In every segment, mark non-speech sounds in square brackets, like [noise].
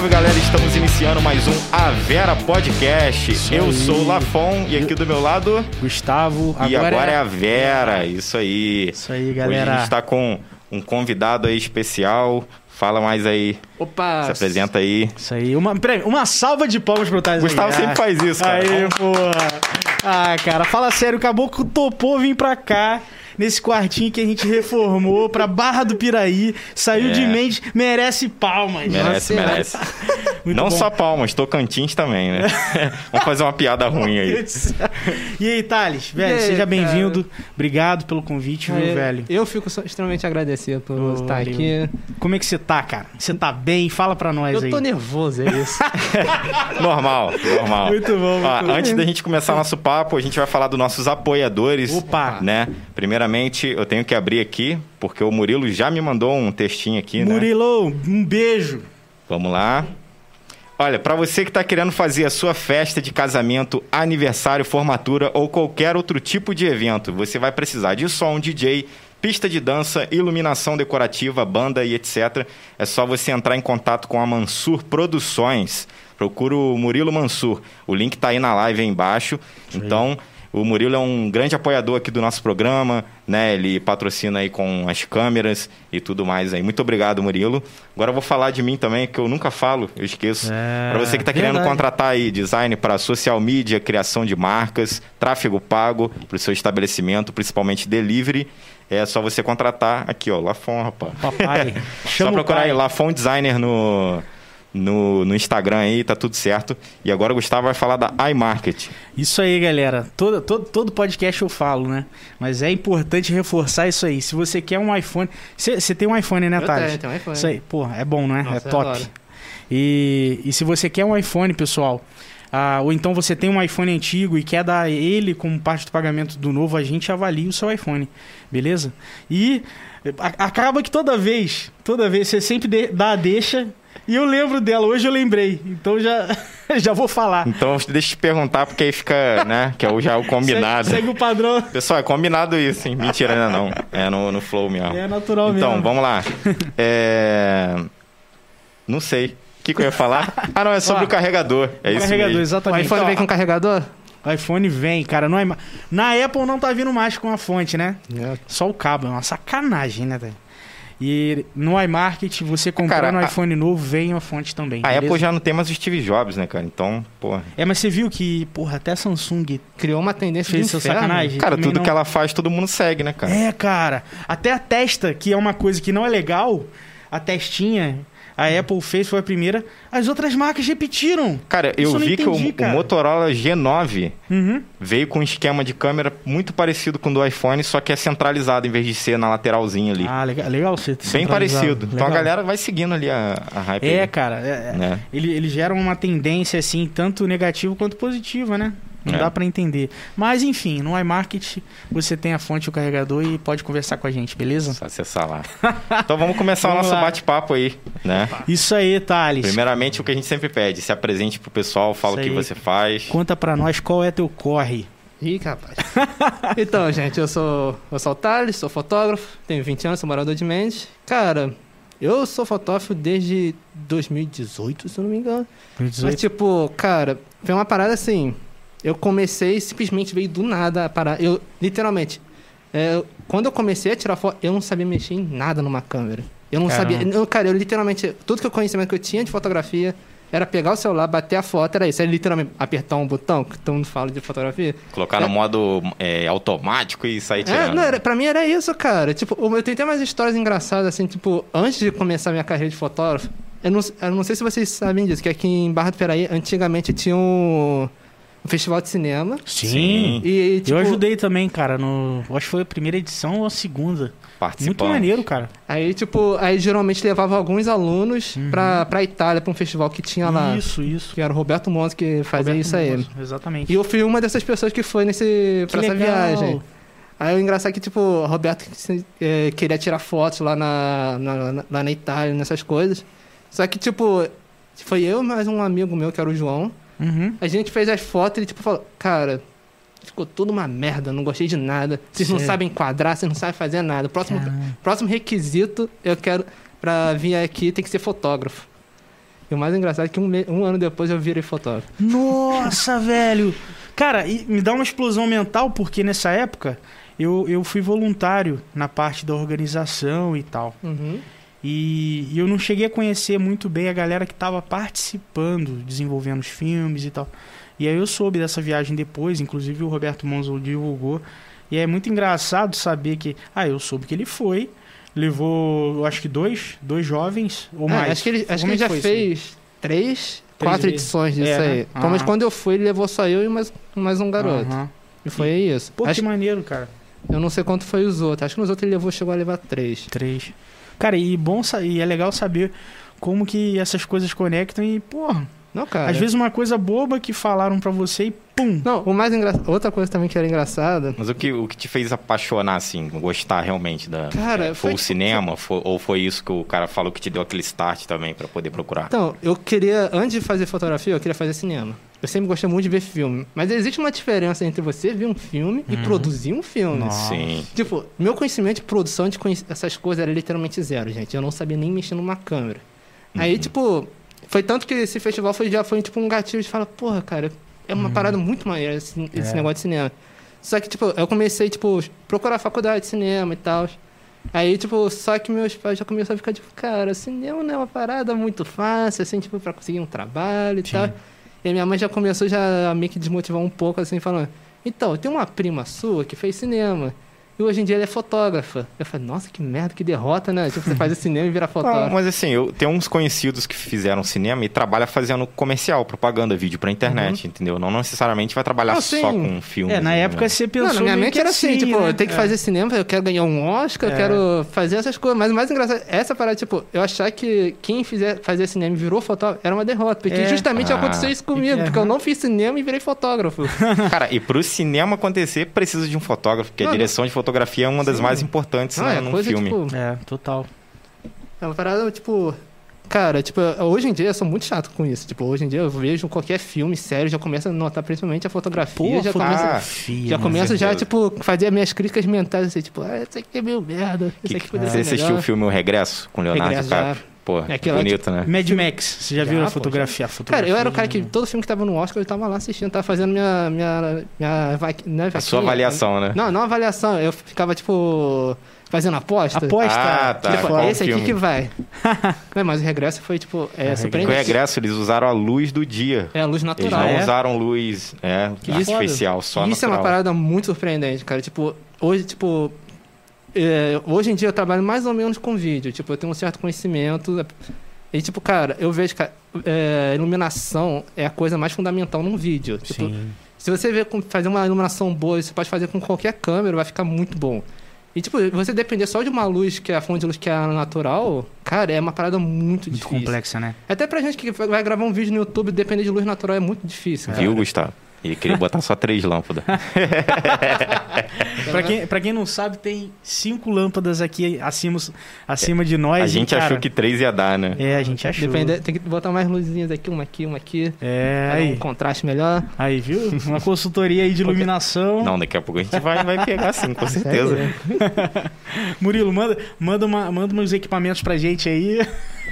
salve galera, estamos iniciando mais um A Vera Podcast. Isso Eu aí. sou o Lafon e aqui do meu lado. Gustavo, e agora é a Vera, isso aí. Isso aí, Hoje galera. a gente tá com um convidado aí especial. Fala mais aí, Opa! se apresenta aí. Isso aí. Uma, peraí, uma salva de palmas pro Thales Gustavo Aguiar. sempre faz isso, cara. Aí, porra. Ah, cara, fala sério, o Caboclo topou vir pra cá. Nesse quartinho que a gente reformou pra Barra do Piraí. Saiu É. de mente, merece palmas. Merece, Nossa, merece. [laughs] Muito Não bom. só palmas, Tocantins também, né? [laughs] Vamos fazer uma piada ruim aí. E aí, Thales, velho, aí, seja bem-vindo. Obrigado pelo convite, viu, velho? Eu fico extremamente agradecido por Ô, estar valeu. aqui. Como é que você tá, cara? Você tá bem? Fala pra nós Eu aí. tô nervoso, é isso. [laughs] Normal, normal. Muito bom, muito Ó, bom. antes da gente começar nosso papo, a gente vai falar dos nossos apoiadores. Opa. Né? Primeiramente, eu tenho que abrir aqui, porque o Murilo já me mandou um textinho aqui, né? Murilo, um beijo. Vamos lá. Olha, para você que está querendo fazer a sua festa de casamento, aniversário, formatura ou qualquer outro tipo de evento, você vai precisar de som, DJ, pista de dança, iluminação decorativa, banda e etc. É só você entrar em contato com a Mansur Produções. Procura o Murilo Mansur. O link está aí na live aí embaixo. Então, o Murilo é um grande apoiador aqui do nosso programa, né? Ele patrocina aí com as câmeras e tudo mais aí. Muito obrigado, Murilo. Agora eu vou falar de mim também, que eu nunca falo, eu esqueço. É, para você que está querendo contratar aí design para social media, criação de marcas, tráfego pago para o seu estabelecimento, principalmente delivery, é só você contratar aqui, ó, Lafon, rapaz. Papai. [laughs] Só Chama o procurar aí Lafon Designer no, no, no Instagram aí, tá tudo certo. E agora o Gustavo vai falar da iMarket. Isso aí, galera. Todo, todo, todo podcast eu falo, né? Mas é importante reforçar isso aí. Se você quer um iPhone. Você tem um iPhone, né, Eu Thales? tenho, tenho um iPhone. Isso aí, porra, é bom, né? Nossa, é top. E, e se você quer um iPhone, pessoal, ah, ou então você tem um iPhone antigo e quer dar ele como parte do pagamento do novo, a gente avalia o seu iPhone, beleza? E a- acaba que toda vez, toda vez, você sempre de- dá a deixa. E eu lembro dela, hoje eu lembrei. Então já, [laughs] já vou falar. Então deixa eu te perguntar, porque aí fica, né? Que é o- já o combinado. Segue, segue o padrão. Pessoal, é combinado isso, hein? Mentira, ainda não. É no, no flow mesmo. É natural então, mesmo. vamos lá. [laughs] É... Não sei. O que, que eu ia falar? Ah, não, é sobre Ó, o carregador. É O isso carregador, mesmo. O exatamente. iPhone Então, vem com carregador? O iPhone vem, cara. Não é... Na Apple não tá vindo mais com a fonte, né? Só o cabo. É uma sacanagem, né, velho? E no iMarket, você comprando Cara, um a- iPhone novo, vem a fonte também. A beleza? Apple já não tem mais o Steve Jobs, né, cara? Então, porra. É, mas você viu que, porra, até a Samsung Criou uma tendência fez de inferno. sacanagem. Cara, Também tudo não- que ela faz, todo mundo segue, né, cara? É, cara. Até a testa, que é uma coisa que não é legal, a testinha, a Apple fez, foi a primeira. As outras marcas repetiram. Cara, eu eu vi que o- entendi, o. Motorola G9 Uhum. veio com um esquema de câmera muito parecido com o do iPhone, só que é centralizado em vez de ser na lateralzinha ali. Ah, legal, legal ser Bem parecido. Então a Legal. galera vai seguindo ali a, a hype. É, cara. É, é. né? Ele, ele gera uma tendência, assim, tanto negativa quanto positiva, né? Não É. dá pra entender. Mas, enfim, no iMarket você tem a fonte e o carregador e pode conversar com a gente, beleza? Só acessar lá. então vamos começar o Vamos nosso lá. bate-papo aí, né? Isso aí, Thales. Primeiramente, o que a gente sempre pede, se apresente pro pessoal, fala o que aí. você faz. Conta pra nós qual é teu corre. Ih, rapaz. [laughs] então, gente, eu sou, eu sou o Thales, sou fotógrafo, tenho 20 anos, sou morador de Mendes. Cara, eu sou fotógrafo desde 2018, se eu não me engano. Mas, tipo, cara, foi uma parada assim. Eu comecei, simplesmente veio do nada a parar. Eu, literalmente, é, quando eu comecei a tirar foto, eu não sabia mexer em nada numa câmera. Eu não Caramba. sabia. Eu, cara, eu literalmente. Tudo que eu conhecimento que eu tinha de fotografia era pegar o celular, bater a foto, era isso. Era literalmente apertar um botão, que todo mundo fala de fotografia. Colocar no modo é, automático e sair É, tirando. não, era, pra mim era isso, cara. Tipo, eu tenho até mais histórias engraçadas, assim, tipo, antes de começar minha carreira de fotógrafo, eu não, eu não sei se vocês sabem disso, que aqui em Barra do Piraí, antigamente tinha um, um festival de cinema. Sim. E, tipo, eu ajudei também, cara, no. Acho que foi a primeira edição ou a segunda. Muito maneiro, cara. Aí, tipo, aí geralmente levava alguns alunos pra, pra Itália, pra um festival que tinha lá. Uhum. Isso, isso. Que era o Roberto Monza que fazia Roberto isso aí. Moço, Exatamente. E eu fui uma dessas pessoas que foi nesse, Que pra essa legal. viagem. Aí o engraçado é que, tipo, o Roberto eh, queria tirar fotos lá na, na, na- lá na Itália, nessas coisas. Só que, tipo, foi eu mais um amigo meu, que era o João. Uhum. A gente fez as fotos e ele, tipo, falou, cara, ficou tudo uma merda, não gostei de nada. Vocês não Sério? sabem enquadrar, vocês não sabem fazer nada. Próximo, Caramba. próximo requisito, eu quero, pra vir aqui, tem que ser fotógrafo. E o mais engraçado é que um, me- um ano depois eu virei fotógrafo. Nossa, [laughs] velho! Cara, me dá uma explosão mental, porque nessa época eu, eu fui voluntário na parte da organização e tal. Uhum. E, e eu não cheguei a conhecer muito bem a galera que estava participando, desenvolvendo os filmes e tal. E aí eu soube dessa viagem depois, inclusive o Roberto Monzo divulgou. E é muito engraçado saber que. Ah, eu soube que ele foi, levou, eu acho que dois, dois jovens ou É, mais. acho que ele, acho que é ele já isso aí? fez três, quatro vezes. edições disso É, né? aí. Então, Mas Ah. quando eu fui, ele levou só eu e mais, mais um garoto. E foi isso. Pô, Acho- que maneiro, cara. eu não sei quanto foi os outros. Acho que nos outros ele levou, chegou a levar três. Três. Cara, e bom e é legal saber como que essas coisas conectam e, porra, Não, cara. às vezes uma coisa boba que falaram pra você e pum. Não, o mais engraçado. Outra coisa também que era engraçada. Mas o que, o que te fez apaixonar, assim, gostar realmente da. Cara, é, foi foi o cinema? Foi- ou foi isso que o cara falou que te deu aquele start também pra poder procurar? Então, eu queria, antes de fazer fotografia, eu queria fazer cinema. Eu sempre gostei muito de ver filme. Mas existe uma diferença entre você ver um filme e Uhum. produzir um filme. Nossa. Sim. Tipo, meu conhecimento de produção de conhe- essas coisas era literalmente zero, gente. Eu não sabia nem mexer numa câmera. Aí, Uhum. tipo, foi tanto que esse festival foi, já foi tipo um gatilho de falar, porra, cara, é uma parada muito maneira esse, esse É. negócio de cinema. Só que, tipo, eu comecei, tipo, procurar faculdade de cinema e tal. Aí, tipo, só que meus pais já começaram a ficar, tipo, cara, cinema não é uma parada muito fácil, assim, tipo, pra conseguir um trabalho e Sim. tal. E minha mãe já começou já a meio que desmotivar um pouco, assim, falando, então, tem uma prima sua que fez cinema. E hoje em dia ela é fotógrafa. Eu falei, nossa, que merda, que derrota, né? Tipo, você faz [laughs] cinema e vira Não, fotógrafo. mas assim, eu tenho uns conhecidos que fizeram cinema e trabalham fazendo comercial, propaganda, vídeo pra internet, entendeu? Não necessariamente vai trabalhar Ah, só com filme. É, na época você pensou Não, na minha mente era assim, tipo, né? eu tenho que É. fazer cinema, eu quero ganhar um Oscar, eu É. quero fazer essas coisas. Mas o mais engraçado, essa parada, tipo, eu achar que quem fizer, fazer cinema e virou fotógrafo era uma derrota. Porque É. justamente Ah. aconteceu isso comigo, porque eu não fiz cinema e virei fotógrafo. [laughs] Cara, e pro cinema acontecer, precisa de um fotógrafo, porque Não, a direção de fotografia é uma das Sim. mais importantes Não, né, é num coisa, filme. tipo, É, total. é uma parada, tipo... Cara, tipo, hoje em dia eu sou muito chato com isso. Tipo, hoje em dia eu vejo qualquer filme sério, já começo a notar principalmente a fotografia, Pô, já ah, começa... fotografia, Já né? começo já, tipo, fazer as minhas críticas mentais, assim, tipo, ah, isso aqui é meio merda, isso Que- aqui poderia você ser assistiu melhor. o filme O Regresso com Leonardo DiCaprio? Pô, É aquilo lá, bonito, né? Mad Max, você já, Já, viu a fotografia? A Cara, fotografia eu era o cara que né? todo filme que tava no Oscar eu tava lá assistindo, tava fazendo minha. minha, minha vaque- não é A sua avaliação, né? Não, não avaliação. Eu ficava, tipo, fazendo aposta. Aposta. Ah, tá. Tipo, Qual esse aqui filme? que vai. [laughs] não, mas o regresso foi, tipo, é, É, Com o surpreendente. regresso, eles usaram a luz do dia. É a luz Eles natural. não é? usaram luz é, Que isso- artificial, só isso é uma natural. parada muito surpreendente, cara. Tipo, hoje, tipo. É, hoje em dia eu trabalho mais ou menos com vídeo. Tipo, eu tenho um certo conhecimento. E, tipo, cara, eu vejo que é, iluminação é a coisa mais fundamental num vídeo. Tipo, Sim. Se você ver com- fazer uma iluminação boa, você pode fazer com qualquer câmera, vai ficar muito bom. E, tipo, você depender só de uma luz, que é a fonte de luz que é natural, cara, é uma parada muito, Muito difícil. complexa, né? Até pra gente que vai gravar um vídeo no YouTube, depender de luz natural é muito difícil. cara. Viu, Gustavo? Ele queria botar só três lâmpadas. Pra quem, pra quem não sabe, tem cinco lâmpadas aqui acima, acima de nós. A gente cara, achou que três ia dar, né? É, a gente achou. Depender, tem que botar mais luzinhas aqui, uma aqui, uma aqui. É, dar um aí. contraste melhor. Aí, viu? Uma consultoria aí de iluminação. Não, daqui a pouco a gente vai, vai pegar sim, com certeza. [laughs] Murilo, manda, manda, uma, manda uns equipamentos pra gente aí.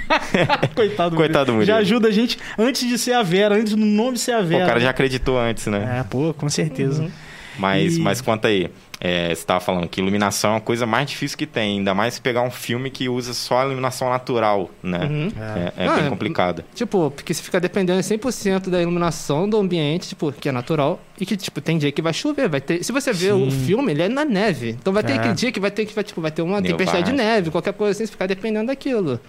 [laughs] Coitado, Coitado do Murilo. Já ajuda a gente antes de ser a Vera, antes do nome ser a Pô, Vera. o cara já acreditou antes, né? É, pô, com certeza. Uhum. Mas, E- mas conta aí. É, você tava falando que iluminação é a coisa mais difícil que tem. Ainda mais se pegar um filme que usa só a iluminação natural, né? Uhum. É, é Ah, bem é- complicado. Tipo, porque você fica dependendo 100% da iluminação do ambiente, tipo, que é natural, e que, tipo, tem dia que vai chover, vai ter... Se você vê Sim. o filme, ele é na neve. Então vai ter É. aquele dia que vai ter que, vai, tipo, vai ter uma Nevar. tempestade de neve, qualquer coisa assim, você ficar dependendo daquilo.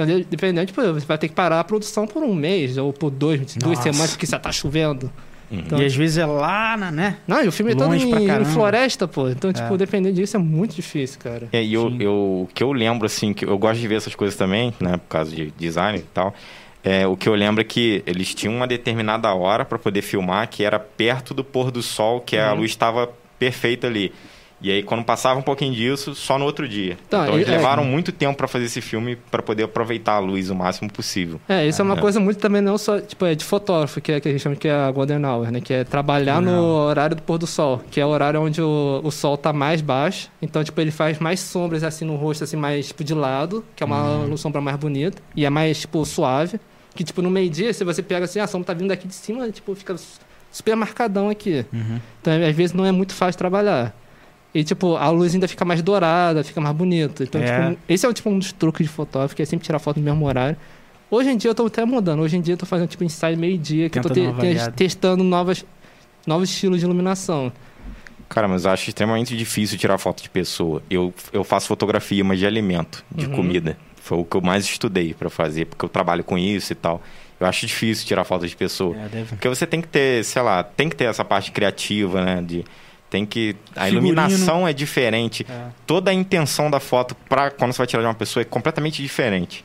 Então, de- dependendo, tipo, você vai ter que parar a produção por um mês, ou por dois, duas semanas, porque já tá chovendo. Uhum. Então, E às vezes é lá, na, né? Não, e o filme é todo em, em floresta, pô. Então, tipo, É. depender disso é muito difícil, cara. É, e eu, eu, o que eu lembro, assim, que eu gosto de ver essas coisas também, né? Por causa de design e tal. É, o que eu lembro é que eles tinham uma determinada hora para poder filmar, que era perto do pôr do sol, que a Uhum. luz estava perfeita ali. E aí, quando passava um pouquinho disso, só no outro dia. Tá, então, eles e- é. levaram muito tempo para fazer esse filme para poder aproveitar a luz o máximo possível. É, isso é uma É. coisa muito também não só, tipo, é de fotógrafo, que, é, que a gente chama que é a Golden Hour, né? Que é trabalhar no Golden horário do pôr do sol, que é o horário onde o, o sol tá mais baixo. Então, tipo, ele faz mais sombras assim no rosto, assim, mais tipo de lado, que é uma Hum. sombra mais bonita. E é mais, tipo, suave. Que, tipo, no meio-dia, se você pega assim, a sombra tá vindo daqui de cima, tipo, fica super marcadão aqui. Uhum. Então, às vezes, não é muito fácil trabalhar. E, tipo, a luz ainda fica mais dourada, fica mais bonita. Então, É. tipo, esse é, tipo, um dos truques de fotógrafo, que é sempre tirar foto no mesmo horário. Hoje em dia eu tô até mudando. Hoje em dia eu tô fazendo, tipo, ensaio meio-dia, que eu tô te- te- testando novas, novos estilos de iluminação. Cara, mas eu acho extremamente difícil tirar foto de pessoa. Eu, eu faço fotografia, mas de alimento, de Uhum. comida. Foi o que eu mais estudei pra fazer, porque eu trabalho com isso e tal. Eu acho difícil tirar foto de pessoa. É, deve... Porque você tem que ter, sei lá, tem que ter essa parte criativa, né? De, tem que. A Figurino. iluminação é diferente. É. Toda a intenção da foto para quando você vai tirar de uma pessoa é completamente diferente.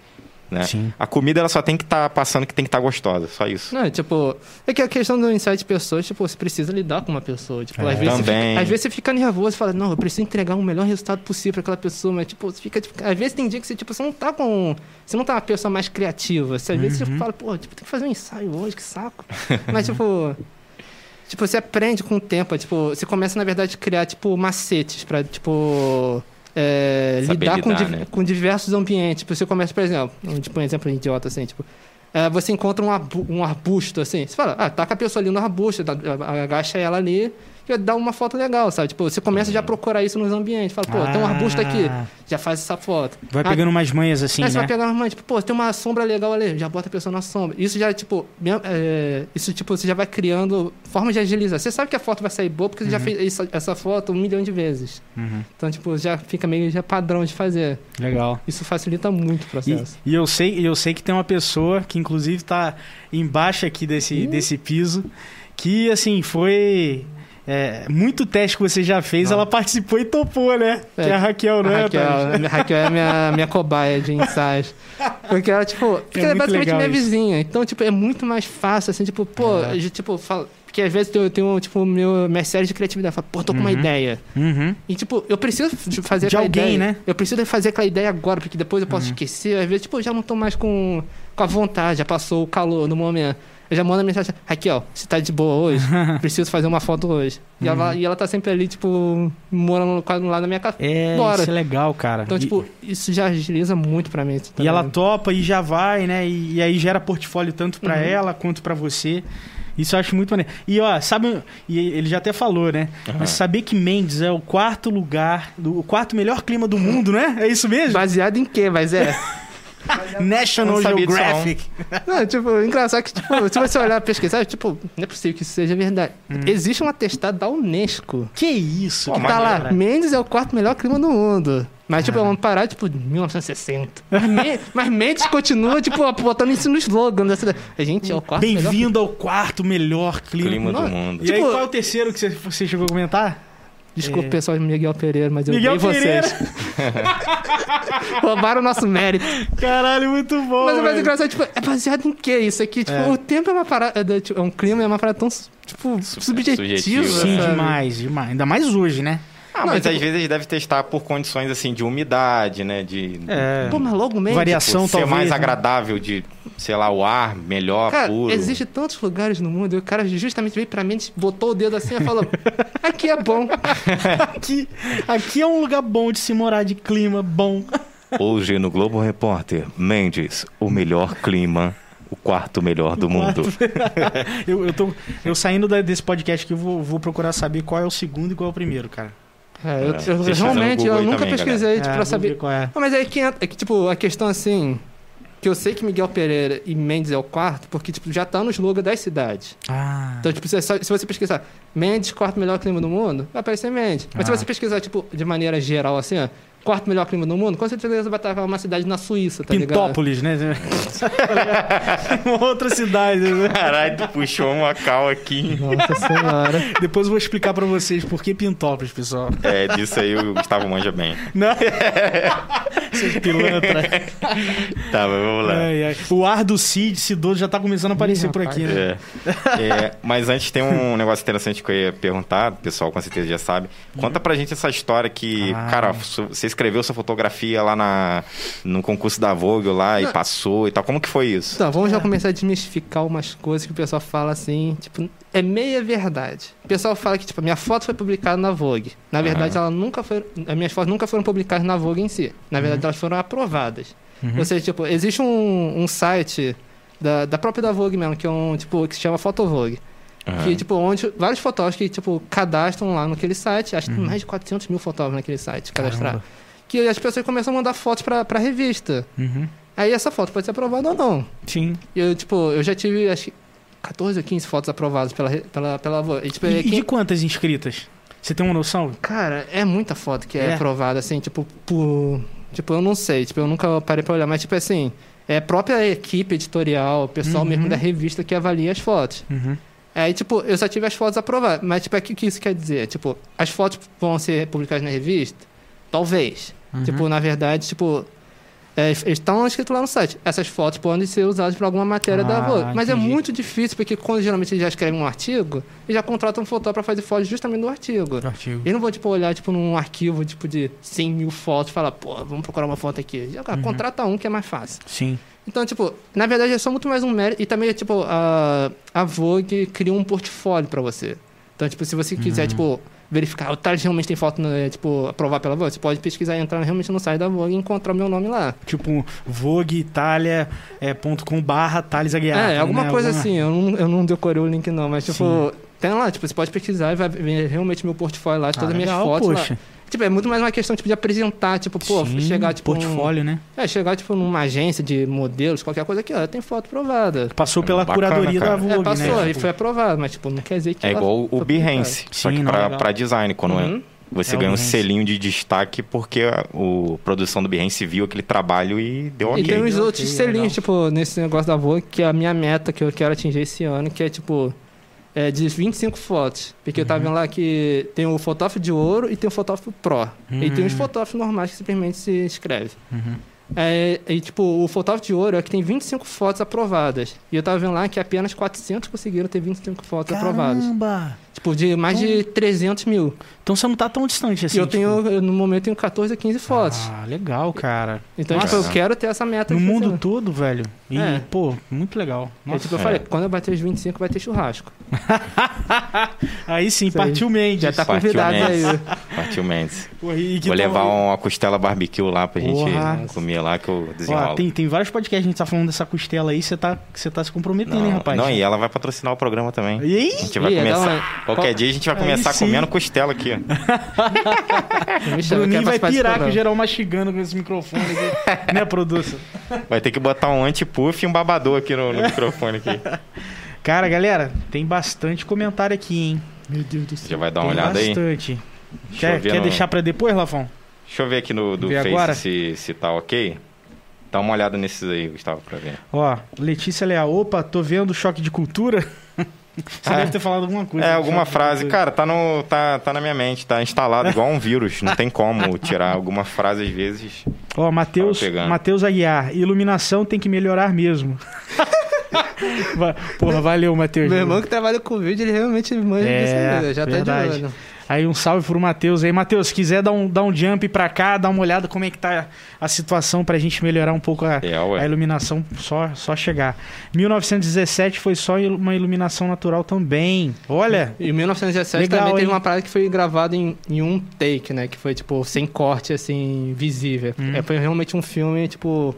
Né? A comida ela só tem que estar passando que tem que estar gostosa, só isso. Não, tipo, é que a questão do insight de pessoas, tipo, você precisa lidar com uma pessoa. Tipo, É. às, vezes fica, às vezes você fica nervoso e fala, não, eu preciso entregar o melhor resultado possível pra aquela pessoa, mas tipo, você fica, tipo, às vezes tem dia que você, tipo, você não tá com. Você não tá uma pessoa mais criativa. Você, às vezes Uhum. você fala, pô, tipo, tem que fazer um ensaio hoje, que saco. [laughs] mas, tipo. Tipo, você aprende com o tempo. Tipo, você começa, na verdade, a criar, tipo, macetes pra, tipo. é, lidar, com, lidar, di- né? com diversos ambientes. Tipo, você começa, por exemplo, um, tipo, um exemplo idiota assim, tipo. é, você encontra um, um arbusto assim, você fala, ah, taca a pessoa ali no arbusto, agacha ela ali e dá uma foto legal, sabe? Tipo, você começa já a procurar isso nos ambientes. Fala, pô, tem um arbusto aqui, Ah, já faz essa foto. Vai Ah, pegando umas manhas assim, você né? vai pegar uma mãe, tipo, pô, tem uma sombra legal ali, já bota a pessoa na sombra. Isso já, tipo, é, isso, tipo, você já vai criando formas de agilizar. Você sabe que a foto vai sair boa porque você já fez essa, foto um milhão de vezes. Uhum. Então, tipo, já fica meio já padrão de fazer. Legal. Isso facilita muito o E, processo. e eu sei, e eu sei que tem uma pessoa que inclusive tá embaixo aqui desse, desse piso, que assim, foi é, muito teste que você já fez, Não. ela participou e topou, né? É, que é a Raquel, A não é? Raquel, Thales? a Raquel é minha, minha cobaia de ensaios. Porque ela, tipo, porque ela é basicamente minha isso. vizinha. Então, tipo, é muito mais fácil, assim, tipo, pô, É. a gente, tipo, fala. Porque às vezes eu tenho, tipo, meu, minha série de criatividade. Eu falo, pô, tô com uma Uhum. ideia. Uhum. E, tipo, eu preciso fazer De aquela alguém, ideia. né? Eu preciso fazer aquela ideia agora, porque depois eu Uhum. posso esquecer. Às vezes, tipo, eu já não tô mais com, com a vontade, já passou o calor no momento. Eu já mando a mensagem, aqui, ó, você tá de boa hoje? [laughs] Preciso fazer uma foto hoje. E, Uhum. ela, e ela tá sempre ali, tipo, morando quase lá na minha casa. É, Bora. isso é legal, cara. Então, E- tipo, isso já agiliza muito pra mim. E ela topa e já vai, né? E, e aí gera portfólio tanto pra Uhum. ela quanto pra você. Isso eu acho muito maneiro. E ó, sabe, e ele já até falou, né? Mas saber que Mendes é o quarto lugar, do, o quarto melhor clima do mundo, né? É isso mesmo? Baseado em quê? Mas é. National Geographic. não, tipo, engraçado que, tipo, se você olhar pesquisar, tipo, não é possível que isso seja verdade. Hum. Existe um atestado da Unesco. Que isso? Pô, que Tá lá, maneiro. Mendes é o quarto melhor clima do mundo. Mas, tipo, vamos parar, tipo, de 1960. Mas, Me- mas Mendes continua, tipo, botando isso no slogan da cidade. A gente é o quarto melhor Bem-vindo ao quarto melhor clima. Clima do mundo. E aí, Tipo- qual é o terceiro que você, você chegou a comentar? Desculpa, É. pessoal de Miguel Pereira, mas eu Miguel vocês. [laughs] Roubaram o nosso mérito. Caralho, muito bom. Mas o mais engraçado, tipo, é baseado em quê isso aqui? Tipo, É. o tempo é uma parada, tipo, é um clima, é uma parada tão, tipo, subjetiva, subjetivo, Sim, demais, demais. Ainda mais hoje, né? Ah, mas tipo- às vezes deve testar por condições assim de umidade, né? De É. Pô, mas logo mesmo. Variação, tipo, ser talvez. mais né? agradável de, sei lá, o ar melhor, Cara, puro. existe tantos lugares no mundo e o cara justamente veio pra mim, botou o dedo assim e falou: [laughs] aqui é bom. [laughs] Aqui, aqui é um lugar bom de se morar, de clima bom. Hoje no Globo Repórter, Mendes, o melhor clima, o quarto melhor do mundo. [laughs] eu, eu, tô, eu saindo desse podcast aqui, eu vou, vou procurar saber qual é o segundo e qual é o primeiro, cara. É, eu, É, eu- realmente, eu nunca também, pesquisei tipo, É, pra vou saber. é. Não, mas aí que entra- é que, tipo, a questão assim. Que eu sei que Miguel Pereira e Mendes é o quarto, porque, tipo, já tá no slogan das cidades. Ah, Então, tipo, se, se você pesquisar Mendes, quarto melhor clima do mundo, vai aparecer Mendes. Mas Ah. se você pesquisar, tipo, de maneira geral, assim, ó, quarto melhor clima do mundo, com certeza vai estar uma cidade na Suíça, tá ligado? Pintópolis, né? Uma [laughs] outra cidade, né? Caralho, tu puxou uma cal aqui. Nossa senhora. [laughs] Depois eu vou explicar pra vocês por que Pintópolis, pessoal. É, disso aí o Gustavo manja bem. Não? [laughs] Seus pilantra. Tá, mas vamos lá. Ai, ai. O ar do Cid, Cidoso, já tá começando a aparecer Ih, por aqui, né? É. É, mas antes tem um negócio interessante que eu ia perguntar, o pessoal com certeza já sabe. Conta pra gente essa história que, Ah. cara, su- você escreveu sua fotografia lá na, no concurso da Vogue lá e Não. passou e tal. Como que foi isso? Então, vamos já começar a desmistificar umas coisas que o pessoal fala assim, tipo, é meia verdade. O pessoal fala que, tipo, a minha foto foi publicada na Vogue. Na verdade, ela nunca foi. As minhas fotos nunca foram publicadas na Vogue em si. Na verdade, elas foram aprovadas. Uhum. Ou seja, tipo, existe um, um site da, da própria da Vogue mesmo, que é um, tipo, que se chama Photovogue. Aham. Que, tipo, onde vários fotógrafos que, tipo, cadastram lá naquele site. Acho que Uhum. tem mais de 400 mil fotógrafos naquele site cadastrar. Que as pessoas começam a mandar fotos pra, pra revista. Uhum. Aí essa foto pode ser aprovada ou não. Sim. E eu, tipo, eu já tive, acho que 14 ou 15 fotos aprovadas pela, pela, pela. E, tipo, E, é e quem- de quantas inscritas? Você tem uma noção? Cara, é muita foto que é, É? aprovada, assim, tipo, por... Tipo, eu não sei, tipo, eu nunca parei pra olhar, mas, tipo, assim, é a própria equipe editorial, o pessoal Uhum. mesmo da revista que avalia as fotos. Uhum. Aí, tipo, eu só tive as fotos aprovadas, mas, tipo, o que, que isso quer dizer? Tipo, as fotos vão ser publicadas na revista? Talvez. Uhum. Tipo, na verdade, tipo, é, estão escritos lá no site. Essas fotos podem ser usadas para alguma matéria da Ah, Vogue. Mas é entendi. muito difícil, porque quando geralmente eles já escrevem um artigo, eles já contratam um fotógrafo para fazer fotos justamente do artigo. Artigo. Eles não vão, tipo, olhar, tipo, num arquivo, tipo, de 100 mil fotos e falar, pô, vamos procurar uma foto aqui. Já, Uhum. Contrata um que é mais fácil. Sim. Então, tipo, na verdade é só muito mais um mérito. E também, tipo, a, a Vogue criou um portfólio pra você. Então, tipo, se você quiser, tipo, verificar, o Thales realmente tem foto, né, tipo, aprovar pela Vogue, você pode pesquisar e entrar realmente no site da Vogue e encontrar o meu nome lá. Tipo, Vogue Itália é, barra Thales Aguiar. é, alguma né? coisa Alguma- assim, eu não, eu não decorei o link não, mas, tipo, Sim. tem lá, tipo, você pode pesquisar e vai ver realmente meu portfólio lá, de Ah, todas as minhas legal, fotos poxa. lá. Tipo, é muito mais uma questão, tipo, de apresentar, tipo, pô, Sim, chegar, tipo, num- portfólio, né? É, chegar, tipo, numa agência de modelos, qualquer coisa aqui, ó, tem foto aprovada. Passou pela Bacana, curadoria cara. da Vogue, É, passou, né? e foi aprovado, mas, tipo, não quer dizer que É igual o Behance, só Sim, que não, pra, legal. pra design. Quando Uhum. você É ganha um Behance. selinho de destaque porque a o, produção do Behance viu aquele trabalho e deu E ok. tem uns outros legal. selinhos, tipo, nesse negócio da Vogue, que é a minha meta que eu quero atingir esse ano, que é, tipo, é de 25 fotos. Porque eu tava Uhum. vendo lá que tem o fotógrafo de ouro e tem o fotógrafo pro. E tem os Hum. fotógrafos normais que simplesmente se escreve. Uhum. É, e, tipo, o fotógrafo de ouro é que tem 25 fotos aprovadas. E eu tava vendo lá que apenas 400 conseguiram ter 25 fotos aprovadas. Caramba! Tipo, de mais de 300 mil. Então você não tá tão distante assim. e eu tipo- tenho, no momento, tenho 14 a 15 fotos. Ah, legal, cara. Então, Nossa. tipo, eu quero ter essa meta. No mundo fazer. todo, velho. E, É. pô, muito legal. É, Nossa. tipo, eu É. falei, quando eu bater os 25 vai ter churrasco. [laughs] Aí sim, Isso aí. partiu Mendes. Já tá Partiu convidado Mendes. aí. [laughs] Partiu Mendes. Porra, e que Vou levar uma costela barbecue lá pra gente Porra. comer lá que eu Ó, desenrolo. tem, tem vários podcasts que a gente tá falando dessa costela aí, você tá, você tá se comprometendo, hein, não, rapaz? não, e ela vai patrocinar o programa também. E aí? A gente vai é da começar. hora. Qualquer Qual- dia a gente vai Aí começar comendo costela aqui. ó. [laughs] Bruninho vai pirar com o programa. geral mastigando com esse microfone aqui. né, produção? Vai ter que botar um anti-puff e um babador aqui no, no microfone aqui. [laughs] Cara, galera, tem bastante comentário aqui, hein? Meu Deus do Você céu. vai dar uma tem olhada aí? bastante. Deixa eu Quer, ver quer no- deixar pra depois, Lafon? Deixa eu ver aqui no do Vê Face agora? se, se tá ok. Dá uma olhada nesses aí, Gustavo, pra ver. Ó, Letícia Leal, opa, tô vendo choque de cultura. [laughs] Você É. deve ter falado alguma coisa. É, alguma frase. Cara, tá, no, tá, tá na minha mente, tá instalado igual um vírus. Não tem como tirar alguma frase às vezes. Ó, Matheus. Matheus Aguiar, iluminação tem que melhorar mesmo. [laughs] Porra, valeu, Matheus. Meu irmão que trabalha com vídeo, ele realmente manja É, dessa vida, já verdade. tá de olho. Aí um salve pro Matheus aí. Matheus, se quiser dar um, dar um jump pra cá, dar uma olhada como é que tá a situação pra gente melhorar um pouco a, É, a iluminação, só, só chegar. 1917 foi só uma iluminação natural também. Olha, E em 1917 Legal, também teve hein? uma parada que foi gravada em, em um take, né? Que foi, tipo, sem corte, assim, visível. Hum. É, foi realmente um filme, tipo...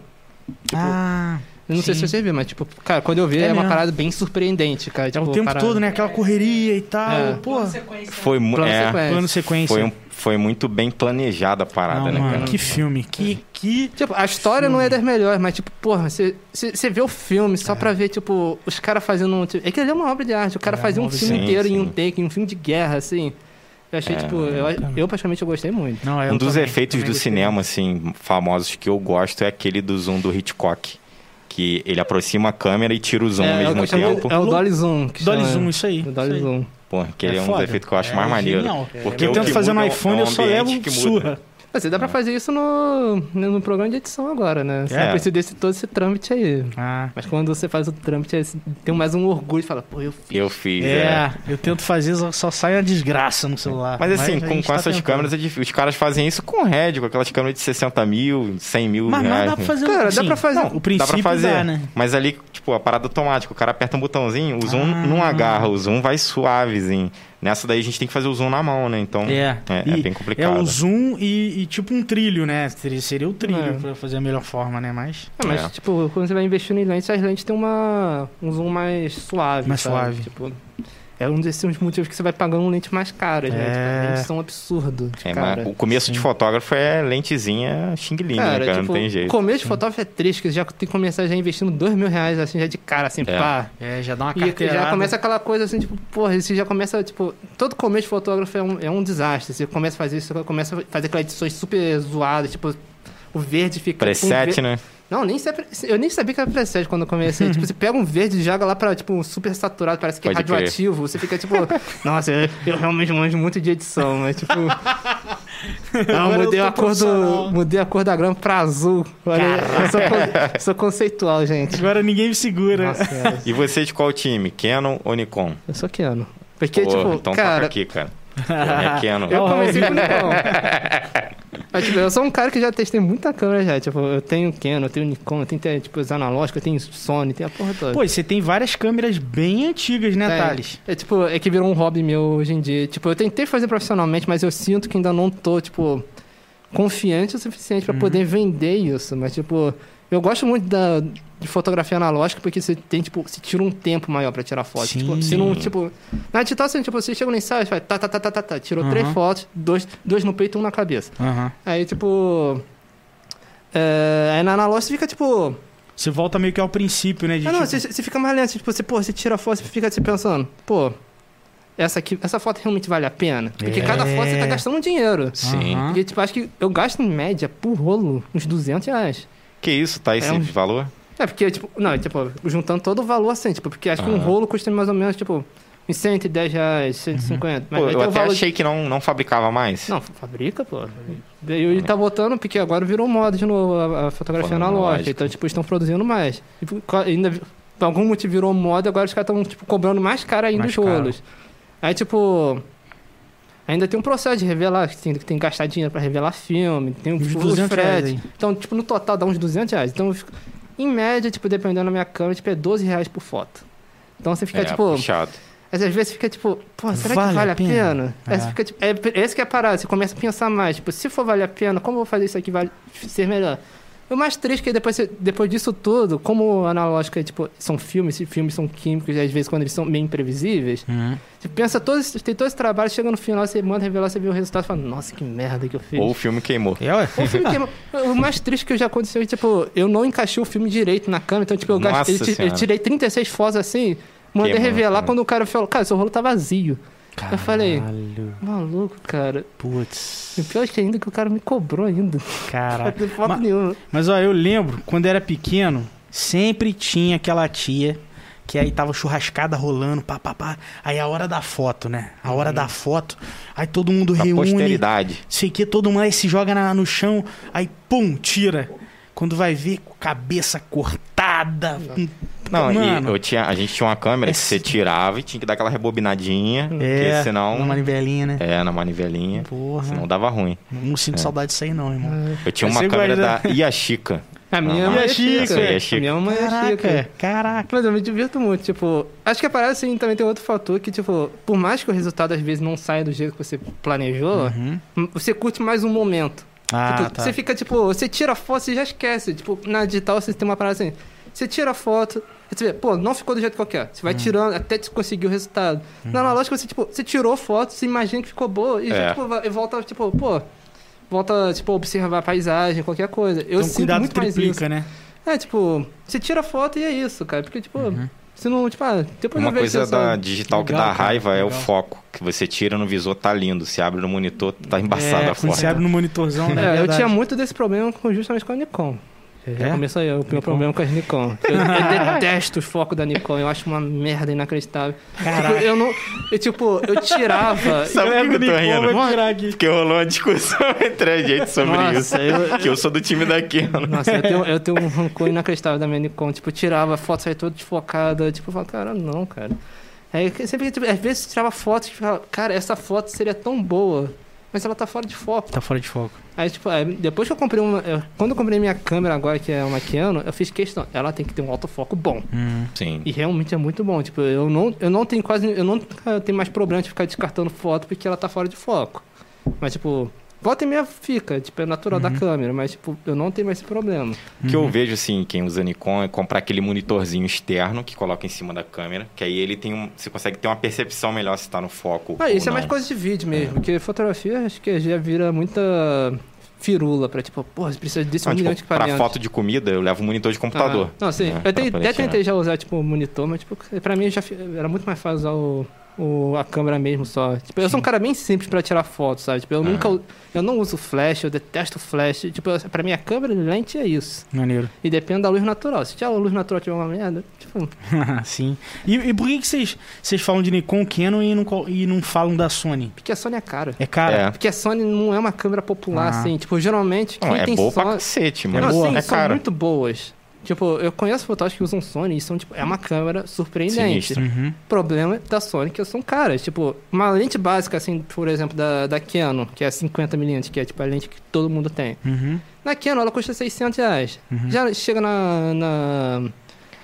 tipo, ah, eu não sei sim. se você viu, mas, tipo, cara, quando eu vi, É é, uma parada bem surpreendente, cara. é Tipo, o tempo parada- todo, né? Aquela correria e tal. É. Pô, Foi, mu- Plano é, sequência. plano sequência. foi, um- foi muito bem planejada a parada, Não, né, mano, cara? que filme, que, que... Tipo, a história não é das melhores, mas, tipo, porra, você vê o filme só pra ver, tipo, os caras fazendo um. Tipo, é que ele é uma obra de arte. O cara É, fazia uma um filme inteiro Sim, em um take, em um filme de guerra, assim. Eu achei, É, tipo, eu, eu praticamente eu gostei muito. Não, é, Um eu dos também, efeitos também do gostei. cinema, assim, famosos que eu gosto é aquele do zoom do Hitchcock. Que ele aproxima a câmera e tira o zoom ao é, mesmo o, que chama- tempo. é o Dolly Zoom. Que Dolly chama. Zoom, isso aí. O Dolly. Zoom. Pô, que ele É é, um dos efeitos que eu acho É mais maneiro. genial. Porque eu o tento que fazer no é iPhone, é eu só levo que muda. surra. Mas você dá pra fazer isso no, no programa de edição agora, né? Você É. não precisa desse todo esse trâmite aí. Ah, Mas quando você faz o trâmite, aí tem mais um orgulho e fala, pô, eu fiz. Eu fiz, é, é. eu tento fazer, só- sai a desgraça no celular. Mas assim, a com, com tá essas tentando. câmeras é difícil. Os caras fazem isso com RED, com aquelas câmeras de 60 mil, 100 mil Mas, mas reais. dá pra fazer Cara, dá assim, pra fazer. não, o princípio Dá pra fazer. dá, né? Mas ali, tipo, a parada automática, o cara aperta um botãozinho, o zoom Ah. não agarra, o zoom vai suavezinho. Nessa daí a gente tem que fazer o zoom na mão, né? Então É, é, é bem É complicado. o zoom e, e tipo um trilho, né? Seria, seria o trilho É. pra fazer a melhor forma, né? Mas. Ah, mas, É. tipo, quando você vai investindo em lentes, as lentes têm uma, um zoom mais suave. Mais sabe? suave. Tipo, é um desses motivos que você vai pagando lentes mais caras, né? É. Tipo, as lentes são absurdo. de É, cara. o começo de fotógrafo é lentezinha xing ling, né, cara? tipo, não tem jeito. O começo de fotógrafo é triste, que você já tem que começar já investindo dois mil reais, assim, já de cara, assim, É. pá. É, já dá uma E carteirada. já começa aquela coisa assim, tipo, porra, você já começa, tipo, todo começo de fotógrafo é um, é um desastre. Você começa a fazer isso, você começa a fazer aquelas edições super zoadas, tipo, o verde fica. um Preset, ver- né? Não, nem sei, eu nem sabia que era preset quando eu comecei. tipo, [laughs] você pega um verde e joga lá pra, tipo, um super saturado, parece que é Pode crer. radioativo. Você fica, tipo, [laughs] nossa, eu, eu realmente manjo muito de edição, mas, tipo... [laughs] Não, Agora mudei a, cor do, mudei a cor da grama pra azul. Olha, eu sou, sou conceitual, gente. Agora ninguém me segura. Nossa. E você de qual time? Canon ou Nikon? Eu sou Keanu. Porque, Pô, tipo, então cara... toca aqui, cara. É Canon. Eu comecei com Nikon. Mas, tipo, eu sou um cara que já testei muita câmera já. Tipo, eu tenho Canon, eu tenho Nikon, eu tenho tipo, os analógicos, eu tenho Sony, tem a porra toda. Pô, você tem várias câmeras bem antigas, né, é, Thales? É tipo, é que virou um hobby meu hoje em dia. Tipo, eu tentei fazer profissionalmente, mas eu sinto que ainda não tô, tipo, confiante o suficiente pra Uhum. poder vender isso. Mas, tipo, eu gosto muito da, de fotografia analógica porque você tem, tipo, você tira um tempo maior pra tirar foto. Sim. Tipo, você não, tipo. Na digital, você, tipo, você chega no ensaio, você faz tá, tá, tá, tá, tá, tá. Tirou três Uhum. fotos, dois, dois no peito e um na cabeça. Aham. Aí, tipo. É, aí na analógica você fica, tipo. Você volta meio que ao princípio, né? De, Ah, não, tipo, você, você fica mais lento. Tipo, você, pô, você tira a foto, você fica se pensando, pô, essa aqui, essa foto realmente vale a pena? Porque É. cada foto você tá gastando um dinheiro. Sim. Aham. Porque, tipo, acho que eu gasto em média por rolo uns 200 reais. Que isso, tá esse É um- valor? É, porque, tipo, não, tipo, juntando todo o valor assim, tipo, porque acho que um Aham. rolo custa mais ou menos, tipo, uns 110 reais, 150. Mas Pô, eu até valor achei que não, não fabricava mais. Não, fabrica, pô. E ele tá botando, porque agora virou moda de novo a, a fotografia Analógica. Então, tipo, estão produzindo mais. E, ainda, por algum motivo virou moda, agora os caras estão, tipo, cobrando mais caro ainda Mais os caro. rolos. Aí, tipo... Ainda tem um processo de revelar, que tem, que tem que gastar dinheiro pra revelar filme, tem um 200 reais. Então, tipo, no total dá uns 200 reais. Então, eu fico- em média, tipo, dependendo da minha câmera, tipo, é 12 reais por foto. Então você fica, é, tipo, puxado. às vezes fica tipo, pô, será Vale que vale a a pena? pena? Aí É. você fica, tipo, é, é esse que é a parada, você começa a pensar mais, tipo, se for valer a pena, como eu vou fazer isso aqui vai ser melhor? O mais triste é que depois, você- depois disso tudo, como analógica, tipo, são filmes, e filmes são químicos, e às vezes quando eles são meio imprevisíveis, Uhum. você pensa, todo, esse- tem todo esse trabalho, chega no final, você manda revelar, você vê o resultado e fala, nossa, que merda que eu fiz. Ou o filme queimou. É. O, filme queima- o mais triste que já aconteceu é, tipo, eu não encaixei o filme direito na câmera, então, tipo, eu, gastei, eu, tirei 36 fotos assim, mandei Queimou, revelar queimou. quando o cara falou, cara, seu rolo tá vazio. Eu falei, Caralho. maluco, cara. Putz. E o pior é que ainda que o cara me cobrou ainda. [laughs] Não Caraca. tem foto Ma- nenhuma. Mas ó, eu lembro, quando era pequeno, sempre tinha aquela tia que aí tava churrascada rolando, pá, pá, pá. Aí a hora da foto, né? A hora da foto. Aí todo mundo Pra reúne. posteridade. Sei que todo mundo aí se joga na- no chão, aí pum, tira. Quando vai ver, com cabeça cortada. Não, Mano. e eu tinha, a gente tinha uma câmera que Esse- você tirava e tinha que dar aquela rebobinadinha, É, porque senão... Uma manivelinha, né? É, na manivelinha. Porra. Senão dava ruim. Não sinto É. saudade disso aí não, irmão. Eu tinha Mas uma câmera guarda- da Yashica. A minha mãe é Chica, chica. é A chica. minha mãe é Caraca, chica. caraca. Mas eu me divirto muito, tipo... Acho que a parada, assim, também tem outro fator que, tipo... Por mais que o resultado, às vezes, não saia do jeito que você planejou... Uhum. Você curte mais um momento. Ah, Tipo, tá. Você fica, tipo, você tira a foto e já esquece. Tipo, na digital você tem uma parada assim. Você tira a foto, você vê, pô, não ficou do jeito que eu quero. Você vai tirando até você conseguir o resultado. Na analógica, você, tipo, você tirou foto, você imagina que ficou boa e É. já, tipo, vai- volta, tipo, pô, volta, tipo, observar a paisagem, qualquer coisa. Eu então sinto muito mais isso. né? É, tipo, você tira a foto e é isso, cara. Porque, tipo, você não, tipo, ah, depois Uma coisa da digital que Legal, dá cara, raiva é o foco. Que você tira no visor, tá lindo. Se abre no monitor, tá embaçada é, a quando foto. você abre no monitorzão, né? É, eu tinha muito desse problema com, justamente com a Nikon. Já É? começa aí, o meu problema com as Nikon. [laughs] Eu, eu detesto o foco da Nikon, eu acho uma merda inacreditável. Caraca. Tipo, eu não. Eu, tipo, eu tirava. [laughs] Sabe por que eu tô Nikon rindo? Porque rolou uma discussão [laughs] entre a gente sobre Nossa, isso. eu- Que eu sou do time da Canon. Nossa, eu tenho, eu tenho um rancor inacreditável da minha Nikon. Tipo, eu tirava a foto, saía toda desfocada. Tipo, eu falava, cara, não, cara. Aí sempre, tipo, às vezes, tirava fotos e falava, cara, essa foto seria tão boa. Mas ela tá fora de foco. Tá fora de foco. Aí, tipo, aí, depois que eu comprei uma. eu- quando eu comprei minha câmera agora, que é uma Canon, eu fiz questão. Ela tem que ter um autofoco bom. Hum. Sim. E realmente é muito bom. Tipo, eu não, eu não tenho quase. Eu não tenho mais problema de ficar descartando foto porque ela tá fora de foco. Mas, tipo, volta e meia fica. Tipo, é natural da câmera. Mas, tipo, eu não tenho mais esse problema. O que eu vejo, assim, quem usa Nikon é comprar aquele monitorzinho externo que coloca em cima da câmera, que aí ele tem um. Você consegue ter uma percepção melhor se tá no foco. Ah, ou isso é não. mais coisa de vídeo mesmo. Porque fotografia, acho que já vira muita firula pra, tipo, porra, você precisa desse Não, um tipo, milhão de pra equipamentos. foto de comida, eu levo um monitor de computador. Ah, não, sim. né, eu pra até tentei tirar. já usar, tipo, monitor, mas, tipo, pra mim já era muito mais fácil usar o, o- a câmera mesmo só. Tipo, eu sou um cara bem simples pra tirar foto, sabe? Tipo, eu nunca... Eu não uso flash, eu detesto flash. Tipo, eu- pra mim a câmera e lente é isso. Maneiro. E depende da luz natural. Se a luz natural tiver uma merda, tipo... [laughs] Sim. E, e por que vocês vocês falam de Nikon, Canon e não, e não falam da Sony? Porque a Sony é cara. É cara? É. Porque a Sony não é uma câmera popular, Ah. assim. Tipo, geralmente quem Não, é tem boa pra Sony... cacete, É mas Não, boa. sim, é são cara. muito boas. Tipo, eu conheço fotógrafos que usam Sony e são, tipo, é uma câmera surpreendente. Uhum. O problema da Sony é que são caras. Tipo, uma lente básica, assim, por exemplo, da, da Canon, que é 50mm, que é tipo a lente que todo mundo tem. Uhum. Na Canon, ela custa 600 reais. Uhum. Já chega na, na,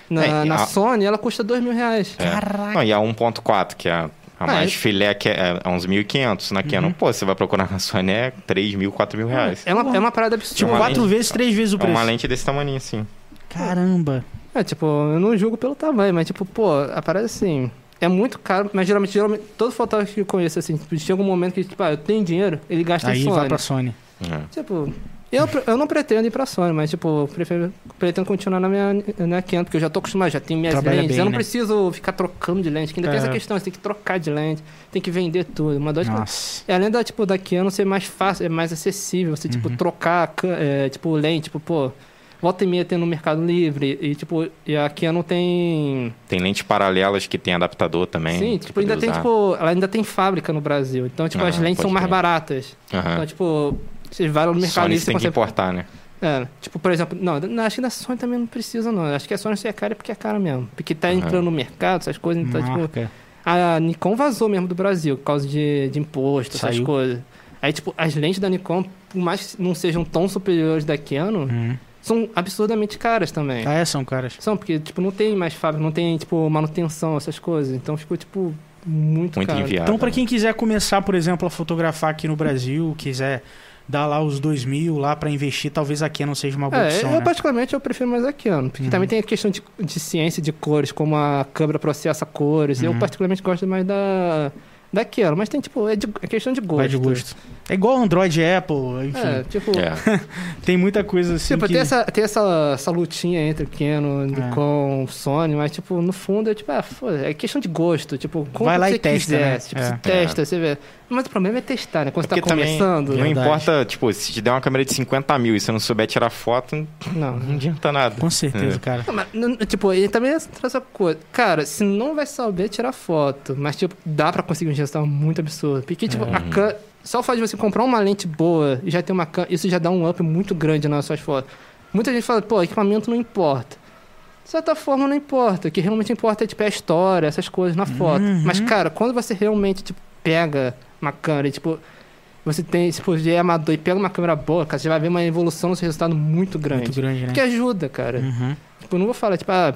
na, É, na a- Sony, ela custa 2 mil reais. É. Não, e a 1.4, que é a, a Ah, mais é- filé, que é, é uns 1.500 na Canon. Pô, você vai procurar na Sony, é 3 mil, 4 mil reais. É uma, é uma parada Tipo, absurda. uma quatro lente- vezes, três vezes o É preço. uma lente desse tamanho, assim. Caramba. É, tipo, eu não julgo pelo tamanho, mas, tipo, pô, a parada assim. É muito caro, mas geralmente, geralmente todo fotógrafo que eu conheço, assim, tipo, chega um momento que, tipo, ah, eu tenho dinheiro, ele gasta Aí em Sony. vai pra Sony. É. Tipo, eu, eu não pretendo ir pra Sony, mas, tipo, eu prefiro, pretendo continuar na minha na Canon, porque eu já tô acostumado, já tenho minhas Trabalha lentes. bem, eu não né? preciso ficar trocando de lente, que ainda tem É. essa questão, você tem que trocar de lente, tem que vender tudo. Uma dor de Nossa. e além da, tipo, da Canon ser mais fácil, é mais acessível, você, tipo, Uhum. trocar, ca- é, tipo, lente, tipo, pô, volta e meia tem no Mercado Livre, e, tipo, e a Canon tem... Tem lentes paralelas que tem adaptador também. Sim, tipo, ainda tem, usar. tipo, ela ainda tem fábrica no Brasil, então, tipo, Ah, as lentes são mais crer. baratas. Aham. Então, tipo, você vai no Mercado Sony Livre, você você tem que consegue... importar, né? É, tipo, por exemplo, não, não, acho que da Sony também não precisa, não. Acho que a Sony se é cara é porque é cara mesmo. Porque tá Aham. entrando no mercado, essas coisas, então, tipo, a Nikon vazou mesmo do Brasil por causa de, de imposto, essas Saiu. coisas. Aí, tipo, as lentes da Nikon, por mais que não sejam tão superiores da Canon, Uhum. São absurdamente caras também. Ah, é, são caras. São, porque, tipo, não tem mais fábrica, não tem, tipo, manutenção, essas coisas. Então ficou, tipo, muito, Muito caro. inviável. Então, pra quem quiser começar, por exemplo, a fotografar aqui no Brasil, quiser dar lá os dois mil lá pra investir, talvez a Canon seja uma boa É, opção, eu né? particularmente eu prefiro mais a Canon, porque Uhum. também tem a questão de, de ciência de cores, como a câmera processa cores. Eu Uhum. particularmente gosto mais da, da Canon, mas tem tipo, é, de, é questão de gosto. Vai de gosto. É igual Android e Apple, enfim. É, tipo, É. [laughs] Tem muita coisa assim tipo que... tem, essa, tem essa, essa lutinha entre Canon, Nikon, Sony, mas tipo, no fundo é tipo, ah, foda, é questão de gosto, tipo, Vai lá que e você testa, quiser, né? tipo, É. você testa, você vê. Mas o problema é testar, né? Quando você tá começando, não Verdade. importa, tipo, se te der uma câmera de 50 mil e você não souber tirar foto, não. não adianta nada. Com certeza, É. cara. Não, mas, não, tipo, e também essa essa coisa. Cara, se não vai saber tirar foto, mas, tipo, dá pra conseguir um resultado muito absurdo. Porque, tipo, a câmera. Só o fato de você comprar uma lente boa e já ter uma câmera, isso já dá um up muito grande nas suas fotos. Muita gente fala, pô, equipamento não importa. De certa forma, não importa. O que realmente importa é, tipo, a história, essas coisas na foto. Uhum. Mas, cara, quando você realmente, tipo, pega uma câmera e, tipo, você tem, tipo, já é amador e pega uma câmera boa, cara, você vai ver uma evolução no seu resultado muito grande. Muito grande, né? Que ajuda, cara. Uhum. Tipo, não vou falar, tipo, ah,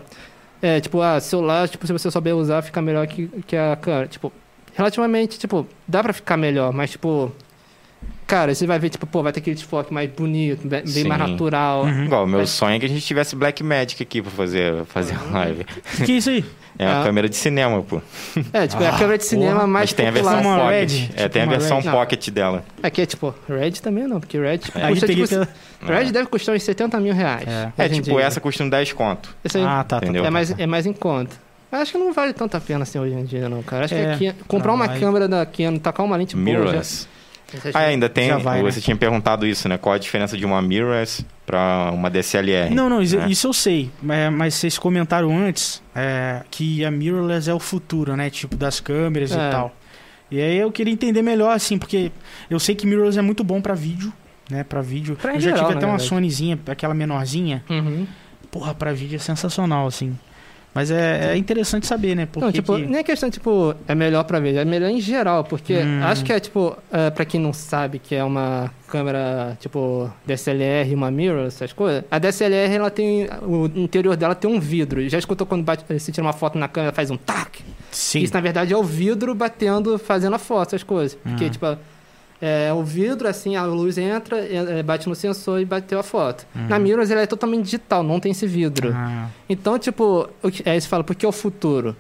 é, tipo, ah, celular, tipo, se você souber usar, fica melhor que, que a câmera. Tipo, relativamente, tipo, dá pra ficar melhor, mas, tipo, cara, você vai ver, tipo, pô, vai ter aquele desfoque mais bonito, bem, Sim. mais natural. Uhum. Igual, o meu Mas- sonho é que a gente tivesse Black Magic aqui pra fazer, fazer a live. Que é isso aí? [laughs] É uma Ah. câmera de cinema, pô. É, tipo, é a Ah, câmera de cinema porra. mais Mas tem a popular. versão Uma pocket. Red, é, tipo tem a versão Red. pocket dela. Aqui é, tipo, Red também não, porque Red, tipo, Aí custa, tipo, que... Red deve custar uns 70 mil reais. É. É, tipo, dia. essa custa uns 10 conto. Esse aí Ah, tá, tá, Entendeu? tá. é, mais, é mais em conta. Acho que não vale tanto a pena assim hoje em dia, não, cara. Acho É, que aqui, comprar uma vai. câmera da Canon, tacar uma lente boa Mirrorless. já... Ah, ainda tem. Vai, você né? tinha perguntado isso, né? Qual a diferença de uma mirrorless pra uma DSLR? Não, não, isso, né? isso eu sei. É, mas vocês comentaram antes é, que a mirrorless é o futuro, né? Tipo, das câmeras É. e tal. E aí eu queria entender melhor, assim, porque eu sei que mirrorless é muito bom pra vídeo, né? Pra vídeo. Pra eu já geral, tive até uma verdade. Sonyzinha, aquela menorzinha. Uhum. Porra, pra vídeo é sensacional, assim. Mas é, é interessante saber, né? Porque não, tipo, que... nem é questão, tipo, é melhor pra ver, é melhor em geral, porque Hum. acho que é, tipo, é, pra quem não sabe que é uma câmera, tipo, DSLR, uma mirror, essas coisas, a DSLR, ela tem, o interior dela tem um vidro. Já escutou quando bate, você tira uma foto na câmera, faz um tac? Sim. Isso, na verdade, é o vidro batendo, fazendo a foto, essas coisas. Porque, Uhum. tipo, é o vidro, assim, a luz entra, é, é, bate no sensor e bateu a foto. Na mirrors, ela é totalmente digital, não tem esse vidro. Uhum. Então, tipo, o que- aí você fala, por que é o futuro?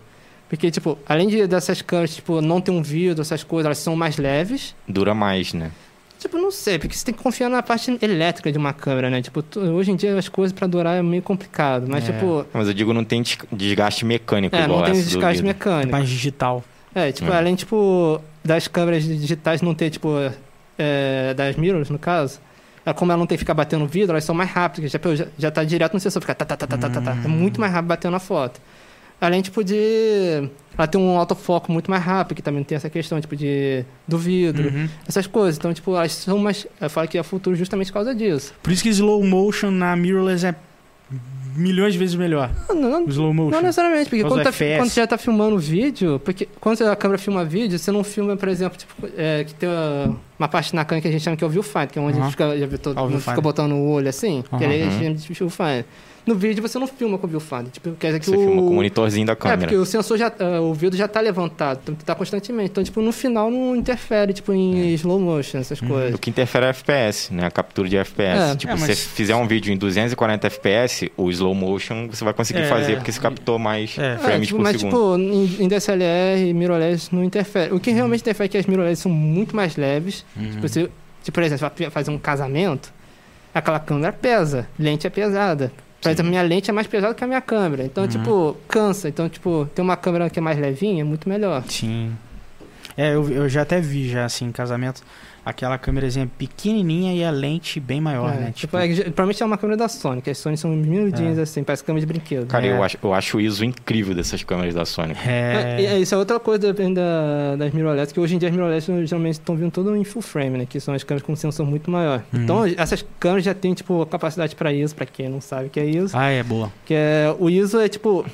Porque, tipo, além de, dessas câmeras, tipo, não ter um vidro, essas coisas, elas são mais leves. Dura mais, né? Tipo, não sei, porque você tem que confiar na parte elétrica de uma câmera, né? Tipo, tu- hoje em dia as coisas pra durar é meio complicado. Mas, É. tipo, Mas eu digo, não tem des- desgaste mecânico é, igual não tem desgaste mecânico. mais digital. É, tipo, Hum. além, tipo, das câmeras digitais não ter, tipo, é, das mirrors, no caso, é, como ela não tem que ficar batendo vidro, elas são mais rápidas, já, já, já tá direto no sensor, fica tá, tá, tá, tá, tá, tá, tá. É muito mais rápido batendo a foto. Além, tipo, de... Ela tem um autofoco muito mais rápido, que também tem essa questão, tipo, de... Do vidro, Uhum. essas coisas. Então, tipo, elas são mais... Eu falo que é futuro justamente por causa disso. Por isso que slow motion na mirrorless é milhões de vezes melhor. Não, não, O slow motion. Não necessariamente, porque Por quando, tá, quando você já tá filmando vídeo, porque quando a câmera filma vídeo, você não filma, por exemplo, tipo, é, que tem uma, parte na câmera que a gente chama que é o viewfinder, que é onde gente fica, já todo mundo viewfinder. fica botando o olho assim, que Aham. ali a gente chama de viewfinder. No vídeo você não filma com o viewfinder, tipo, quer dizer que Você o... filma com o monitorzinho da É, câmera. porque o sensor já, ah, o vidro já tá levantado, então tá constantemente. Então, tipo, no final não interfere, tipo, em slow motion, essas coisas. O que interfere é FPS, né? A captura de FPS. É. tipo, É, se mas- você fizer um vídeo em 240 FPS, o slow motion você vai conseguir É. fazer, porque você captou mais É. frames tipo, por mas, segundo. tipo, em, em DSLR e mirrorless não interfere. O que realmente interfere é que as mirrorless são muito mais leves. Uhum. Tipo, você, tipo, por exemplo, você vai fazer um casamento, aquela câmera pesa, lente é pesada. Por exemplo, minha lente é mais pesada que a minha câmera. Então, Uhum. tipo, cansa. Então, tipo, ter uma câmera que é mais levinha é muito melhor. Sim. É, eu, eu já até vi já, assim, em casamento, aquela câmerazinha pequenininha e a lente bem maior, É, né? tipo, é, provavelmente é uma câmera da Sony, que as Sony são miudinhas É. assim, parece câmera de brinquedo. Cara, É. eu, acho, eu acho o ISO incrível dessas câmeras da Sony. É, É, isso é outra coisa da, das mirrorless, que hoje em dia as mirrorless geralmente estão vindo tudo em full frame, né? Que são as câmeras com sensor muito maior. Uhum. Então, essas câmeras já têm, tipo, capacidade para ISO, para quem não sabe o que é ISO. Ah, é boa. Que é, o ISO é, tipo...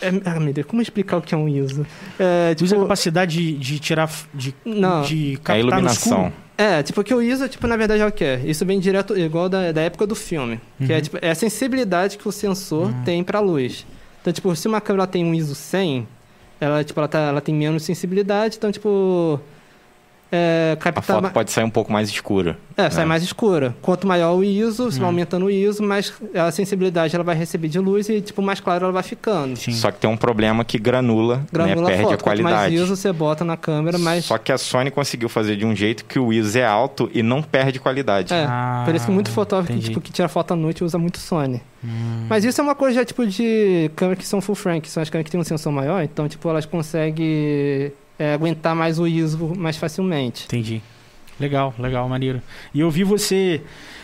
É, ah, meu Deus, como explicar o que é um ISO? É, Usa a tipo... capacidade de, de tirar, de, Não. de É a captar no iluminação. É, tipo, que o ISO, tipo, na verdade é o que é? Isso vem direto, igual da, da época do filme. Que é, Uhum. tipo, é a sensibilidade que o sensor Uhum. tem pra luz. Então, tipo, se uma câmera tem um ISO 100, ela, tipo, ela, tá, ela tem menos sensibilidade, então, tipo... É, A foto ma- pode sair um pouco mais escura. é, sai né? mais escura. Quanto maior o ISO, você vai Uhum. aumentando o ISO, mais a sensibilidade ela vai receber de luz e, tipo, mais claro ela vai ficando. Sim. Só que tem um problema que granula, Granula né? a Perde foto. a Quanto mais qualidade. ISO você bota na câmera, mais... Só que a Sony conseguiu fazer de um jeito que o ISO é alto e não perde qualidade. É, Ah, por isso que muito fotógrafo que, tipo, que tira foto à noite usa muito Sony. Hum. Mas isso é uma coisa já, tipo, de câmeras que são full frame, que são as câmeras que têm um sensor maior, então, tipo, elas conseguem é, aguentar mais o ISO mais facilmente. Entendi. Legal, legal, maneiro. E eu vi você.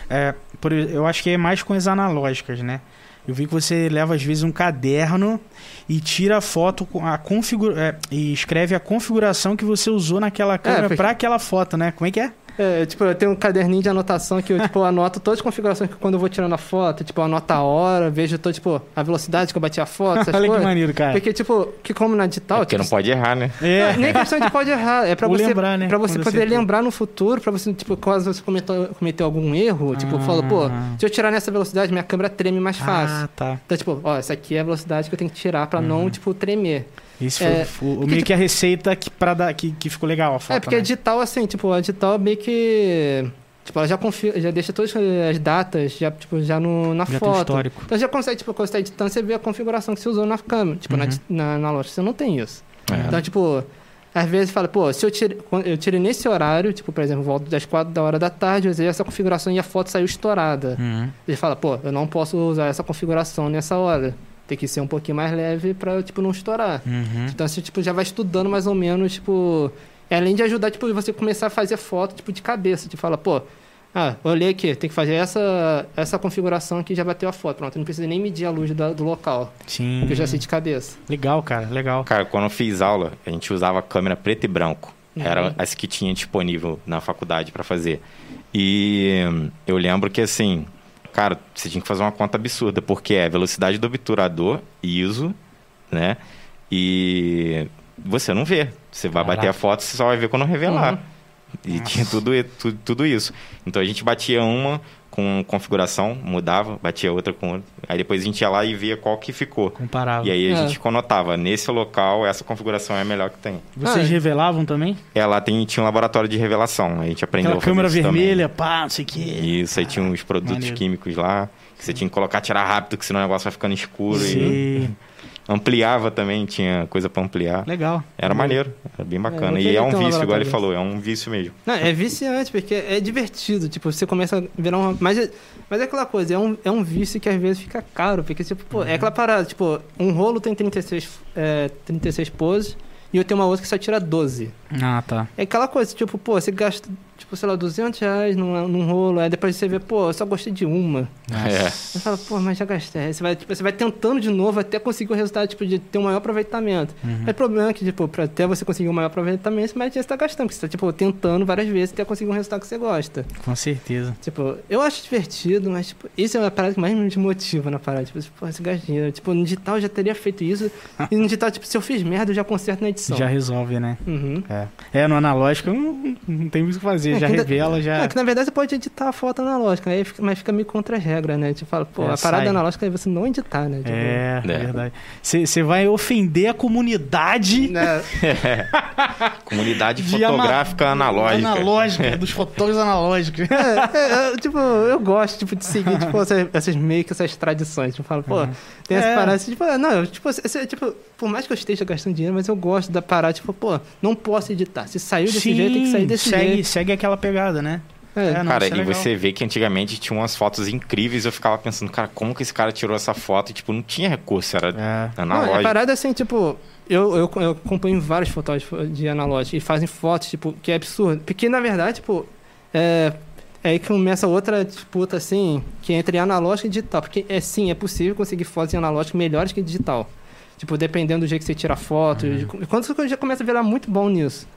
é, por- eu acho que é mais com as analógicas, né? Eu vi que você leva às vezes um caderno e tira a foto com a configura é, e escreve a configuração que você usou naquela câmera porque- pra aquela foto, né? Como é que é? É, tipo, eu tenho um caderninho de anotação que eu, tipo, anoto todas as configurações que quando eu vou tirando a foto, tipo, eu anoto a hora, vejo, todo, tipo, a velocidade que eu bati a foto, essas [laughs] Olha que coisas. maneiro, cara. Porque, tipo, que como na É digital, porque tipo, não pode errar, né? É. nem questão de pode errar, é pra Ou você, lembrar, né? pra você Quando poder você- lembrar no futuro, pra você, tipo, caso você cometeu, cometeu algum erro, tipo, Ah. fala, pô, se eu tirar nessa velocidade, minha câmera treme mais fácil. Ah, tá. Então, tipo, ó, essa aqui é a velocidade que eu tenho que tirar pra Uhum. não, tipo, tremer. Esse É, foi porque, meio que a receita que, pra dar, que, que ficou legal a foto. é, porque né? a digital, assim, tipo, a digital meio que... Tipo, ela já, confia, já deixa todas as datas, já, tipo, já no, na Já foto. histórico. Então já consegue, tipo, quando você tá editando, você vê a configuração que você usou na câmera. Tipo, na, Uhum. di- na, na loja. Você não tem isso. É. Então, tipo, às vezes fala, pô, se eu tirei, eu tirei nesse horário, tipo, por exemplo, volto das 4 da hora da tarde, às vezes essa configuração e a foto saiu estourada. Uhum. Ele fala, pô, eu não posso usar essa configuração nessa hora. Tem que ser um pouquinho mais leve pra, tipo, não estourar. Uhum. Então, você, tipo, já vai estudando mais ou menos, tipo... Além de ajudar, tipo, você começar a fazer foto, tipo, de cabeça. Tipo, fala, pô... Ah, olhei aqui, tem que fazer essa, essa configuração aqui já bateu a foto. Pronto, não precisa nem medir a luz da- do local. Sim. Porque eu já sei de cabeça. Legal, cara, legal. Cara, quando eu fiz aula, a gente usava câmera preto e branco. Uhum. Era as que tinha disponível na faculdade pra fazer. E hum, eu lembro que assim, cara, você tinha que fazer uma conta absurda, porque é velocidade do obturador, ISO, né? E você não vê. Você vai bater a foto, você só vai ver quando revelar. Uhum. E Nossa. tinha tudo, tudo, tudo isso. Então a gente batia uma com configuração, mudava, batia outra com outra. Aí depois a gente ia lá e via qual que ficou. Comparava. E aí a É. gente conotava, nesse local, essa configuração é a melhor que tem. Vocês Ah, é. revelavam também? Ela tem, tinha um laboratório de revelação, a gente aprendeu Aquela a fazer câmera isso também. vermelha, pá, não sei o quê. Isso, aí tinha uns produtos maneiro. químicos lá, que você tinha que colocar, tirar rápido, que senão o negócio vai ficando escuro. E Sim. Ampliava também, tinha coisa pra ampliar. Legal. Era maneiro, era bem bacana. eu e é um um vício, igual ele falou, é um vício mesmo. Não, é viciante, porque é divertido. Tipo, você começa a virar uma. Mas é, mas é aquela coisa, é um, é um vício que às vezes fica caro. Porque, tipo, pô, é aquela parada, tipo, um rolo tem 36, é, 36 poses e eu tenho uma outra que só tira 12. Ah, tá. É aquela coisa, tipo, pô, você gasta, tipo, sei lá, 200 reais num, num rolo, aí depois você vê, pô, eu só gostei de uma. É. Você fala, pô, mas já gastei. Aí você vai, tipo, você vai tentando de novo até conseguir o resultado, tipo, de ter um maior aproveitamento. Uhum. Mas o problema é que, tipo, pra até você conseguir um maior aproveitamento, você vai você tá gastando, porque você tá, tipo, tentando várias vezes até conseguir um resultado que você gosta. Com certeza. Tipo, eu acho divertido, mas, tipo, isso é a parada que mais me motiva na parada. Tipo, pô, esse gasto de dinheiro. Tipo, no digital eu já teria feito isso. e no digital, tipo, se eu fiz merda, eu já conserto na edição. Já resolve, né? Uhum. É. É, no analógico não, não tem muito o que fazer. É, já revela, já. É que na verdade você pode editar a foto analógica, aí fica, mas fica meio contra a regra, né? Tipo, fala, pô, É, a parada sai. analógica é você não editar, né? Tipo, É, É. verdade. Você vai ofender a comunidade né? [laughs] Comunidade de ama- fotográfica analógica. Analógica, dos fotógrafos analógicos. É, é, eu, tipo, eu gosto, tipo, de seguir, tipo, essas, essas meio que essas tradições. Tipo, eu falo, pô, tem essa É. parada, assim, tipo, não, tipo, esse- tipo, por mais que eu esteja gastando dinheiro, mas eu gosto da parada, tipo, pô, não posso editar. Se saiu desse jeito, tem que sair desse segue, jeito. segue aquela pegada, né? É. É, não, Cara, é e legal. você vê que antigamente tinha umas fotos incríveis. Eu ficava pensando, cara, como que esse cara tirou essa foto? E, tipo, não tinha recurso, era É. Não, a analógico. parada é assim, tipo, eu, eu, eu acompanho vários fotógrafos de analógico e fazem fotos, tipo, que é absurdo. Porque, na verdade, tipo, é, é aí que começa outra disputa, assim, que é entre analógico e digital. Porque, é sim, é possível conseguir fotos em analógico melhores que digital. Tipo, dependendo do jeito que você tira foto. Uhum. Quando você já começa a virar muito bom nisso.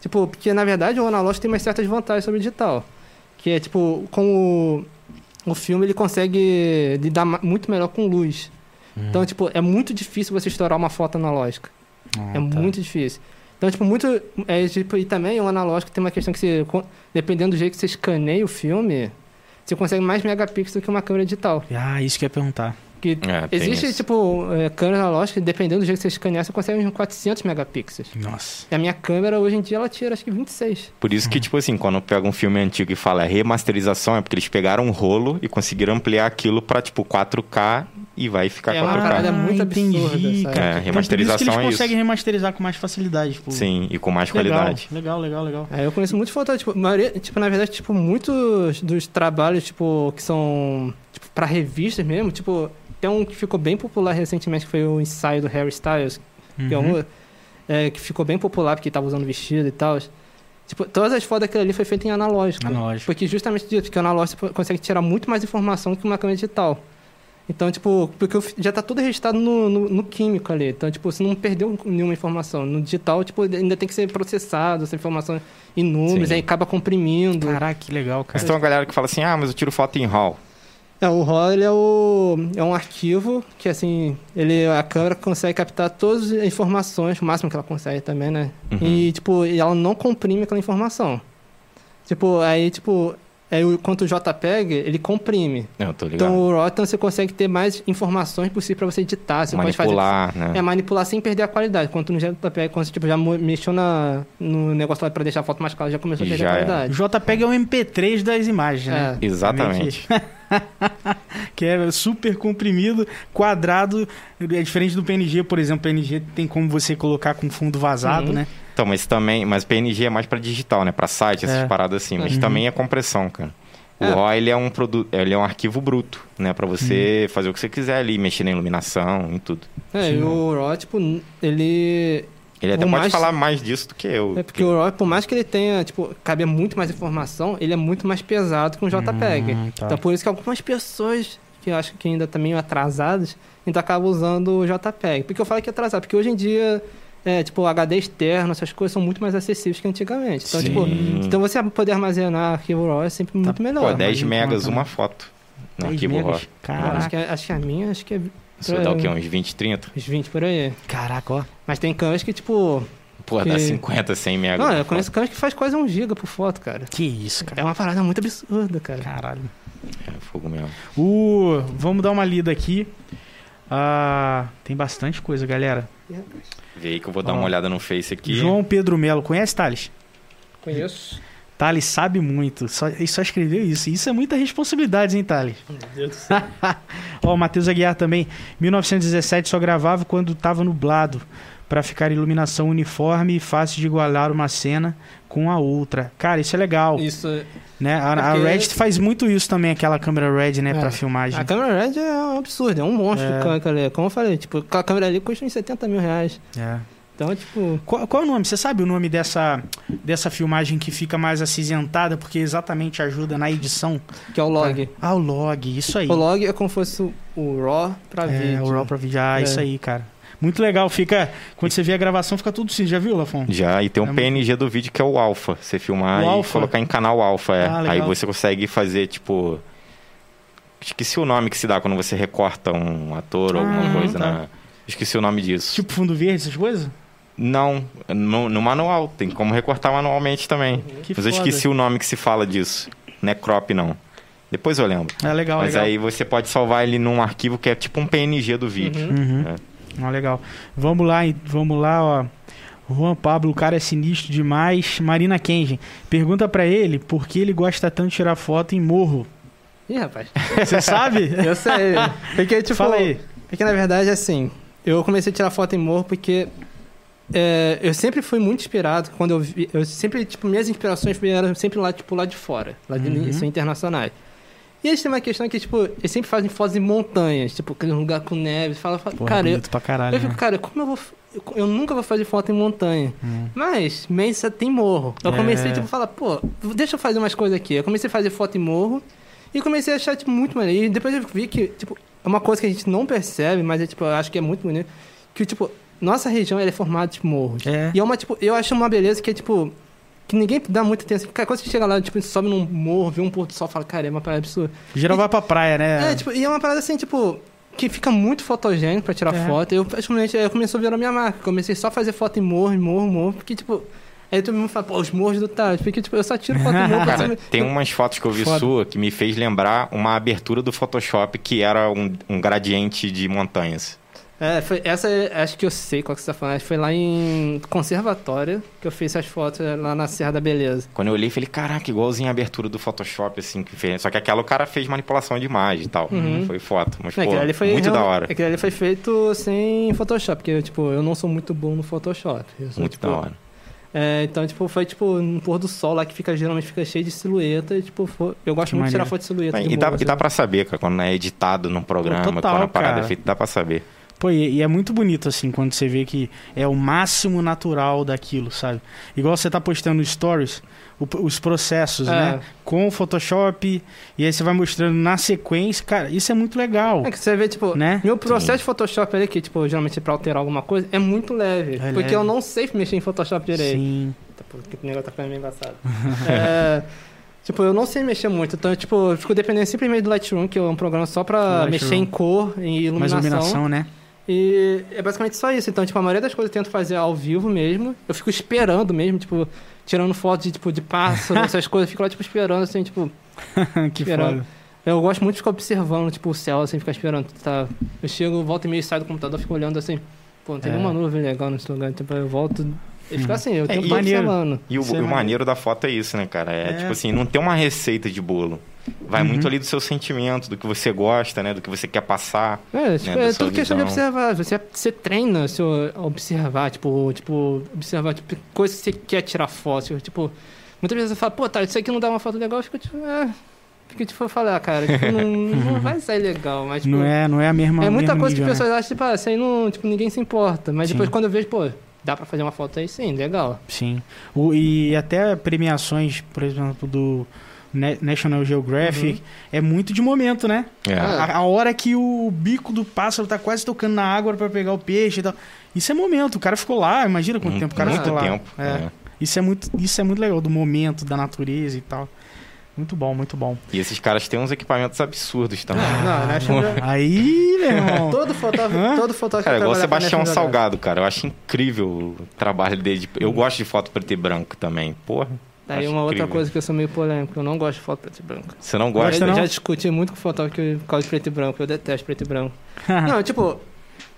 Tipo, porque, na verdade, o analógico tem umas certas vantagens sobre o digital. Que é, tipo, com o, o filme, ele consegue lidar muito melhor com luz. Uhum. Então, tipo, é muito difícil você estourar uma foto analógica. Ah, é tá. muito difícil. Então, tipo, muito. É, tipo, e também o analógico tem uma questão que você. Dependendo do jeito que você escaneia o filme, você consegue mais megapixels do que uma câmera digital. Ah, isso que eu ia perguntar. Que É, existe, isso. tipo, é, câmera analógica, dependendo do jeito que você escanear, você consegue uns 400 megapixels. Nossa. E a minha câmera, hoje em dia, ela tira acho que 26. Por isso que, tipo assim, quando pega um filme antigo e fala remasterização, é porque eles pegaram um rolo e conseguiram ampliar aquilo pra, tipo, 4K e vai ficar É uma 4K. parada muito entendi, absurda, sabe? É, Então, por isso que remasterização eles é isso. conseguem remasterizar com mais facilidade. Tipo, Sim, e com mais legal, qualidade. Legal, legal, legal. É, eu conheço muitos fotógrafos, tipo, maioria, tipo, na verdade, tipo, muitos dos trabalhos, tipo, que são, tipo, pra revistas mesmo, tipo, tem um que ficou bem popular recentemente, que foi o ensaio do Harry Styles, que é Uhum. um, é, que ficou bem popular porque tava usando vestido e tal. Tipo, todas as fotos daquilo ali foi feito em analógico. Analógico. Porque justamente disso, porque o analógico você consegue tirar muito mais informação que uma câmera digital. Então, tipo, porque já tá tudo registrado no, no, no químico ali. Então, tipo, você não perdeu nenhuma informação. No digital, tipo, ainda tem que ser processado, essa informação em números, Sim. aí acaba comprimindo. Caraca, que legal, Mas cara. tem uma galera que fala assim, ah, mas eu tiro foto em RAW. É, o RAW ele é, o, é um arquivo que, assim, ele, a câmera consegue captar todas as informações, o máximo que ela consegue também, né? Uhum. E, tipo, e ela não comprime aquela informação. Tipo, aí, tipo, aí, o- enquanto o JPEG, ele comprime. Eu tô ligado. Então, o RAW, então, você consegue ter mais informações possíveis para você editar. Você pode fazer Manipular, né? É, manipular sem perder a qualidade. Quanto no JPEG, quando você tipo, já mexeu na, no negócio lá pra deixar a foto mais clara, já começou a perder Já a. O qualidade. JPEG é o MP3 das imagens, né? É. Exatamente. [laughs] [laughs] que é super comprimido, quadrado, é diferente do PNG, por exemplo, PNG tem como você colocar com fundo vazado, Uhum. né? Então, mas também, mas PNG é mais pra digital, né? Pra site, essas É. paradas assim. Mas Uhum. também é compressão, cara. O É. RAW, ele é um produto, ele é um arquivo bruto, né? Pra você Uhum. fazer o que você quiser ali, mexer na iluminação, em tudo. É, e o RAW, tipo, ele. Ele até pode mais- falar mais disso do que eu. É porque o RAW, por mais que ele tenha, tipo, cabe muito mais informação, ele é muito mais pesado que um JPEG. Hum, tá. Então, por isso que algumas pessoas que eu acho que ainda estão meio atrasadas, ainda acabam usando o JPEG. Por que eu falo que é atrasado? Porque hoje em dia, é, tipo, HD externo, essas coisas são muito mais acessíveis que antigamente. Então, Sim. tipo, então você poder armazenar arquivo RAW é sempre muito melhor. Pô, 10 mais em megas uma foto. No 10 arquivo megas? RAW. Acho Caraca, que, é- acho que a minha, acho que é Isso dá o quê? Uns 20, 30? uns 20 por aí. caraca, ó. Mas tem câmeras que, tipo. Pô, dá Que- 50, 100 mega. Não, eu conheço câmeras que faz quase um giga por foto, cara. Que isso, cara. É uma parada muito absurda, cara. Caralho. É fogo mesmo. O, vamos dar uma lida aqui. Ah, tem bastante coisa, galera. Vê aí que eu vou dar uma olhada no Face aqui. João Pedro Melo, conhece Thales? Conheço. Thales sabe muito. Só, ele só escreveu isso. Isso é muita responsabilidade, hein, Thales? Meu Deus do céu. [laughs] Ó, o Matheus Aguiar também. 1917 só gravava quando tava nublado. Pra ficar iluminação uniforme e fácil de igualar uma cena com a outra. Cara, isso é legal. Isso. Né? A, a Porque- Red faz muito isso também, aquela câmera Red, né, É. pra filmagem. A câmera Red é um absurdo, é um monstro É. Como eu falei, tipo, a câmera ali custa uns 70 mil reais. É. Então, tipo. Qual, qual é o nome? Você sabe o nome dessa, dessa filmagem que fica mais acinzentada porque exatamente ajuda na edição? Que é o log. Ah, o log, isso aí. O log é como se fosse o- o RAW pra é, vídeo. o RAW pra vídeo. Ah, É. isso aí, cara. Muito legal, fica. Quando você vê a gravação, fica tudo assim. Já viu, Lafon? Já, e tem um É PNG do vídeo que é o Alpha. Você filmar O e Alpha? colocar em canal Alpha, é. Ah. Aí você consegue fazer, tipo. Esqueci o nome que se dá quando você recorta um ator ou alguma Ah, coisa, tá. né? Esqueci o nome disso. Tipo fundo verde, essas coisas? Não, no, no manual. Tem como recortar manualmente também. Que Mas eu esqueci o nome que se fala disso. Não é crop, não. Depois eu lembro. É legal, Mas legal. aí você pode salvar ele num arquivo que é tipo um PNG do vídeo. Uhum. Uhum. É. Ah, legal. Vamos lá, vamos lá, ó. Juan Pablo, o cara é sinistro demais. Marina Kenji, pergunta pra ele por que ele gosta tanto de tirar foto em morro. Ih, rapaz. Você sabe? [laughs] Eu sei. [laughs] Porque, tipo. Fala aí. Porque, na verdade, assim, eu comecei a tirar foto em morro porque é, eu sempre fui muito inspirado quando eu vi. Eu sempre, tipo, minhas inspirações eram sempre lá, tipo, lá de fora. Lá de Uhum. são internacionais. E eles têm uma questão que, tipo, eles sempre fazem fotos em montanhas, tipo, aquele lugar com neve. Fala, fala Porra, cara, eu, bonito pra caralho. eu fico, né? cara, como eu vou. Eu, eu nunca vou fazer foto em montanha. Hum. Mas Mensa tem morro. Eu É. comecei, tipo, a falar, pô, deixa eu fazer umas coisas aqui. Eu comecei a fazer foto em morro e comecei a achar, tipo, muito maneiro. E depois eu vi que, tipo, é uma coisa que a gente não percebe, mas é, tipo, eu acho que é muito bonito. Que, tipo, nossa região ela é formada de morros. É. E é uma, tipo, eu acho uma beleza que é, tipo, que ninguém dá muita atenção. Porque quando você chega lá, tipo, sobe num morro, vê um pôr do sol, fala, cara, é uma parada absurda. Geral vai pra praia, né? É, tipo, e é uma parada assim, tipo, que fica muito fotogênico pra tirar É. foto. Eu, praticamente, eu comecei a virar a minha marca. Comecei só a fazer foto em morro, em morro, morro, porque, tipo, aí todo mundo fala, pô, os morros do Tales. Porque, tipo, eu só tiro foto em morro [laughs] Cara, tem umas fotos que eu vi Foda. sua que me fez lembrar uma abertura do Photoshop que era um, um gradiente de montanhas. É, foi, essa é- acho que eu sei qual que você tá falando. Foi lá em Conservatório que eu fiz essas fotos é, lá na Serra da Beleza. Quando eu olhei, falei, caraca, igualzinho a abertura do Photoshop, assim, que fez. Só que aquela o cara fez manipulação de imagem e tal. Uhum. Foi foto. Mas, É, pô, ali foi muito real- da hora. Aquele ali foi feito sem Photoshop, porque, tipo, eu não sou muito bom no Photoshop. Sou, Muito tipo, da hora. É, então, tipo, foi tipo no pôr do sol lá que fica geralmente fica cheio de silhueta. E, tipo, foi- eu gosto Que muito de tirar maneiro. foto de silhueta. E de dá, morro, e dá assim. pra saber, cara, quando é editado num programa, total, quando a parada cara. é feita, dá pra saber. Pô, e, e é muito bonito, assim, quando você vê que é o máximo natural daquilo, sabe? Igual você tá postando no stories, o- os processos, É. né? Com o Photoshop, e aí você vai mostrando na sequência. Cara, isso é muito legal. É que você vê, tipo, Né? meu processo Sim. de Photoshop ali, que, tipo, geralmente pra alterar alguma coisa, é muito leve. É porque leve. eu não sei mexer em Photoshop direito. Sim. Tá, pô, que negócio tá ficando meio embaçado. [laughs] é, tipo, eu não sei mexer muito. Então, tipo, eu fico dependendo simplesmente do Lightroom, que é um programa só pra Lightroom. mexer em cor, em Mais iluminação. iluminação, né? E é basicamente só isso. Então, tipo, a maioria das coisas eu tento fazer ao vivo mesmo. Eu fico esperando mesmo, tipo, tirando foto de, tipo, de pássaro, [laughs] essas coisas. Eu fico lá, tipo, esperando, assim, tipo... [laughs] que Esperando. foda. Eu gosto muito de ficar observando, tipo, o céu, assim, ficar esperando. Tá? Eu chego, volto e meio, saio do computador, fico olhando, assim... Pô, não tem É. nenhuma nuvem legal nesse lugar. Tipo, eu volto... E fica assim, eu É, e todo maneiro. observando. E o, é o maneiro. da foto é isso, né, cara? É, É. tipo assim, não tem uma receita de bolo. Vai Uhum. muito ali do seu sentimento, do que você gosta, né? Do que você quer passar. É, tipo, da é tudo questão de observar. Você, você treina se observar, tipo, tipo, observar tipo, coisas que você quer tirar foto. Tipo, muitas vezes você fala, pô, tá, isso aqui não dá uma foto legal, eu fico tipo, é. Fica tipo, eu falar, cara, tipo, não, não [laughs] vai sair legal, mas tipo, Não é, não é a mesma é muita coisa nível, que as né? pessoas acham, tipo, ah, isso aí não, tipo, ninguém se importa. Mas Sim. depois quando eu vejo, pô, dá pra fazer uma foto aí sim, legal. Sim. O, e até premiações, por exemplo, do Na- National Geographic, Uhum. é muito de momento, né? É. A, a hora que o bico do pássaro tá quase tocando na água pra pegar o peixe e tal. Isso é momento. O cara ficou lá, imagina quanto tempo o cara muito ficou lá. tempo. É. é. Isso é muito, isso é muito legal, do momento, da natureza e tal. Muito bom, muito bom. E esses caras têm uns equipamentos absurdos também. Não, né? Aí, meu irmão. [laughs] Todo fotógrafo, todo fotógrafo Cara, que igual Sebastião National Salgado, cara. Eu acho incrível o trabalho dele. Eu gosto de foto preto e branco também. Porra. Aí acho uma outra incrível. coisa que eu sou meio polêmico, eu não gosto de foto preto e branco. Você não Gosta eu não? já discuti muito com fotógrafo que- por causa de preto e branco, eu detesto preto e branco. [laughs] não, tipo,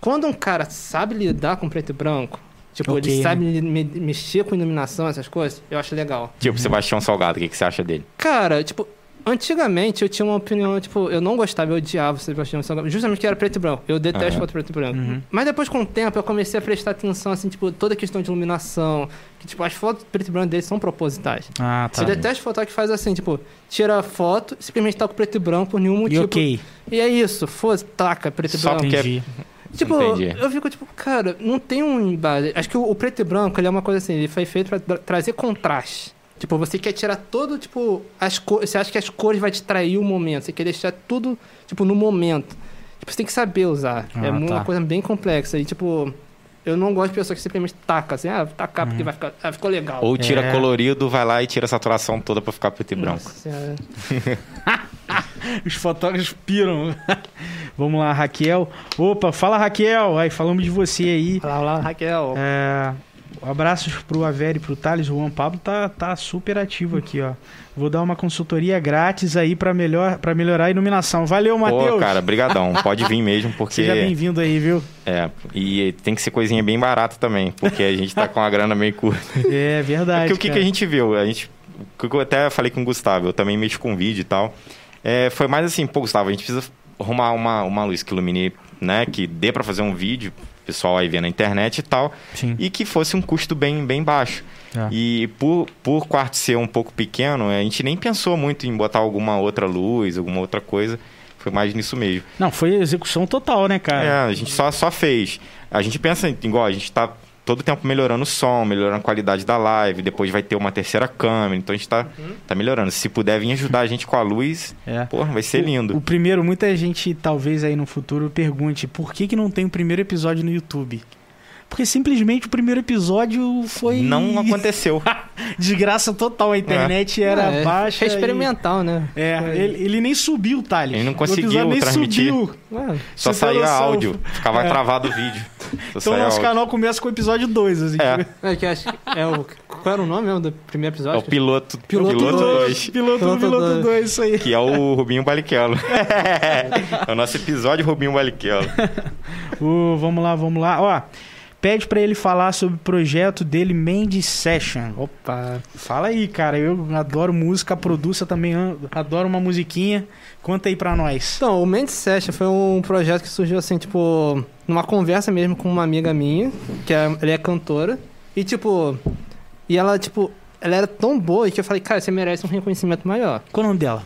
quando um cara sabe lidar com preto e branco, tipo, Ok, ele sabe me- me- mexer com iluminação, essas coisas, eu acho legal. Tipo, Sebastião Salgado, o que, que você acha dele? Cara, tipo, antigamente eu tinha uma opinião, tipo, eu não gostava, eu odiava Sebastião Salgado, justamente que era preto e branco. Eu detesto foto preto e branco. Uhum. Mas depois, com o tempo, eu comecei a prestar atenção, assim, tipo, toda a questão de iluminação, que, tipo, as fotos preto e branco dele são propositais. Ah, tá. Você detesta fotógrafo que faz assim, tipo, tira a foto, simplesmente tá com preto e branco por nenhum E motivo. ok. E é isso, foda taca preto e Só branco. porque- Entendi. Tipo, Entendi. eu fico tipo, cara, não tem um embate. Acho que o, o preto e branco ele é uma coisa assim, ele foi feito pra tra- trazer contraste. Tipo, você quer tirar todo, tipo, as cores. Você acha que as cores vai distrair o momento. Você quer deixar tudo, tipo, no momento. Tipo, você tem que saber usar. Ah, é uma tá. coisa bem complexa. E, tipo, eu não gosto de pessoa que simplesmente taca, assim, ah, tacar porque vai ficar. Ah, ficou legal. Ou tira É. colorido, vai lá e tira a saturação toda pra ficar preto e branco. Nossa Senhora. [laughs] [laughs] Os fotógrafos piram. [laughs] Vamos lá, Raquel. Opa, fala Raquel. Aí, falamos de você aí. Olá, olá, Raquel. É, abraços pro Averi e pro Thales. O Juan Pablo tá, tá super ativo aqui, ó. Vou dar uma consultoria grátis aí pra, melhor, pra melhorar a iluminação. Valeu, Pô, Matheus. cara, brigadão. Pode vir mesmo, [laughs] porque. Seja bem-vindo aí, viu? É, e tem que ser coisinha bem barata também, porque a gente tá com a grana meio curta. É verdade. Porque o que, que a gente viu? A gente. O que eu até falei com o Gustavo, eu também mexo com vídeo e tal. É, foi mais assim, pô, Gustavo, a gente precisa arrumar uma, uma luz que ilumine, né? Que dê pra fazer um vídeo, o pessoal aí vê na internet e tal. Sim. E que fosse um custo bem, bem baixo. É. E por, por quarto ser um pouco pequeno, a gente nem pensou muito em botar alguma outra luz, alguma outra coisa. Foi mais nisso mesmo. Não, foi execução total, né, cara? É, a gente só, só fez. A gente pensa, igual, a gente tá todo tempo melhorando o som, melhorando a qualidade da live, depois vai ter uma terceira câmera, então a gente tá, tá melhorando. Se puder vir ajudar a gente com a luz, É. porra, vai ser lindo. O primeiro, muita gente talvez aí no futuro pergunte por que, que não tem o primeiro episódio no YouTube? Porque simplesmente o primeiro episódio foi. Não aconteceu. [laughs] Desgraça total. A internet era É, baixa. É e- experimental, né? É, ele, ele nem subiu, Thales. Ele não conseguiu nem transmitir. Subiu. Ué, Só saía áudio, ficava É. travado o vídeo. Só Então nosso áudio. canal começa com o episódio 2, assim. É, É que acho que é o. Qual era o nome mesmo do primeiro é episódio? o piloto, Piloto piloto dois. 2. Piloto, Piloto piloto dois. 2, isso aí. Que é o Rubinho Baliquelo. [laughs] é o nosso episódio Rubinho Baliquelo. Ô, [laughs] vamos lá, vamos lá. Ó, pede pra ele falar sobre o projeto dele, Mendes Session. Opa. Fala aí, cara. Eu adoro música, Produça também adoro uma musiquinha. Conta aí pra nós. Então, o Mendes Session foi um projeto que surgiu assim, tipo, numa conversa mesmo com uma amiga minha, que é, ela é cantora. E, tipo, e ela, tipo, ela era tão boa que eu falei, cara, você merece um reconhecimento maior. Qual o nome dela?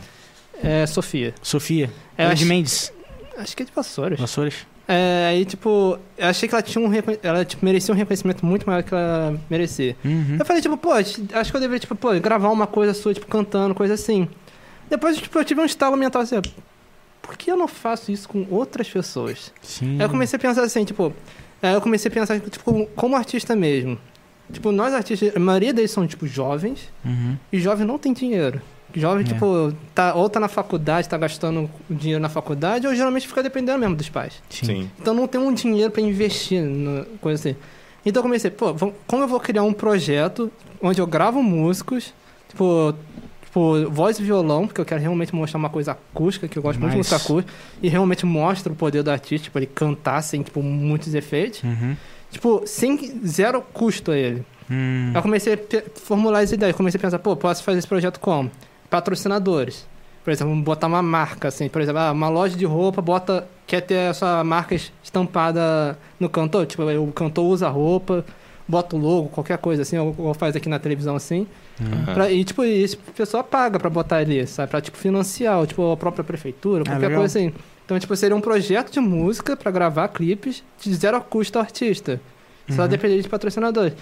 É Sofia. Sofia. É, Ela de acho- Mendes. Acho que é de Vassouras. Vassouras. É, aí, tipo, eu achei que ela tinha um ela tipo, merecia um reconhecimento muito maior que ela merecia. Uhum. Eu falei, tipo, pô, acho acho que eu deveria, tipo, pô, gravar uma coisa sua, tipo, cantando, coisa assim. Depois, tipo, eu tive um estalo mental assim, por que eu não faço isso com outras pessoas? Sim. Aí eu comecei a pensar assim, tipo, aí eu comecei a pensar, tipo, como artista mesmo. Tipo, nós artistas, a maioria deles são, tipo, jovens, Uhum. e jovem não tem dinheiro. Jovem, É. tipo, tá, ou tá na faculdade, tá gastando o dinheiro na faculdade, ou geralmente fica dependendo mesmo dos pais. Sim. Então não tem um dinheiro pra investir na coisa assim. Então eu comecei, pô, como eu vou criar um projeto onde eu gravo músicos, tipo, tipo, voz e violão, porque eu quero realmente mostrar uma coisa acústica, que eu gosto muito de música acústica, e realmente mostra o poder do artista, tipo, ele cantar sem, tipo, muitos efeitos. Uhum. Tipo, sem zero custo a ele. Hum. Aí eu comecei a formular as ideias, comecei a pensar, pô, posso fazer esse projeto como? Patrocinadores. Por exemplo, botar uma marca, assim, por exemplo, ah, uma loja de roupa bota, quer ter a sua marca estampada no cantor, tipo, o cantor usa a roupa, bota o logo, qualquer coisa assim, ou, ou faz aqui na televisão assim. Aham. Pra- e, tipo, isso a pessoa paga pra botar ali, sabe? Pra, tipo, financiar, ou, tipo, a própria prefeitura, Ah, qualquer legal. coisa assim. Então, tipo, seria um projeto de música pra gravar clipes de zero custo ao artista. Só Uhum. depender de patrocinadores.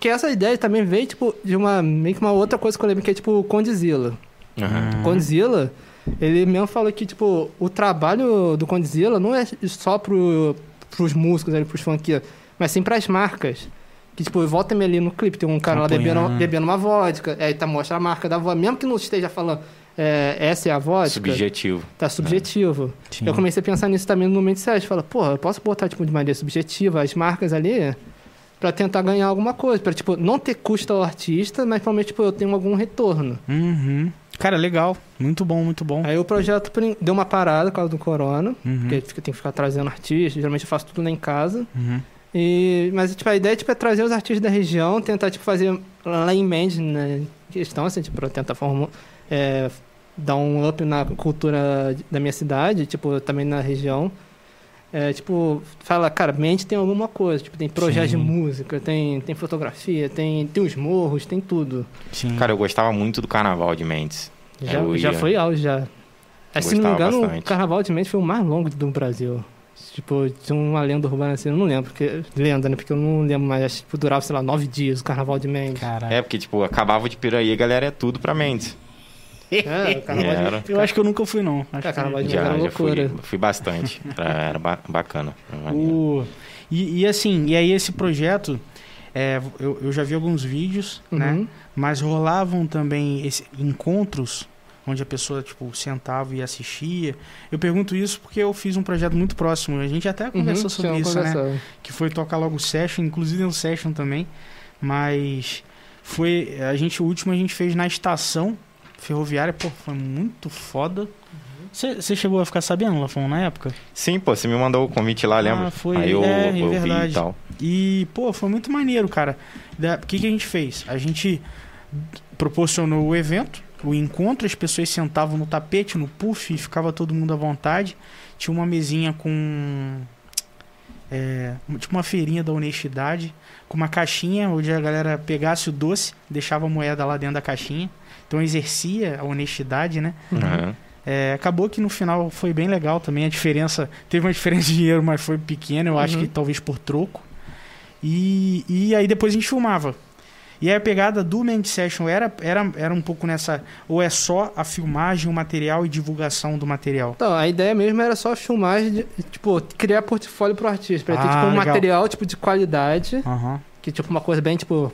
Que essa ideia também veio, tipo, de uma, meio que uma outra coisa que eu lembro, que é, tipo, o Condzilla. Aham. Uhum. Condzilla, ele mesmo falou que, tipo, o trabalho do Condzilla não é só pro, pros músicos, ali, pros funkeiros, mas sim pras marcas. Que, tipo, volta me ali no clipe, tem um cara lá bebendo, bebendo uma vodka, aí tá mostra a marca da vodka, mesmo que não esteja falando, é, essa é a vodka, Subjetivo. tá subjetivo. Eu comecei a pensar nisso também no momento set. Fala, porra, eu posso botar, tipo, de maneira subjetiva as marcas ali pra tentar ganhar alguma coisa. Pra, tipo, não ter custo ao artista, mas provavelmente, tipo, eu tenho algum retorno. Uhum. Cara, legal. Muito bom, muito bom. Aí o projeto deu uma parada por causa do corona, Uhum. porque tem que ficar trazendo artistas. Geralmente eu faço tudo lá em casa. Uhum. E, mas, tipo, a ideia tipo, é trazer os artistas da região, tentar, tipo, fazer lá em Mendes, né, questão, assim, tipo, tentar formar, é, dar um up na cultura da minha cidade, tipo, também na região. É, tipo, fala, cara, Mendes tem alguma coisa, tipo, tem projeto Sim. de música, tem, tem fotografia, tem, tem os morros, tem tudo. Sim. Cara, eu gostava muito do carnaval de Mendes. Já, Eu já ia. foi auge, já. É, se não me engano, bastante. o Carnaval de Mendes foi o mais longo do Brasil. Tipo, tinha uma lenda urbana assim, eu não lembro, porque, lenda, né? Porque eu não lembro mais, acho que tipo, durava, sei lá, nove dias o Carnaval de Mendes. Caralho. É, porque, tipo, acabava de Piraí, a galera é tudo pra Mendes. É, o [laughs] Carnaval de. Eu acho que eu nunca fui, não. Acho Cara, que- carnaval de- Já, era já fui, loucura. fui bastante. [laughs] Era, era ba- bacana. Era. O... E, e assim, e aí esse projeto, é, eu, eu já vi alguns vídeos, né? Uhum. Mas rolavam também esse- encontros onde a pessoa, tipo, sentava e assistia. Eu pergunto isso porque eu fiz um projeto muito próximo. A gente até conversou Uhum, sobre isso, né? Que foi tocar logo session, inclusive um session também. Mas foi. A gente, o último a gente fez na estação ferroviária, pô, foi muito foda. Você chegou a ficar sabendo, Lafon, na época? Sim, pô, você me mandou o convite lá, lembra? Ah, foi. Aí eu, é, é eu vi verdade. e tal. E, pô, foi muito maneiro, cara. O que, que a gente fez? A gente proporcionou o evento, o encontro, as pessoas sentavam no tapete, no puff, e ficava todo mundo à vontade. Tinha uma mesinha com. É, tipo uma feirinha da honestidade, com uma caixinha onde a galera pegasse o doce, deixava a moeda lá dentro da caixinha. Então exercia a honestidade, né? Aham. É, acabou que no final foi bem legal também. A diferença. Teve uma diferença de dinheiro, mas foi pequena, eu acho Uhum. que talvez por troco. E, e aí depois a gente filmava. E aí a pegada do Mind Session era, era, era um pouco nessa. Ou é só a filmagem, o material e divulgação do material? Então, a ideia mesmo era só filmar, de, tipo, criar portfólio pro artista. Pra ter, Ah, tipo, um legal. material, tipo, de qualidade. Aham. Que, tipo, uma coisa bem, tipo...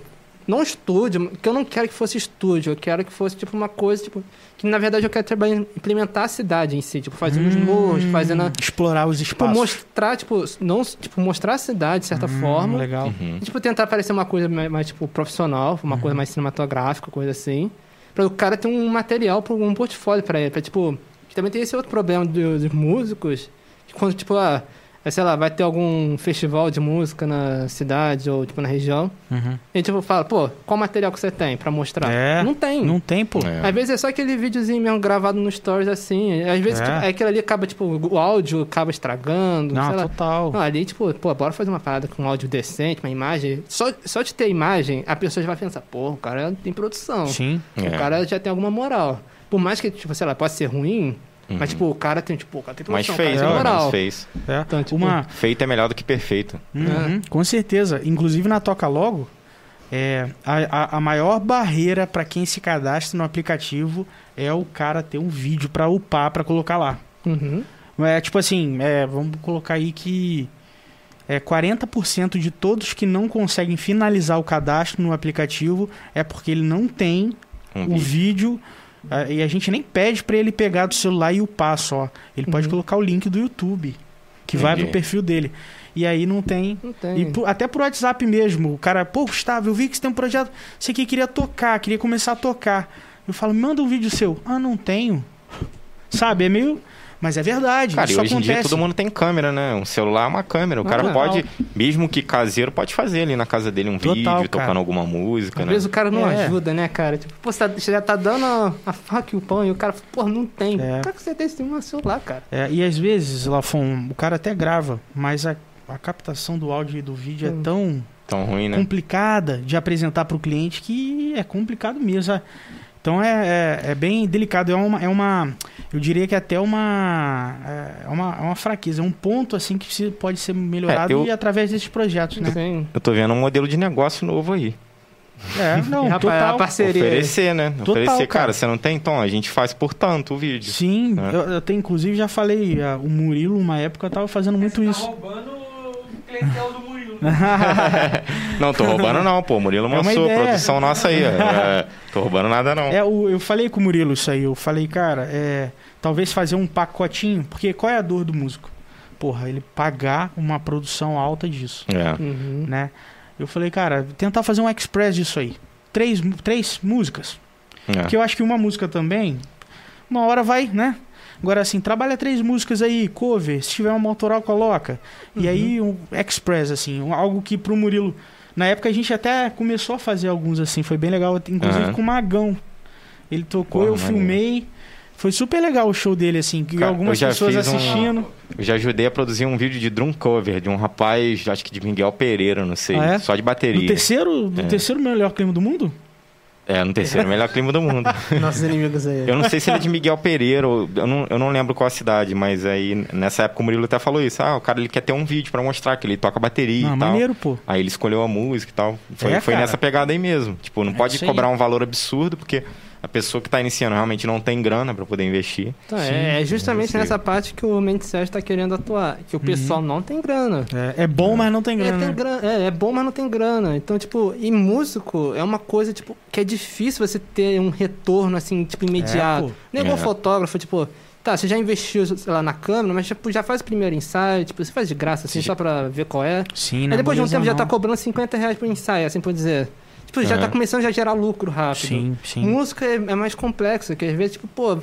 Não estúdio, que eu não quero que fosse estúdio. Eu quero que fosse, tipo, uma coisa, tipo... Que, na verdade, eu quero trabalhar, implementar a cidade em si. Tipo, fazendo os morros, Hum, fazendo... a- Explorar os Tipo, espaços. mostrar, tipo... Não, tipo, mostrar a cidade, de certa Hum, forma. Legal. Uhum. E, tipo, tentar parecer uma coisa mais, mais, tipo, profissional. Uma coisa mais cinematográfica, coisa assim. Pra o cara ter um material, pra um portfólio pra ele. Pra, tipo... que Também tem esse outro problema do- dos músicos. Que quando, tipo, ah... é, Sei lá, vai ter algum festival de música na cidade ou, tipo, na região. Uhum. E, tipo, fala, pô, qual material que você tem pra mostrar? É, Não tem. Não tem, pô. É. Às vezes é só aquele videozinho mesmo gravado no Stories assim. Às vezes É. tipo, aquilo ali acaba, tipo, o áudio acaba estragando. Não, sei lá. total. Não, ali, tipo, pô, bora fazer uma parada com um áudio decente, uma imagem. Só, só de ter imagem, a pessoa já vai pensar, pô, o cara tem produção. Sim. É. O cara já tem alguma moral. Por mais que, tipo, sei lá, pode ser ruim, Uhum. mas, tipo, o cara tem, tipo, o cara tem Mas produção, o fez, cara tem menos moral. fez. É. Então, tipo, Uma, Feito é melhor do que perfeito. Uhum, Com certeza. Inclusive na Toca Logo, é, a, a, a maior barreira para quem se cadastra no aplicativo é o cara ter um vídeo para upar, para colocar lá. Uhum. É tipo assim, é, vamos colocar aí que é 40% de todos que não conseguem finalizar o cadastro no aplicativo é porque ele não tem Um o vídeo. vídeo e a gente nem pede para ele pegar do celular e upar só. Ele pode Uhum. colocar o link do YouTube que vai Entendi. pro perfil dele. E aí não tem Não tem. e pro- até pro WhatsApp mesmo. O cara, pô, Gustavo, eu vi que você tem um projeto. Você aqui queria tocar, queria começar a tocar. Eu falo, manda um vídeo seu. Ah, não tenho. Sabe, é meio. Mas é verdade. Cara, e isso hoje em acontece. dia todo mundo tem câmera, né? Um celular é uma câmera. O Ah, cara não. pode, mesmo que caseiro, pode fazer ali na casa dele um Total, vídeo, cara. tocando alguma música, Às né? vezes o cara não É. ajuda, né, cara? Tipo, pô, você, tá, já tá dando a, a faca e o pão e o cara, pô, não tem. É. Como é que você tem esse celular, cara? É, e às vezes, Lafon, o cara até grava, mas a, a captação do áudio e do vídeo Hum. é tão Tão ruim, né? complicada de apresentar para o cliente que é complicado mesmo. Então é, é, é bem delicado. É uma, é uma. Eu diria que até uma. É uma, é uma fraqueza. É um ponto assim que se- pode ser melhorado É, eu- e através desses projetos, né? Sim. Eu tô vendo um modelo de negócio novo aí. É, não, E, [laughs] rapaz, total. a parceria. Oferecer, né? Total, Oferecer, cara. cara. você não tem? Então, a gente faz por tanto o vídeo. Sim, né? eu, eu tenho, inclusive já falei, ah, o Murilo, uma época, tava fazendo muito Você tá isso. roubando do Murilo. [laughs] Não, tô roubando não, pô. O Murilo É uma lançou, ideia. produção nossa aí. ó. [laughs] É, Tô roubando nada, não. É, o- eu falei com o Murilo isso aí. Eu falei, cara, é, talvez fazer um pacotinho. Porque qual é a dor do músico? Porra, ele pagar uma produção alta disso, É. Uhum. né? Eu falei, cara, tentar fazer um express disso aí. Três, três músicas. é. Porque eu acho que uma música também, uma hora vai, né? Agora, assim, trabalha três músicas aí, cover, se tiver uma autoral, coloca. E aí, um express, assim, um- algo que pro Murilo... Na época a gente até começou a fazer alguns, assim, foi bem legal, inclusive Aham. com o Magão. Ele tocou, Porra, eu filmei. Foi super legal o show dele, assim, que Cara, algumas pessoas fiz um- assistindo. Eu já ajudei a produzir um vídeo de drum cover de um rapaz, acho que de Miguel Pereira, não sei. Ah, é? Só de bateria. No terceiro, no É. terceiro melhor clima do mundo? É, no terceiro, melhor clima do mundo. [laughs] Nossos inimigos aí. Eu não sei se ele é de Miguel Pereira, ou- eu não, eu não lembro qual a cidade, mas aí nessa época o Murilo até falou isso. Ah, o cara ele quer ter um vídeo pra mostrar que ele toca bateria Ah, e tal. maneiro, pô. Aí ele escolheu a música e tal. Foi, É, foi nessa pegada aí mesmo. Tipo, não É pode cobrar um valor absurdo, porque a pessoa que tá iniciando realmente não tem grana pra poder investir. Então, Sim, é, é justamente nessa parte que o Mendes tá querendo atuar. Que o pessoal não tem grana. É, é bom, mas não tem É, grana. tem né? grana. É, é bom, mas não tem grana. Então, tipo, e músico é uma coisa, tipo, que é difícil você ter um retorno, assim, tipo, imediato. É. Não é igual É. fotógrafo, tipo, tá, você já investiu, sei lá, na câmera, mas tipo, já faz o primeiro ensaio, tipo, você faz de graça, assim, Sim. só pra ver qual é. Sim, Aí né? depois de um tempo já não. tá cobrando 50 reais por ensaio, assim por dizer. Tipo, já É. tá começando já a gerar lucro rápido. Sim, sim. Música é, é mais complexo, que às vezes, tipo, pô,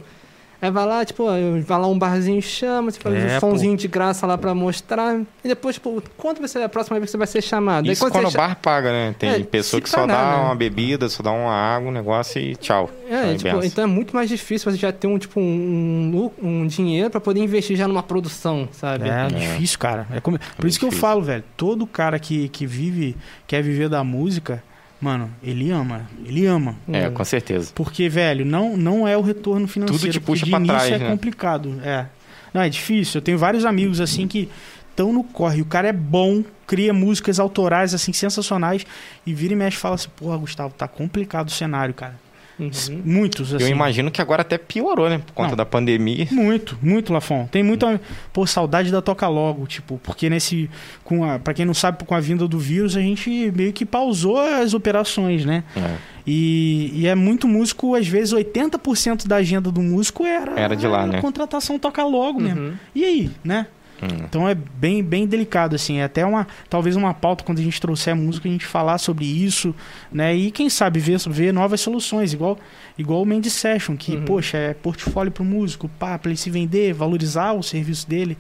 aí vai lá, tipo, vai lá um barzinho chama, você faz É, um somzinho de graça lá pra mostrar. E depois, tipo, quando você, a próxima vez que você vai ser chamado? Aí Isso quando quando você o cha- bar paga, né? Tem É, pessoa que só dá né? uma bebida, só dá uma água, um negócio e tchau. É, Aí, tipo, então é muito mais difícil você já ter um, tipo, um, um dinheiro pra poder investir já numa produção, sabe? É, difícil, cara. É como- Por isso que eu difícil. falo, velho. Todo cara que, que vive, quer viver da música, mano, ele ama. Ele ama. É, com certeza. Porque, velho, não, não é o retorno financeiro. Tudo te puxa de pra início trás, é né? complicado. É. Não, é difícil. Eu tenho vários amigos, assim, que estão no corre. O cara é bom, cria músicas autorais, assim, sensacionais. E vira e mexe e fala assim, porra, Gustavo, tá complicado o cenário, cara. Uhum. Muitos, assim. Eu imagino que agora até piorou, né? Por conta Não. da pandemia. Muito, muito, Lafon. Tem muito. Pô, saudade da Toca Logo, tipo, porque nesse. Com a, pra quem não sabe, com a vinda do vírus, a gente meio que pausou as operações, né? É. E, e é muito músico, às vezes 80% da agenda do músico era. Era de lá, né? Contratação Toca Logo mesmo. Uhum. E aí, né? Hum. Então é bem, bem delicado, assim. É até uma. Talvez uma pauta quando a gente trouxer a música, a gente falar sobre isso, né? E quem sabe ver, ver novas soluções, igual, igual o Mendes Session, que, Uhum. poxa, é portfólio pro músico, pá, pra ele se vender, valorizar o serviço dele,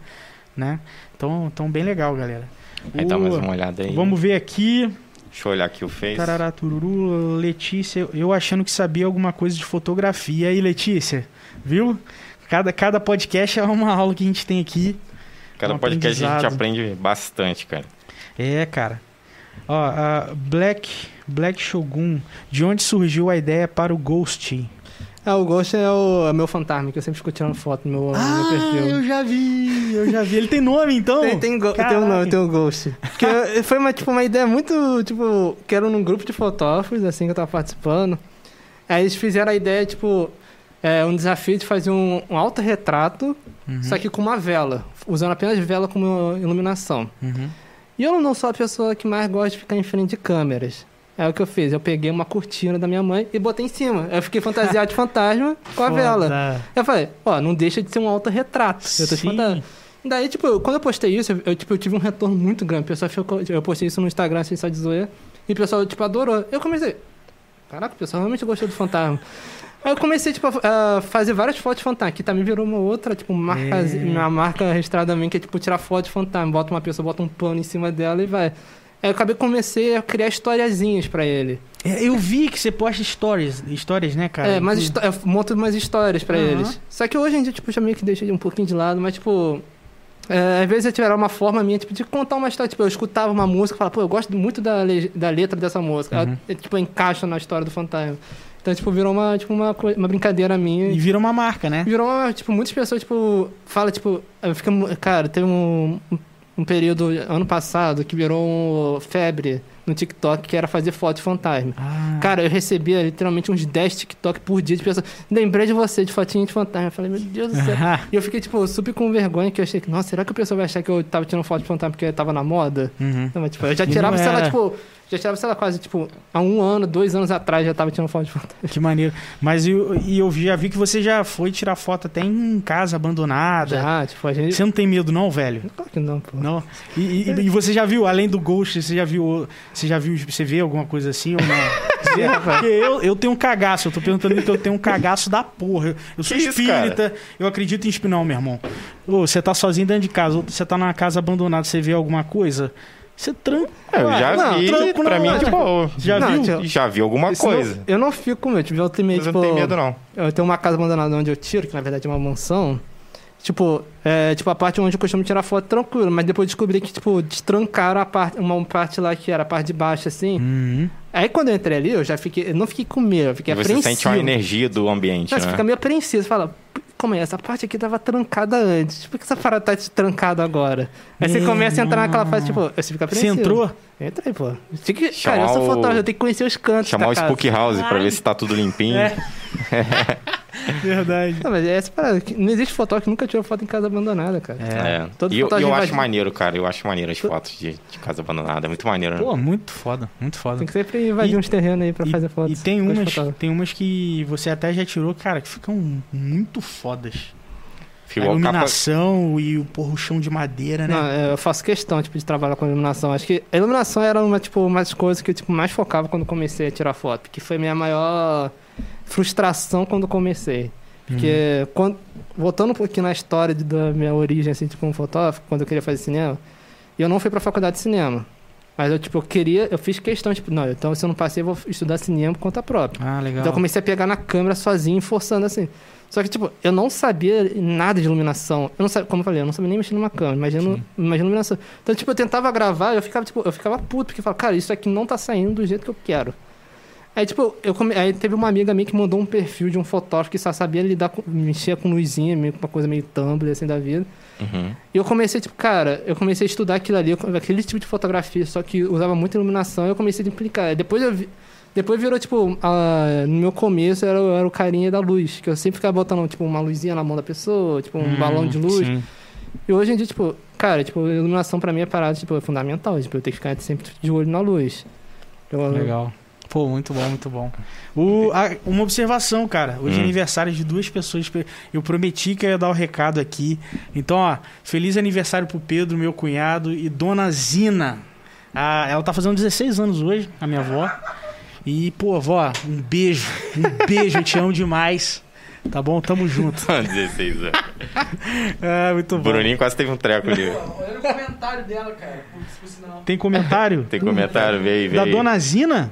né? Então, então bem legal, galera. Aí dá mais O- uma olhada aí. Vamos ver aqui. Deixa eu olhar aqui o Face. Tarará, tururu, Letícia, eu achando que sabia alguma coisa de fotografia. E aí, Letícia, viu? Cada, cada podcast é uma aula que a gente tem aqui. Cada um podcast a gente aprende bastante, cara. É, cara. Ó, a Black, Black Shogun, de onde surgiu a ideia para o Ghost? É, o Ghost é o é meu fantasma, que eu sempre fico tirando foto no meu, no Ah, meu perfil. já vi, eu já vi. Ele tem nome, então? Tem, tem, go- tem um nome, tem o Ghost. Porque eu- [laughs] foi uma, tipo, uma ideia muito, tipo, que era num grupo de fotógrafos, assim, que eu tava participando. Aí eles fizeram a ideia, tipo, é, um desafio de fazer um, um autorretrato, Uhum, só que com uma vela, usando apenas vela como iluminação. uhum. E eu não sou a pessoa que mais gosta de ficar em frente de câmeras. É o que eu fiz, eu peguei uma cortina da minha mãe e botei em cima. Eu fiquei fantasiado de [laughs] fantasma com a vela. Foda. Eu falei, ó, não deixa de ser um autorretrato. Eu tô te Sim. falando. Daí, tipo, quando eu postei isso, eu, tipo, eu tive um retorno muito grande. O pessoal ficou, eu postei isso no Instagram, assim, só de zoeira. E o pessoal, tipo, adorou. Eu comecei, caraca, o pessoal realmente gostou do fantasma. Aí eu comecei, tipo, a fazer várias fotos de fantasma, que também virou uma outra, tipo, marca, É. uma marca registrada minha, que é, tipo, tirar foto de fantasma. Bota uma pessoa, bota um pano em cima dela e vai. Aí eu acabei, comecei a criar historiazinhas pra ele. É, Eu vi que você posta stories, histórias, né, cara? É, mas histó- eu monto umas histórias pra Aham. eles. Só que hoje em dia, tipo, já meio que deixei um pouquinho de lado, mas, tipo. É, às vezes eu tiver uma forma minha, tipo, de contar uma história. Tipo, eu escutava uma música e falava, pô, eu gosto muito da, le- da letra dessa música. Uhum. Ela, é, tipo, encaixa na história do fantasma. Então, tipo, virou uma, tipo, uma, uma brincadeira minha. E vira uma marca, né? Virou uma, tipo, muitas pessoas, tipo, falam, tipo, fica, cara, teve um, um- um período ano passado que virou um febre no TikTok que era fazer foto de fantasma. Ah, Cara, eu recebia literalmente uns 10 TikTok por dia de pessoas. Lembrei de você, de fotinha de fantasma. Eu falei, meu Deus do céu. [laughs] E eu fiquei, tipo, super com vergonha, que eu achei que, nossa, será que o pessoal vai achar que eu tava tirando foto de fantasma porque tava na moda? uhum. Não, mas, tipo, eu já tirava, sei lá, tipo, Já tirava, sei lá, quase, tipo, há um ano, dois anos atrás já tava tirando foto de fantasma. Que maneiro. Mas eu, e eu já vi que você já foi tirar foto até em casa abandonada. Já, tipo, a gente... Você não tem medo, não, velho? Claro que não, pô. Não. E, e- e você já viu, além do Ghost, você já viu. Você já viu. Você vê alguma coisa assim ou não? [laughs] Porque eu, eu tenho um cagaço, eu tô perguntando porque eu tenho um cagaço da porra. Eu, eu sou Que isso, espírita, eu acredito em espinal, meu irmão. Ô, você tá sozinho dentro de casa, você tá numa casa abandonada, você vê alguma coisa, você tranca. É, eu já Não, vi, tranco pra não, mim é é. de boa. Já Não, viu? tio, Já vi alguma não- coisa. eu não fico com medo. Tipo, eu Mas eu tipo... não tenho medo, não. Eu tenho uma casa abandonada onde eu tiro, que na verdade é uma mansão. Tipo, é, tipo, a parte onde eu costumo tirar foto tranquilo, mas depois descobri que, tipo, destrancaram a parte, uma parte lá que era a parte de baixo, assim. Uhum. Aí quando eu entrei ali, eu já fiquei. Eu não fiquei com medo, eu fiquei E você apreensivo. sente uma energia do ambiente, Não, você né? fica meio apreensivo, você fala, como é? Essa parte aqui tava trancada antes. Por que essa parada tá trancada agora? Aí você Meu começa a entrar naquela fase, tipo, você fica Você apreensivo. entrou? Eu Entrei, pô. Que, cara, eu sou fotógrafo, eu tenho que conhecer os cantos Chamar da o casa. Spook House pra ver se tá tudo limpinho. É. [laughs] Verdade. Não, mas é essa parada. Não existe fotógrafo que nunca tirou foto em casa abandonada, cara. É. Todo E eu, eu acho maneiro, cara. Eu acho maneiro as fotos de, de casa abandonada. É muito maneiro. né? Pô, muito foda, muito foda. Tem que sempre invadir E- uns terrenos aí pra E, fazer fotos. e tem umas, tem umas que você até já tirou, cara, que ficam muito fodas. A igual capa... iluminação e o porra, o chão de madeira, né? Não, é, eu faço questão, tipo, de trabalhar com iluminação. Acho que a iluminação era uma, tipo, uma das coisas que eu, tipo, mais focava quando comecei a tirar foto. Que foi minha maior frustração quando comecei. Porque, quando, voltando um pouquinho na história de- da minha origem, assim, tipo, como fotógrafo, quando eu queria fazer cinema, eu não fui pra faculdade de cinema. Mas eu, tipo, eu queria, eu fiz questão, tipo, não, então se eu não passei, eu vou estudar cinema por conta própria. Ah, legal. Então eu comecei a pegar na câmera sozinho, forçando assim. Só que, tipo, eu não sabia nada de iluminação. Eu não sabia, como eu falei, eu não sabia nem mexer numa câmera, imagina, imagina iluminação. Então, tipo, eu tentava gravar, eu ficava, tipo, eu ficava puto, porque eu falava, cara, isso aqui não tá saindo do jeito que eu quero. Aí, tipo, eu come... aí teve uma amiga minha que mandou um perfil de um fotógrafo que só sabia lidar com, mexer com luzinha, meio com uma coisa meio Tumblr, assim, da vida. Uhum. E eu comecei, tipo, cara, eu comecei a estudar aquilo ali, aquele tipo de fotografia, só que usava muita iluminação, e eu comecei a implicar. Depois eu vi, depois virou, tipo, a- no meu começo era, o- era o carinha da luz, que eu sempre ficava botando, tipo, uma luzinha na mão da pessoa, tipo, um Hum, balão de luz. sim. E hoje em dia, tipo, cara, tipo, iluminação pra mim é parada, tipo, é fundamental, tipo, eu tenho que ficar sempre de olho na luz. Eu- Legal. Pô, muito bom, muito bom. O, a- uma observação, cara. Hoje é Hum. aniversário de duas pessoas. Eu prometi que eu ia dar o recado aqui. Então, ó, feliz aniversário pro Pedro, meu cunhado, e Dona Zina. Ah, ela tá fazendo 16 anos hoje, a minha avó. E, pô, vó, um beijo. Um beijo, eu te amo demais. Tá bom? Tamo junto. [laughs] 16 anos. Ah, [laughs] muito O bom. Bruninho quase teve um treco ali. Olha o comentário dela, cara. Putz, por sinal. Tem comentário? Tem comentário, veio, Da veio. Dona Zina?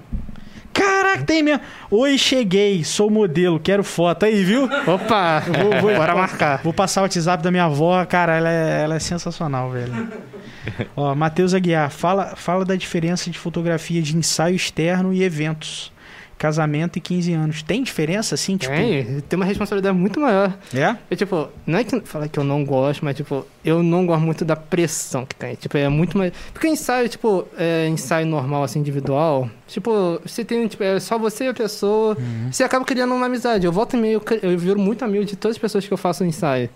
Caraca, tem mesmo. Oi, cheguei, sou modelo, quero foto. Aí, viu? Opa! Vou, vou- Bora marcar. Vou passar o WhatsApp da minha avó, cara, ela é, ela é sensacional, velho. [laughs] Ó, Matheus Aguiar, fala, fala da diferença de fotografia de ensaio externo e eventos. Casamento e 15 anos. Tem diferença, assim? Tipo, Tem, tem uma responsabilidade muito maior. É? Eu, tipo, não é que falar que eu não gosto, mas, tipo, eu não gosto muito da pressão que tem. Tipo, é muito mais. Porque ensaio, tipo, é, ensaio normal, assim, individual. Tipo, você tem, tipo, é só você e a pessoa. Você acaba criando uma amizade. Eu volto e meio, eu viro muito amigo de todas as pessoas que eu faço ensaio.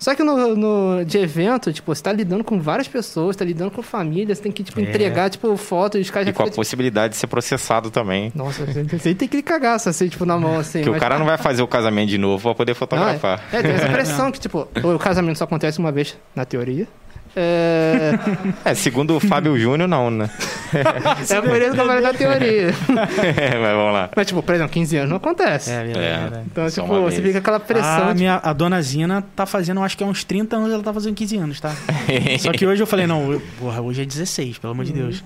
Só que no, no- de evento, tipo, você tá lidando com várias pessoas, tá lidando com família, você tem que, tipo, É. entregar, tipo, foto e os caras E com a tipo, possibilidade de ser processado também. Nossa, você tem que cagaço, assim, tipo, na mão, assim. Porque o cara não vai fazer o casamento de novo pra poder fotografar. não, é, é, tem essa pressão que, tipo, o casamento só acontece uma vez, na teoria. É, É, segundo o Fábio Júnior, não, né? [laughs] é por isso que eu falei da teoria. [laughs] Mas vamos lá. Mas, tipo, por exemplo, 15 anos não acontece. É, verdade, É. verdade. Então, Só tipo, você vez. fica aquela pressão. A, tipo, minha, a dona Zina tá fazendo, acho que há uns 30 anos, ela tá fazendo 15 anos, tá? [laughs] Só que hoje eu falei, não, eu- porra, hoje é 16, pelo amor de Deus.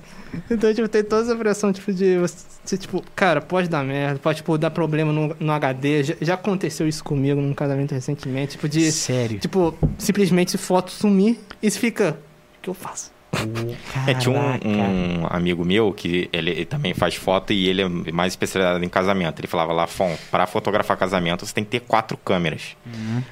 Então, tipo, tem toda essa pressão, tipo, de você, tipo, cara, pode dar merda, pode, tipo, dar problema no, no HD. Já, já aconteceu isso comigo num casamento recentemente, tipo, de, Sério. tipo, simplesmente foto sumir e você fica, o que eu faço? É, tinha um, um amigo meu que ele, ele também faz foto e ele é mais especializado em casamento. Ele falava, Lafon, pra fotografar casamento você tem que ter quatro câmeras.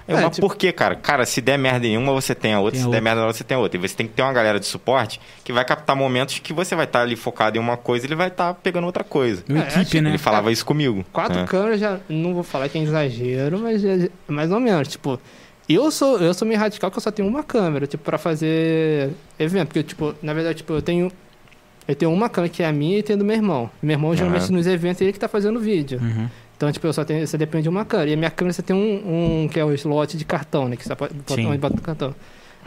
Eu, É, mas tipo- por quê, cara? Cara, se der merda em uma, você tem a outra. Tem se a der outra. merda na outra, você tem a outra. E você tem que ter uma galera de suporte que vai captar momentos que você vai estar ali focado em uma coisa e ele vai estar pegando outra coisa. Uma É, equipe, né? Ele falava isso comigo. Quatro né? câmeras já. Não vou falar que é exagero, mas é mais ou menos. Tipo, eu sou, eu sou meio radical que eu só tenho uma câmera, tipo, pra fazer evento. Porque, tipo, na verdade, tipo, eu tenho. Eu tenho uma câmera que é a minha e tem a do meu irmão. Meu irmão, geralmente, Aham. nos eventos, ele que tá fazendo vídeo. Uhum. Então, tipo, eu só tenho, você depende de uma câmera. E a minha câmera, você tem um, um que é o slot de cartão, né? Que você pode onde bota o cartão.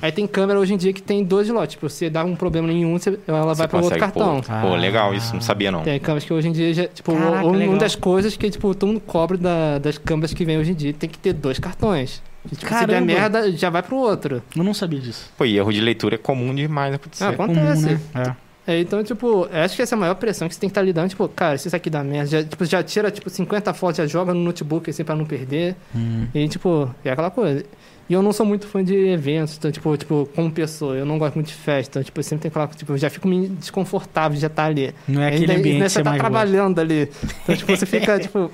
Aí tem câmera hoje em dia que tem dois slots. Tipo, você dá um problema em um, ela Você vai para outro cartão. Pô, legal isso, não sabia não. Tem câmeras que hoje em dia já, tipo, Caraca, um, legal. uma das coisas que, tipo, todo mundo cobra da- das câmeras que vem hoje em dia tem que ter dois cartões. Tipo, se der Caramba. merda, já vai pro outro. Eu não sabia disso. Pô, e erro de leitura é comum demais acontecer. Ah, É Acontece. comum, né? É, então, tipo, acho que essa é a maior pressão que você tem que estar lidando. Tipo, cara, se isso aqui dá merda, já, tipo, já tira, tipo, 50 fotos, já joga no notebook, assim, pra não perder. É. Hum. E, tipo, é aquela coisa. E eu não sou muito fã de eventos, então, tipo, tipo, como pessoa, eu não gosto muito de festa. Então, tipo, eu sempre tem aquela, tipo, eu já fico meio desconfortável de já estar ali. Não é Ainda- aquele ambiente ainda que você tá mais gosta. trabalhando ali. Então, tipo, você fica, [laughs] tipo...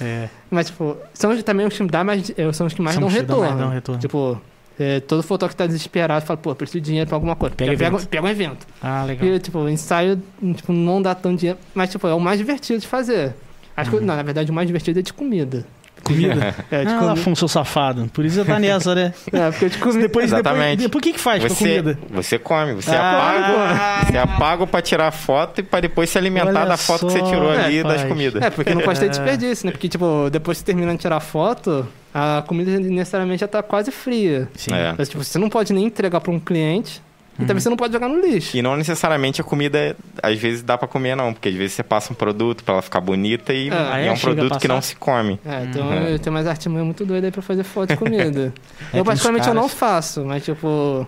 É. Mas, tipo, são os- também os que dá mais, eh, são os que mais São dão retorno. mais dão retorno. Tipo, é, todo fotógrafo que tá desesperado fala, pô, preciso de dinheiro pra alguma coisa. Pega pega, evento. pega um evento. Ah, legal. E, tipo, o ensaio, tipo, não dá tanto dinheiro, mas, tipo, é o mais divertido de fazer. Acho Uhum. que, não, na verdade, o mais divertido é de comida. Comida? [laughs] É, de ah, comida. Afonso, seu safado. Por isso você tá nessa, né? [laughs] É, porque de comida. Depois, depois, Exatamente. depois, o que que faz com a Você, comida? você come, você Ah, apaga, você apaga pra tirar foto e pra depois se alimentar da foto que você só, tirou ali das comidas. É, porque não pode ter É. [laughs] desperdício, né? Porque, tipo, depois que você termina de tirar foto, a comida necessariamente já tá quase fria. Sim. É. Mas, tipo, você não pode nem entregar pra um cliente e Uhum. também você não pode jogar no lixo. E não necessariamente a comida, às vezes, dá pra comer, não. Porque às vezes você passa um produto pra ela ficar bonita e, é? é um produto que não se come. É, então Uhum. eu tenho mais artimanha muito doida aí pra fazer foto de comida. [laughs] É, eu, particularmente, eu não faço, mas, tipo...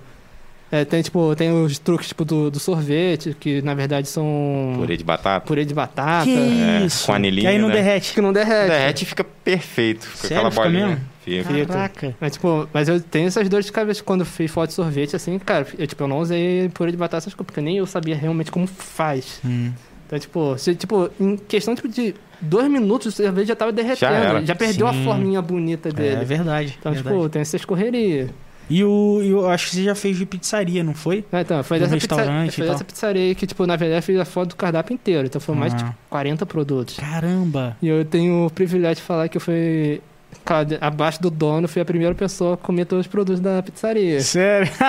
é, tem, tipo, tem os truques, tipo, do, do sorvete, que, na verdade, são Purê de batata. purê de batata, Que É, isso? com anilinho, Que aí não né? derrete. que não derrete. Derrete e fica perfeito. Fica Sério? aquela Fica bolinha. mesmo? Fica. Caraca. Mas, tipo, mas eu tenho essas dores de cabeça quando eu fiz foto de sorvete, assim, cara, eu, tipo, eu não usei purê de batata, essas coisas, porque nem eu sabia realmente como faz. Hum. Então, tipo, se, tipo, em questão tipo, de dois minutos, o sorvete já tava derretendo, era. já, perdeu Sim. a forminha bonita É dele. verdade. então, verdade. tipo, tem essas correrias. E o, eu acho que você já fez de pizzaria, não foi? É, então, foi dessa, pizza, restaurante foi tal. dessa pizzaria que, tipo, na verdade, eu fiz a foto do cardápio inteiro. Então, foi mais de Ah. tipo, 40 produtos. Caramba. E eu tenho o privilégio de falar que eu fui, claro, abaixo do dono, fui a primeira pessoa a comer todos os produtos da pizzaria. Sério? [laughs]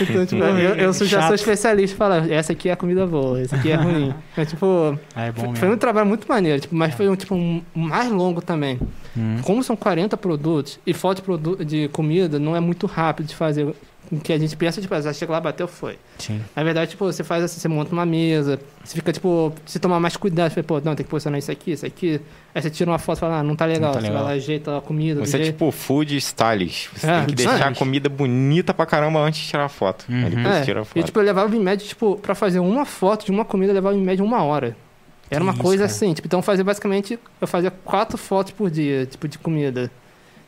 Então, tipo, eu, eu já sou especialista em falar, essa aqui é a comida boa, essa aqui é [laughs] ruim. Mas, tipo, Ah, é bom foi, foi um trabalho muito maneiro, tipo, mas foi um, tipo, um mais longo também. Hum. Como são 40 produtos e foto de, comida não é muito rápido de fazer. O que a gente pensa, tipo, ah, chega lá, bateu, foi. Sim. Na verdade, tipo, você faz assim, você monta uma mesa, você fica, tipo, você toma mais cuidado, você fala, pô, não, tem que posicionar isso aqui, isso aqui. Aí você tira uma foto e fala, ah, não tá legal. Não tá você legal. vai lá, ajeita a comida. Você é jeito. tipo food stylist. Você É, tem que deixar a comida bonita pra caramba antes de tirar a foto. Uhum. Aí depois É, tira a e foto. tipo, eu levava em média, tipo, pra fazer uma foto de uma comida, eu levava em média uma hora. Era uma Que coisa isso, assim, tipo, então eu fazia basicamente, eu fazia quatro fotos por dia, tipo, de comida.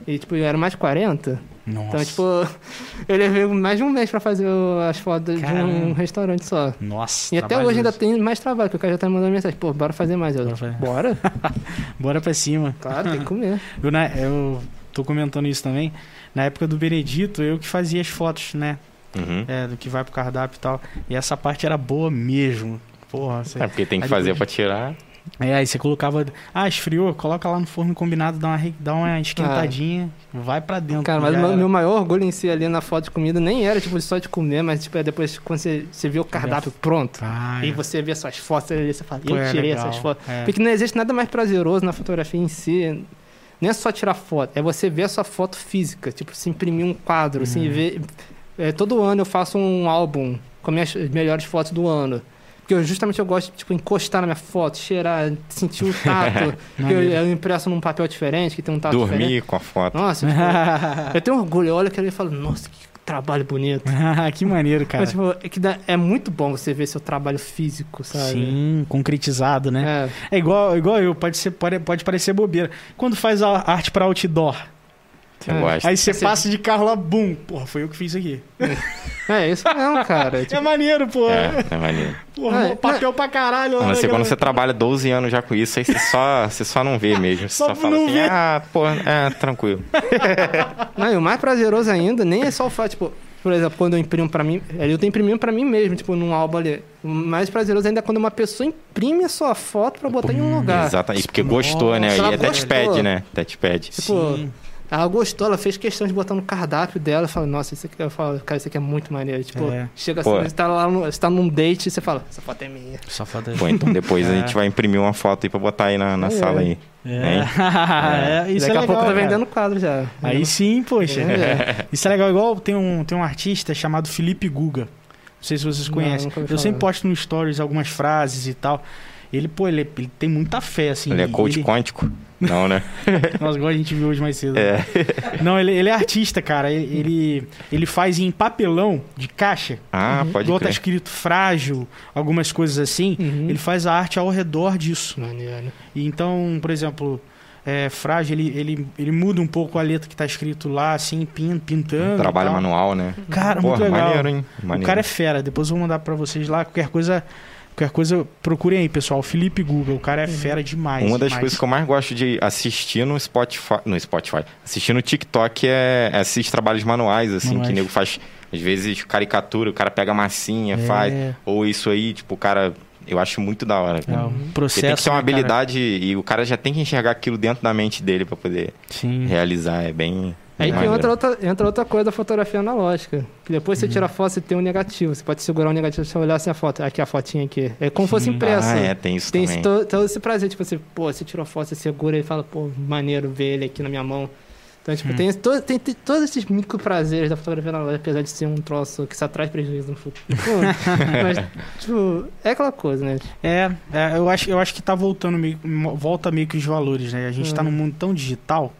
E, tipo, era mais de 40. Nossa. Então, tipo, [laughs] eu levei mais de um mês pra fazer as fotos de um Caramba. restaurante só. Nossa. E até hoje ainda tem mais trabalho, porque o cara já tá me mandando mensagem, pô, bora fazer mais. Eu, Bora fazer. bora? [laughs] Bora pra cima. Claro, tem que comer. [laughs] Eu, na- eu tô comentando isso também. Na época do Benedito, eu que fazia as fotos, né? Uhum. É, do que vai pro cardápio e tal. E essa parte era boa mesmo. Porra, você... É porque tem que Aí fazer depois- pra tirar. É, aí você colocava. Ah, esfriou, coloca lá no forno combinado, dá uma, dá uma esquentadinha, vai pra dentro. Cara, mas o meu, maior orgulho em si ali na foto de comida nem era, tipo, só de comer, mas, tipo, é depois quando você, você vê o cardápio pronto. Ah, E é. você vê suas fotos ali, você fala, Pô, eu é tirei legal. essas fotos. É. Porque não existe nada mais prazeroso na fotografia em si. Nem é só tirar foto, é você ver a sua foto física. Tipo, se imprimir um quadro, assim, Uhum. ver. é, todo ano eu faço um álbum com minhas melhores fotos do ano. Porque eu, justamente eu gosto de tipo, encostar na minha foto, cheirar, sentir o tato. [laughs] porque eu, eu impresso num papel diferente, que tem um tato diferente. Dormir com a foto. Nossa, tipo, [laughs] eu tenho orgulho. Eu olho aquilo e falo, nossa, que trabalho bonito. [laughs] que maneiro, cara. Mas, tipo, é, que dá- é muito bom você ver seu trabalho físico, sabe? Sim, concretizado, né? É. É, igual, igual eu, pode, ser, pode, pode parecer bobeira. Quando faz a arte pra outdoor, Você É. gosta. aí você Você- passa de carro lá, bum, porra, foi eu que fiz aqui. É, isso mesmo, cara. É Tipo, maneiro, pô. É, é maneiro. Porra, É, papel pra caralho. Não né, quando você trabalha 12 anos já com isso, aí você só, você só não vê mesmo. Você Só só, fala não assim, vê. ah, pô, é, tranquilo. [laughs] não, e o mais prazeroso ainda nem é só o fato, tipo, por exemplo, quando eu imprimo pra mim, eu tô imprimindo pra mim mesmo, tipo, num álbum ali. O mais prazeroso ainda é quando uma pessoa imprime a sua foto pra botar em um lugar. Exatamente, porque gostou, né? Nossa, E ela é touchpad, gostou. né? Touchpad. Tipo, Sim. Ela gostou, ela fez questão de botar no cardápio dela. Eu falo, nossa, isso aqui, eu falo, cara, isso aqui é muito maneiro. Tipo, É. chega assim, Pô. você tá lá, no, você tá num date e você fala, essa foto é minha. Só falta. Pô, então [laughs] depois a É. gente vai imprimir uma foto aí pra botar aí na, na É. sala aí. É. [laughs] É, [laughs] isso Daqui é a pouco legal, tá cara. vendendo quadro já. Aí sim, poxa. É. Isso é legal. Igual tem um, tem um artista chamado Felipe Guga. Não sei se vocês Não, conhecem. ouvi Eu sempre posto no Stories algumas frases e tal. Ele, pô, ele, ele tem muita fé, assim. Ele é coach ele- quântico? Não, né? [laughs] Nossa, igual a gente viu hoje mais cedo. É. [laughs] Não, ele, ele é artista, cara. Ele, ele, ele faz em papelão de caixa. Ah, Uhum. pode igual tá crer. escrito frágil, algumas coisas assim. Uhum. Ele faz a arte ao redor disso. Maneiro. E então, por exemplo, é, frágil, ele, ele, ele muda um pouco a letra que tá escrito lá, assim, pin, pintando. Trabalho manual, né? Cara, Porra, muito legal. maneiro, hein? O Maneiro. cara é fera. Depois eu vou mandar pra vocês lá. Qualquer coisa, qualquer coisa, procurem aí, pessoal. Felipe Google. O cara é fera demais. Uma das demais. coisas que eu mais gosto de assistir no Spotify, no Spotify, assistir no TikTok é, é assistir trabalhos manuais, assim, Manuais. que o nego faz, às vezes, caricatura, o cara pega massinha, É. faz, ou isso aí, tipo, o cara, eu acho muito da hora. É, cara. o Porque processo. tem que ter uma né, cara? habilidade e o cara já tem que enxergar aquilo dentro da mente dele pra poder Sim. realizar, é bem... Aí tem maneiro. outra, entra outra coisa da fotografia analógica. Que depois Uhum. você tira a foto, você tem um negativo. Você pode segurar o negativo se você olhar assim a foto. Aqui a fotinha aqui. É como se fosse impressa. Ah, é, tem isso Tem também. esse, todo, todo esse prazer, tipo, você, pô, você tirou a foto, você segura e fala, pô, maneiro ver ele aqui na minha mão. Então, tipo, Hum. tem, todo- tem, tem todos esses micro prazeres da fotografia analógica, apesar de ser um troço que só traz prejuízo no futuro. [laughs] Mas, tipo, é aquela coisa, né? É, é, eu, acho, eu acho que tá voltando meio, volta meio que os valores, né? A gente tá Hum. num mundo tão digital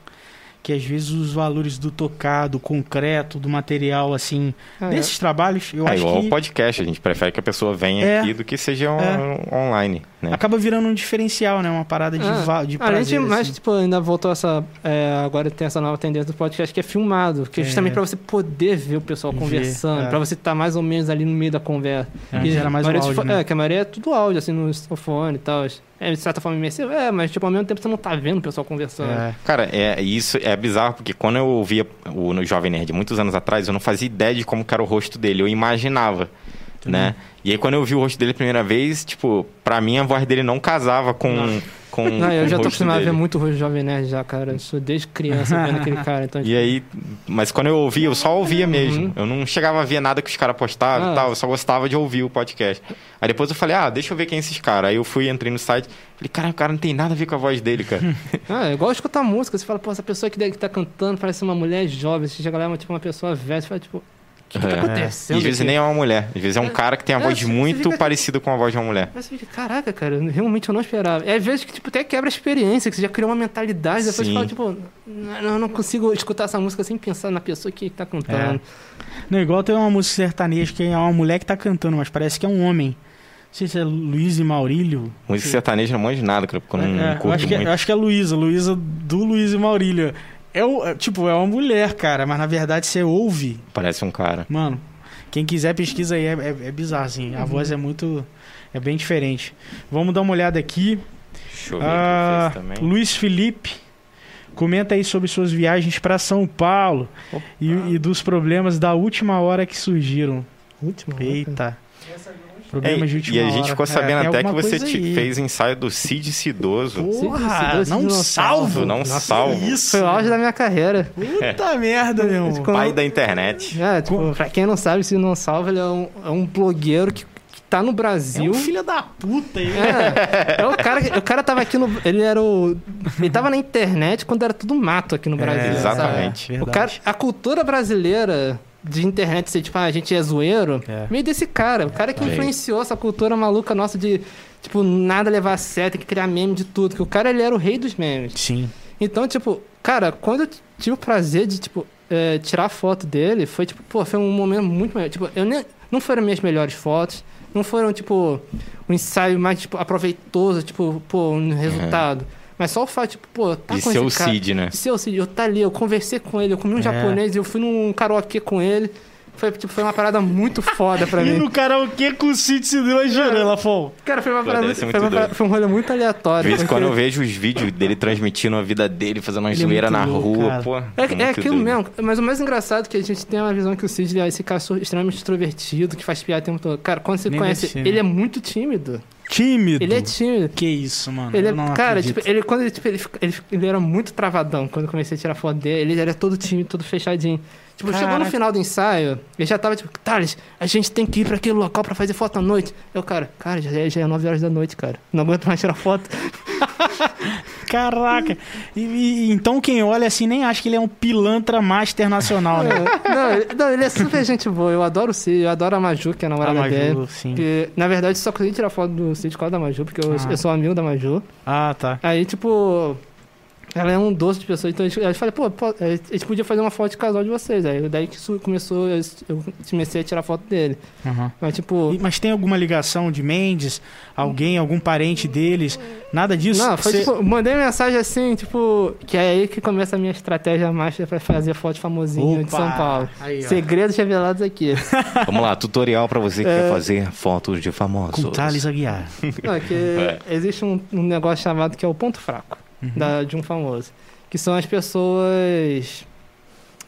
que às vezes os valores do tocado, do concreto, do material, assim, Ah, desses trabalhos, eu é acho igual que o podcast, a gente prefere que a pessoa venha É. aqui do que seja on- É. online, né? acaba virando um diferencial, né? Uma parada de, Ah, de A gente, prazer, mas, assim. tipo, ainda voltou essa. é, agora tem essa nova tendência do podcast que é filmado. Que é É. justamente pra você poder ver o pessoal Ver, conversando, é. pra você estar mais ou menos ali no meio da conversa. Antes E era mais a o áudio, né? É, que a maioria é tudo áudio, assim, no fone e tal. É, de certa forma imersivo. É, mas, tipo, ao mesmo tempo você não tá vendo o pessoal conversando. É. Cara, é, isso é bizarro, porque quando eu ouvia o Jovem Nerd muitos anos atrás, eu não fazia ideia de como era o rosto dele, eu imaginava, né? E aí quando eu vi o rosto dele a primeira vez, tipo, pra mim a voz dele não casava com, com, Não, eu com já o tô acostumado a ver muito o Jovem Nerd já, cara. Eu sou desde criança vendo aquele [laughs] cara. Então, E aí, mas quando eu ouvia, eu só ouvia mesmo. Uhum. Eu não chegava a ver nada que os caras postavam Ah. e tal, eu só gostava de ouvir o podcast. Aí depois eu falei, ah, deixa eu ver quem é esses caras. Aí eu fui, entrei no site, falei, cara, o cara não tem nada a ver com a voz dele, cara. [laughs] Ah, é igual escutar música. Você fala, pô, essa pessoa que deve tá cantando parece uma mulher jovem. Você chega lá, é uma, tipo, uma pessoa velha. Você fala, tipo, o que, que tá É. acontecendo? E às vezes aqui? nem é uma mulher, às vezes é um É, cara que tem a é, voz muito fica- parecida com a voz de uma mulher. Mas você fica, caraca, cara, realmente eu não esperava. E às vezes que tipo, até quebra a experiência, que você já criou uma mentalidade, depois Sim. você fala, tipo, não, eu não consigo escutar essa música sem pensar na pessoa que tá cantando. Não, igual tem uma música sertaneja que é uma mulher que tá cantando, mas parece que é um homem. Não sei se é Luiz e Maurílio. Música sertaneja não manjo nada, cara, porque eu não É, eu, curto acho que, é- muito. eu acho que é Luísa, Luísa do Luiz e Maurílio. É, o- é, tipo, é uma mulher, cara, mas na verdade você ouve. Parece um cara. Mano, quem quiser pesquisa aí, é, é, é bizarro, assim. Uhum. A voz é muito. É bem diferente. Vamos dar uma olhada aqui. Deixa eu ver Ah, também. Luiz Felipe. Comenta aí sobre suas viagens para São Paulo e, e dos problemas da última hora que surgiram. Última. hora, Eita. É, Problemas de última e hora. a gente ficou É, sabendo tem até que você te- fez ensaio do Cid Cidoso. Porra, não salvo. Não Nossa, salvo. Isso. Foi o auge da minha carreira. Puta [laughs] merda, meu irmão. Como- Pai da internet. É, tipo, pra quem não sabe, se não salva, ele é um, é um blogueiro que, que tá no É Brasil. um filho da puta aí. É, é o cara, o cara tava aqui no. Ele era o. Ele tava na internet quando era tudo mato aqui no Brasil. É, sabe? exatamente. O Verdade. cara, a cultura brasileira de internet ser tipo, ah, a gente é zoeiro, É. meio desse cara. O cara que influenciou essa cultura maluca nossa de, tipo, nada levar a sério, tem que criar meme de tudo. Que o cara, ele era o rei dos memes. Sim. Então, tipo, cara, quando eu tive o prazer de, tipo, é, tirar foto dele, foi, tipo, pô, foi um momento muito melhor. Tipo, eu nem, não foram minhas melhores fotos, não foram, tipo, um ensaio mais, tipo, aproveitoso, tipo, pô, um resultado. Mas só o fato, tipo, pô, tá De com ser o esse cara. Cid, né? De ser o Cid, eu tá ali, eu conversei com ele, eu comi um É. japonês, eu fui num karaokê com ele. Foi, tipo, foi uma parada muito foda pra [laughs] E mim. no karaokê com o Cid se deu a Lafon. Cara, foi uma Pô, parada foi, muito uma parada- foi um rolê muito aleatório. em quando porque- eu vejo os vídeos dele transmitindo a vida dele, fazendo uma Ele é zoeira muito na louco, rua, cara. pô. É, é aquilo doido. mesmo, mas o mais engraçado é que a gente tem uma visão que o Cid é esse cara extremamente extrovertido, que faz piada o tempo todo. Cara, quando você Nem conhece, ser, né? ele é muito tímido. Tímido. Ele é tímido. Que isso, mano. Ele é, cara, tipo, ele, quando ele, tipo, ele, ele, ele era muito travadão quando eu comecei a tirar foto dele. Ele era todo tímido, todo fechadinho. Tipo, chegou no Caraca. final do ensaio, ele já tava tipo, Thales, a gente tem que ir pra aquele local pra fazer foto à noite. Eu, cara, cara, já, é- já é 9 horas da noite, cara. Não aguento mais tirar foto. [laughs] Caraca. E, e- então quem olha assim nem acha que ele é um pilantra master nacional, né? não, ele, não, ele é super gente boa. Eu adoro o Cid, eu adoro a Maju, que é a A namorada dele. Maju, sim. Que, na verdade, só consegui tirar foto do Cid por causa da Maju, porque eu, Ah. eu sou amigo da Maju. Ah, tá. Aí, tipo, ela é um doce de pessoa, então a gente, a gente falei, pô, pô, a gente podia fazer uma foto de casal de vocês. Aí daí que isso começou, eu, eu comecei a tirar foto dele. Aham. Mas, tipo, E- Mas tem alguma ligação de Mendes? Alguém, algum parente deles? Nada disso? não, foi Cê- tipo, mandei mensagem assim, tipo, que é aí que começa a minha estratégia master pra fazer foto famosinho de Opa! São Paulo. Aí. Segredos revelados aqui. [laughs] Vamos lá, tutorial pra você que É. quer fazer fotos de famosos. Com Thales Aguiar. Não, é que [laughs] É. existe um, um negócio chamado que é o ponto fraco Uhum. da- de um famoso. Que são as pessoas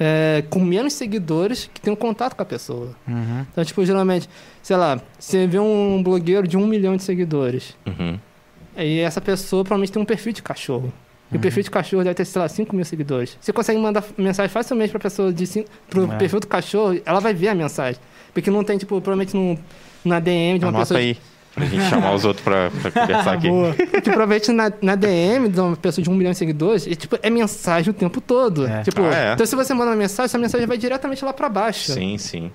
é, com menos seguidores que têm um contato com a pessoa. Uhum. Então, tipo, geralmente, sei lá, você vê um blogueiro de um milhão de seguidores. Uhum. Aí essa pessoa provavelmente tem um perfil de cachorro. E Uhum. o perfil de cachorro deve ter, sei lá, 5 mil seguidores. Você consegue mandar mensagem facilmente pra pessoa de cinco, pro É. perfil do cachorro, ela vai ver a mensagem. Porque não tem, tipo, provavelmente num, na DM de uma Anota pessoa. aí. Pra gente chamar os outros pra, pra conversar aqui. Boa. Que provavelmente na, na DM de uma pessoa de um milhão de seguidores, e, tipo, é mensagem o tempo todo. É. Tipo, Ah, é? então se você manda uma mensagem, essa mensagem vai diretamente lá pra baixo. Sim, sim.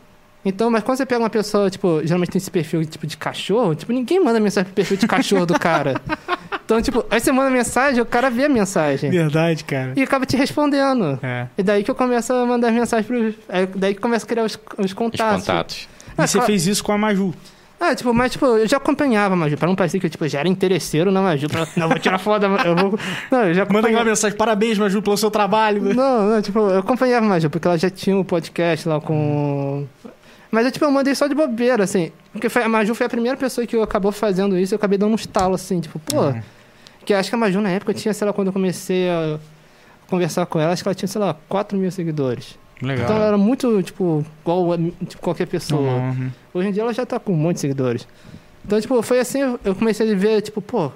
Então, mas quando você pega uma pessoa, tipo, geralmente tem esse perfil tipo de cachorro, tipo, ninguém manda mensagem pro perfil de cachorro do cara. [laughs] Então, tipo, aí você manda mensagem, o cara vê a mensagem. Verdade, cara. E acaba te respondendo. É. E daí que eu começo a mandar mensagens pros. É daí que começa a criar os, os Os contatos. contatos. E você claro. fez isso com a Maju. Ah, tipo, mas tipo, eu já acompanhava a Maju, pra não parecer que eu tipo, já era interesseiro na Maju. Pra, não, vou tirar foto da Maju. Eu vou... Não, eu já Manda aquela acompanhava. mensagem, parabéns, Maju, pelo seu trabalho. Não, não, tipo, eu acompanhava a Maju, porque ela já tinha um podcast lá com. Mas eu, tipo, eu mandei só de bobeira, assim. Porque foi, a Maju foi a primeira pessoa que eu acabou fazendo isso, eu acabei dando um estalo, assim, tipo, pô. Uhum. Que acho que a Maju na época tinha, sei lá, quando eu comecei a conversar com ela, acho que ela tinha, sei lá, 4 mil seguidores. Legal. Então ela era muito, tipo, igual a tipo, qualquer pessoa. Normal, uhum. Hoje em dia ela já tá com um monte de seguidores. Então, tipo, foi assim, eu comecei a ver, tipo, pô,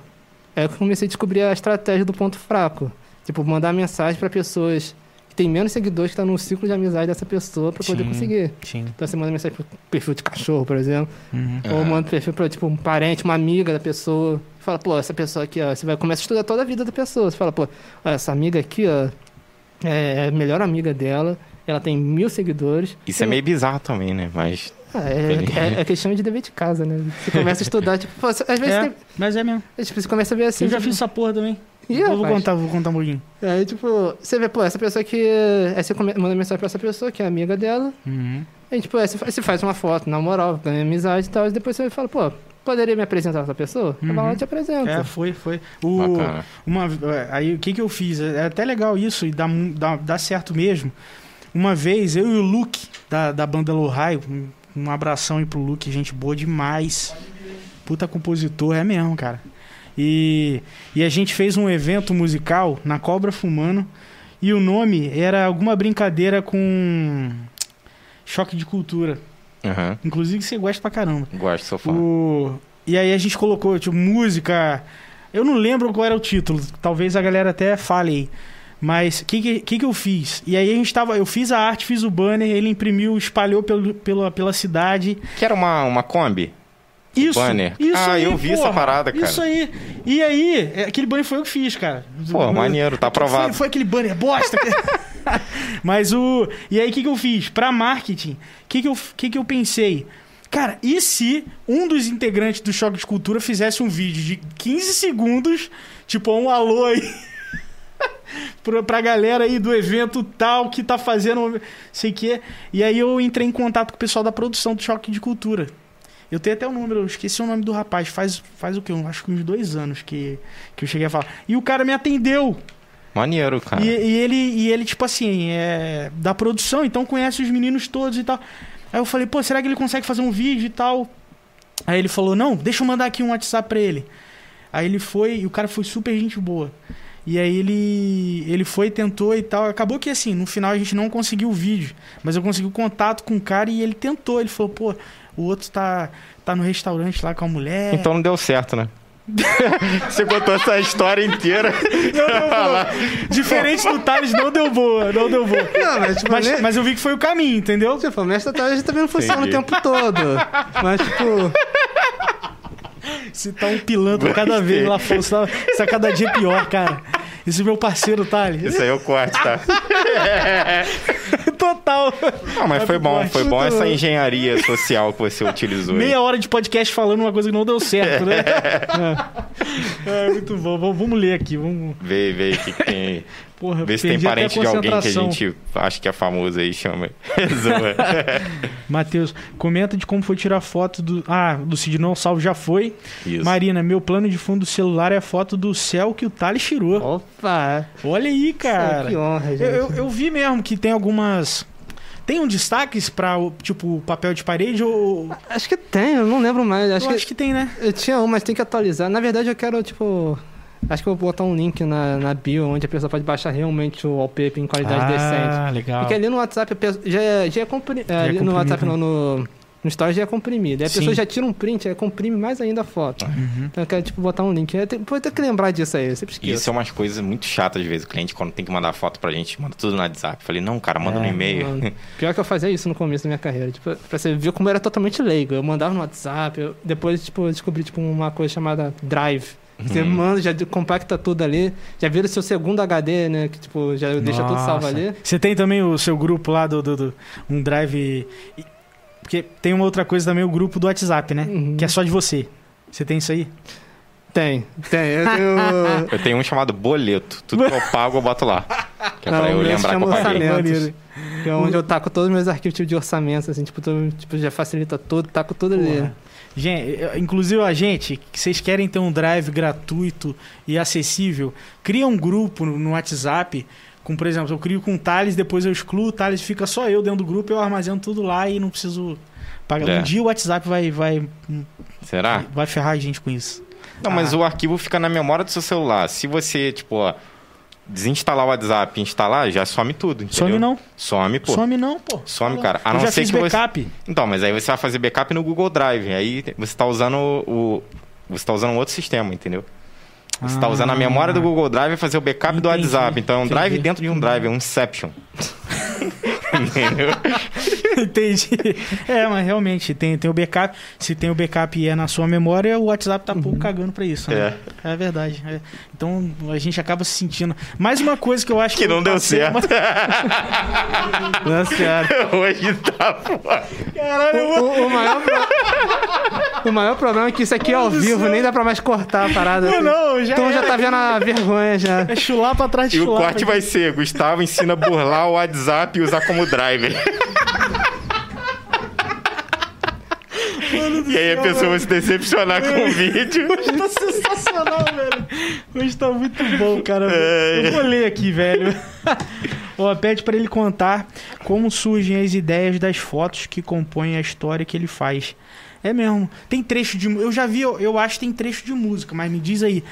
é que eu comecei a descobrir a estratégia do ponto fraco. Tipo, mandar mensagem pra pessoas que têm menos seguidores que estão no ciclo de amizade dessa pessoa pra poder conseguir. Sim. Então você manda mensagem pro perfil de cachorro, por exemplo. Uhum. Ou manda perfil pra, tipo, um parente, uma amiga da pessoa. Fala, pô, essa pessoa aqui, ó. Você vai começar a estudar toda a vida da pessoa. Você fala, pô, essa amiga aqui, ó, é a melhor amiga dela. Ela tem mil seguidores. Isso é meio bizarro também, né? Mas. Ah, é, é, é questão de dever de casa, né? Você começa a estudar, tipo, pô, às vezes É, tem, mas é mesmo. tipo, você começa a ver assim. Eu já tipo, fiz essa porra também. Ih, eu vou contar, vou contar um pouquinho. Aí, tipo, você vê, pô, essa pessoa aqui. Aí você come- manda mensagem pra essa pessoa, que é amiga dela. Uhum. Aí, tipo, aí você, fa- você faz uma foto, na moral, ganha amizade e tal. E depois você fala, pô, poderia me apresentar essa pessoa? Eu vou lá Uhum. e te apresento. É, foi, foi. O, Bacana. uma, aí o que que eu fiz? É até legal isso e dá, dá, dá certo mesmo. Uma vez, eu e o Luke, da, da banda Lohai, um, um abração aí pro Luke, gente boa demais. Puta compositor, é mesmo, cara. E, e a gente fez um evento musical na Cobra Fumando e o nome era alguma brincadeira com choque de cultura. Aham. Inclusive você gosta pra caramba. Gosto, sou fã. O... E aí a gente colocou, tipo, música. Eu não lembro qual era o título, talvez a galera até fale aí. Mas o que, que, que que eu fiz? E aí a gente tava. Eu fiz a arte, fiz o banner, ele imprimiu, espalhou pelo, pela, pela cidade. Que era uma, uma Kombi? Isso! banner? Isso Ah, aí, eu vi essa porra, parada, cara. Isso aí. E aí, é, aquele banner foi eu que fiz, cara. Pô, maneiro, tá Foi, aprovado. foi aquele banner bosta. [laughs] Mas o. E aí, o que, que eu fiz? Pra marketing, o que, que, eu, que, que eu pensei? Cara, e se um dos integrantes do Choque de Cultura fizesse um vídeo de 15 segundos, tipo, um alô aí. [laughs] pra, pra galera aí do evento tal que tá fazendo sei que e aí eu entrei em contato com o pessoal da produção do Choque de Cultura eu tenho até o número, eu esqueci o nome do rapaz. Faz, faz o quê? Eu acho que uns dois anos que, que eu cheguei a falar. E o cara me atendeu. Maneiro, cara. E, e ele, e ele, tipo assim, é da produção, então conhece os meninos todos e tal. Aí eu falei, pô, será que ele consegue fazer um vídeo e tal? Aí ele falou, não, deixa eu mandar aqui um WhatsApp pra ele. Aí ele foi, e o cara foi super gente boa. E aí ele, ele foi, tentou e tal. Acabou que assim, no final a gente não conseguiu o vídeo. Mas eu consegui o contato com o cara e ele tentou. Ele falou, pô, o outro tá, tá no restaurante lá com a mulher. Então não deu certo, né? [laughs] Você contou essa história inteira. [laughs] Diferente do Thales, não deu boa, não deu boa. Não, mas, tipo, Mas, né- mas eu vi que foi o caminho, entendeu? Tipo, a minha estratégia também não funciona Entendi. o tempo todo. Mas, tipo, [laughs] Você tá um pilantra cada vez lá fora. Você tá, tá cada dia pior, cara. Esse é meu parceiro, Thales. Isso aí eu corte, tá? [laughs] Total. Não, mas foi bom, foi bom essa engenharia social que você utilizou. aí. Meia hora de podcast falando uma coisa que não deu certo, né? [laughs] É, é, muito bom. Vamos, ler aqui. Vamos... Vê, vê o que tem aí. Porra, Vê se tem parente de alguém que a gente acha que é famoso aí, chama. [laughs] [laughs] Matheus, comenta de como foi tirar foto do. Ah, do Sidnão Salve já foi. Isso. Marina, meu plano de fundo do celular é a foto do céu que o Thales tirou. opa. Olha aí, cara. que honra, gente. Eu, eu, eu vi mesmo que tem algumas. Tem um destaques pra, o- tipo, papel de parede ou. Acho que tem, eu não lembro mais. Acho eu que acho que tem, né? eu tinha um, mas tem que atualizar. Na verdade, eu quero, tipo. Acho que eu vou botar um link na, na bio onde a pessoa pode baixar realmente o wallpaper em qualidade decente. Ah, legal. Porque ali no WhatsApp a pessoa- já, é- já é comprimido. é ali no WhatsApp né? não, no, no Story já é comprimido. Aí a Sim. pessoa já tira um print, aí comprime mais ainda a foto. Uhum. Então eu quero, tipo, botar um link. Eu Vou ter que lembrar disso aí, eu sempre esqueço. Isso é umas coisas muito chatas às vezes. O cliente, quando tem que mandar foto pra gente, manda tudo no WhatsApp. Falei, não, cara, manda no É, e-mail. Mano, [laughs] Pior que eu fazia isso no começo da minha carreira. Tipo, pra você ver como eu era totalmente leigo. Eu mandava no WhatsApp, eu- depois, tipo, eu descobri tipo, uma coisa chamada Drive. Você Uhum. manda, já compacta tudo ali, já vira o seu segundo HD, né? Que tipo, já deixa tudo salvo Nossa. ali. Você tem também o seu grupo lá do, do, do- um drive. Porque tem uma outra coisa também, o grupo do WhatsApp, né? Uhum. Que é só de você. Você tem isso aí? Tem, tem. Eu, eu... Eu tenho um chamado boleto. Tudo que eu pago, eu boto lá. Que é Não, pra eu lembrar que eu chama paguei. orçamento. que é onde eu taco todos os meus arquivos tipo, de orçamentos, assim, tipo, todo- tipo, já facilita tudo, taco tudo ali. Gente, eh, inclusive a gente, que vocês querem ter um drive gratuito e acessível, cria um grupo no, WhatsApp. Com, por exemplo, eu crio com o Thales, depois eu excluo o Thales, fica só eu dentro do grupo, eu armazeno tudo lá e não preciso pagar. É. Um dia o WhatsApp vai, vai, Será? vai ferrar a gente com isso. Não, mas Ah. o arquivo fica na memória do seu celular. Se você, tipo, ó, desinstalar o WhatsApp e instalar, já some tudo, entendeu? Some não. Some, pô. Some não, pô. Some, Tá cara. A eu não já ser fiz que você- backup. Então, mas aí você vai fazer backup no Google Drive. Aí você tá usando o. Você tá usando um outro sistema, entendeu? Você tá usando a memória do Google Drive e fazer o backup do Ah. Entendi, WhatsApp. Então é um drive entendi. dentro de um drive, é um Inception. [laughs] entendeu? [laughs] Entendi. É, mas realmente, tem, tem o backup. Se tem o backup e é na sua memória, o WhatsApp tá pouco cagando pra isso, né? É, verdade. é. Então a gente acaba se sentindo. Mais uma coisa que eu acho que. Que não eu [laughs] deu certo. uma- Nossa senhora. Hoje tá foda. Caralho, eu vou- O, o maior pro- o maior problema é que isso aqui é ao vivo, céu. nem dá pra mais cortar a parada. Não, não, já então já tá vendo a vergonha já. É chular pra trás de E o corte vai ser: Gustavo ensina a burlar o WhatsApp e usar como driver. [laughs] E aí a pessoa vai se decepcionar com o vídeo. Hoje tá sensacional, velho. Hoje tá muito bom, cara. É. Eu vou ler aqui, velho. Ó, pede pra ele contar como surgem as ideias das fotos que compõem a história que ele faz. É mesmo. Tem trecho de. Eu já vi, eu, eu acho que tem trecho de música, mas me diz aí.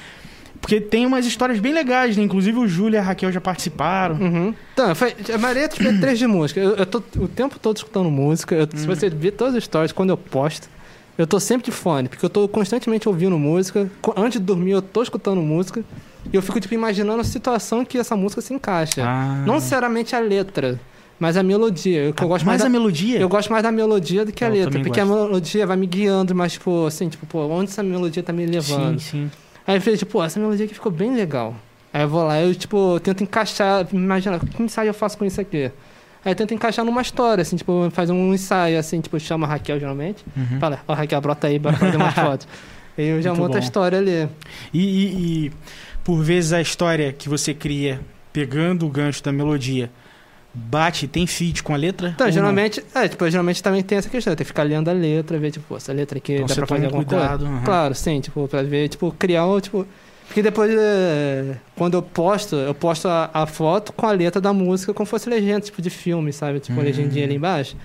Porque tem umas histórias bem legais, né? Inclusive o Júlio e a Raquel já participaram. Uhum. Então, foi, a maioria foi três de música. Eu, eu tô o tempo todo escutando música. Eu- Se você ver todas as stories, quando eu posto, eu tô sempre de fone, porque eu tô constantemente ouvindo música. Antes de dormir, eu tô escutando música. E eu fico, tipo, imaginando a situação que essa música se encaixa. Ah. Não necessariamente a letra, mas a melodia. Eu, eu gosto mais mais da, a melodia? Eu gosto mais da melodia do que a Eu letra, porque gosto. a melodia vai me guiando, mas, tipo, assim, tipo, pô, onde essa melodia tá me levando? Sim, sim. Aí eu falei, tipo, essa melodia aqui ficou bem legal. Aí eu vou lá, eu, tipo, tento encaixar, imagina, que ensaio eu faço com isso aqui? Aí eu tento encaixar numa história, assim, tipo, fazer um ensaio, assim, tipo, chama a Raquel, geralmente. Uhum. Fala, ó, Raquel, brota aí, bora fazer umas [laughs] fotos. Aí eu já Muito monto a bom. história ali. E, e- e, por vezes a história que você cria pegando o gancho da melodia bate, tem feat com a letra? Então, geralmente, é, tipo, geralmente também tem essa questão, tem que ficar lendo a letra, ver, tipo, essa letra aqui Então dá pra fazer alguma cuidado, coisa. aham. Claro, sim, tipo, pra ver, tipo, criar um, tipo... Porque depois, é, quando eu posto, eu posto a, a foto com a letra da música como fosse legenda, tipo, de filme, sabe? Tipo, Hum. legendinha ali embaixo.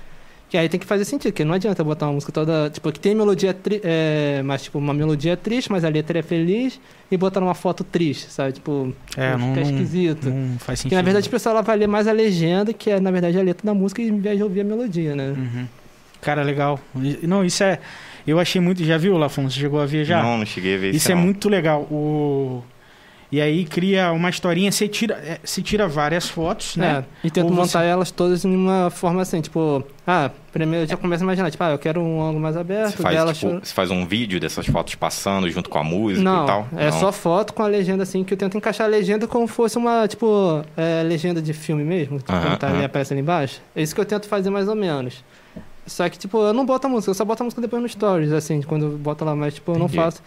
Que aí tem que fazer sentido, porque não adianta botar uma música toda, tipo, que tem melodia, tri, é, mas, tipo, uma melodia triste, mas a letra é feliz, e botar uma foto triste, sabe? Tipo, É, fica não, não, esquisito. não faz sentido. Porque, na verdade, o pessoal ela vai ler mais a legenda, que é, na verdade, a letra da música, em vez de ouvir a melodia, né? Uhum. Cara, legal. E- Não, isso é. Eu achei muito. Já viu, Lafon? Você chegou a ver já? Não, não cheguei a ver isso. Isso é não. muito legal. O... E aí cria uma historinha, você tira, é, você tira várias fotos, né? É, e tento Ou montar você- elas todas em uma forma assim, tipo, ah, primeiro eu já começo a imaginar, tipo, ah, eu quero um ângulo mais Você aberto, faz, dela tipo, você faz um vídeo dessas fotos passando junto com a música Não, e tal? é só foto com a legenda assim, que eu tento encaixar a legenda como fosse uma, tipo, é, legenda de filme mesmo, tipo, tá ali, aham. aparece ali embaixo. É isso que eu tento fazer mais ou menos. Só que, tipo, eu não boto a música, eu só boto a música depois no stories, assim, quando eu boto lá, mas, tipo, eu não Entendi. faço.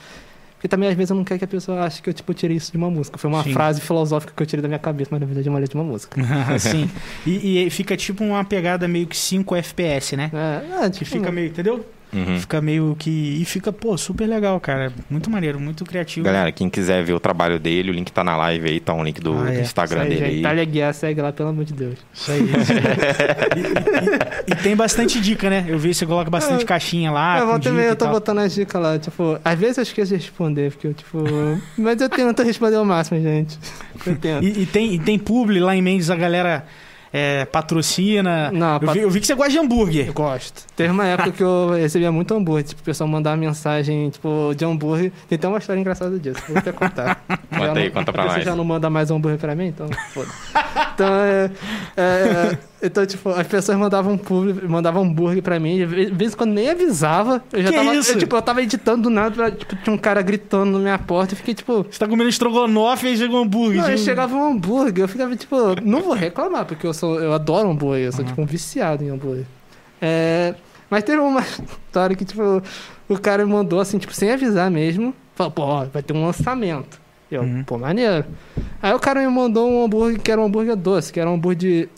Porque também, às vezes, eu não quero que a pessoa ache que eu, tipo, tirei isso de uma música. Foi uma Sim. frase filosófica que eu tirei da minha cabeça, mas na verdade é uma letra de uma música. [laughs] Sim. E, e fica tipo uma pegada meio que 5 FPS, né? É, é Que tipo, fica meio, entendeu? Uhum. Fica meio que. E fica, pô, super legal, cara. Muito maneiro, muito criativo. Galera, quem quiser ver o trabalho dele, o link tá na live aí, tá um link do, Ah, do é. Instagram aí, dele aí. Itália Guiar, segue lá, pelo amor de Deus. Isso aí. [laughs] e, e- e tem bastante dica, né? Eu vi você coloca bastante É. caixinha lá. eu e eu tô tal. botando as dicas lá, tipo, às vezes eu esqueço de responder, porque eu, tipo. mas eu tento responder o máximo, gente. [laughs] Eu tento. E, e tem, e tem publi lá em Mendes, a galera é, patrocina. Não, eu, pat- vi, eu vi que você gosta de hambúrguer. Eu gosto. Teve uma época que eu recebia muito hambúrguer, tipo, o pessoal mandava mensagem, tipo, de hambúrguer. Tem até uma história engraçada disso, vou até contar. [laughs] Conta Já aí, não- conta pra Você nós. já não manda mais hambúrguer pra mim? Então, foda Então, é, é, é, então, tipo, as pessoas mandavam publi, mandavam hambúrguer pra mim, de vez em quando nem avisava. Eu já Que tava, isso? Eu, tipo, eu tava editando do nada, tipo, tinha um cara gritando na minha porta, eu fiquei, tipo... Você tá comendo estrogonofe e aí chega um hambúrguer. Não, aí chegava um hambúrguer, eu ficava tipo, não vou reclamar, porque eu sou, eu adoro hambúrguer, eu sou tipo um viciado em hambúrguer. É, mas teve uma [laughs] história que, tipo, o cara me mandou assim, tipo, sem avisar mesmo, falou, pô, ó, vai ter um lançamento. Eu, Uhum. pô, maneiro. Aí o cara me mandou um hambúrguer que era um hambúrguer doce, que era um hambúrguer de.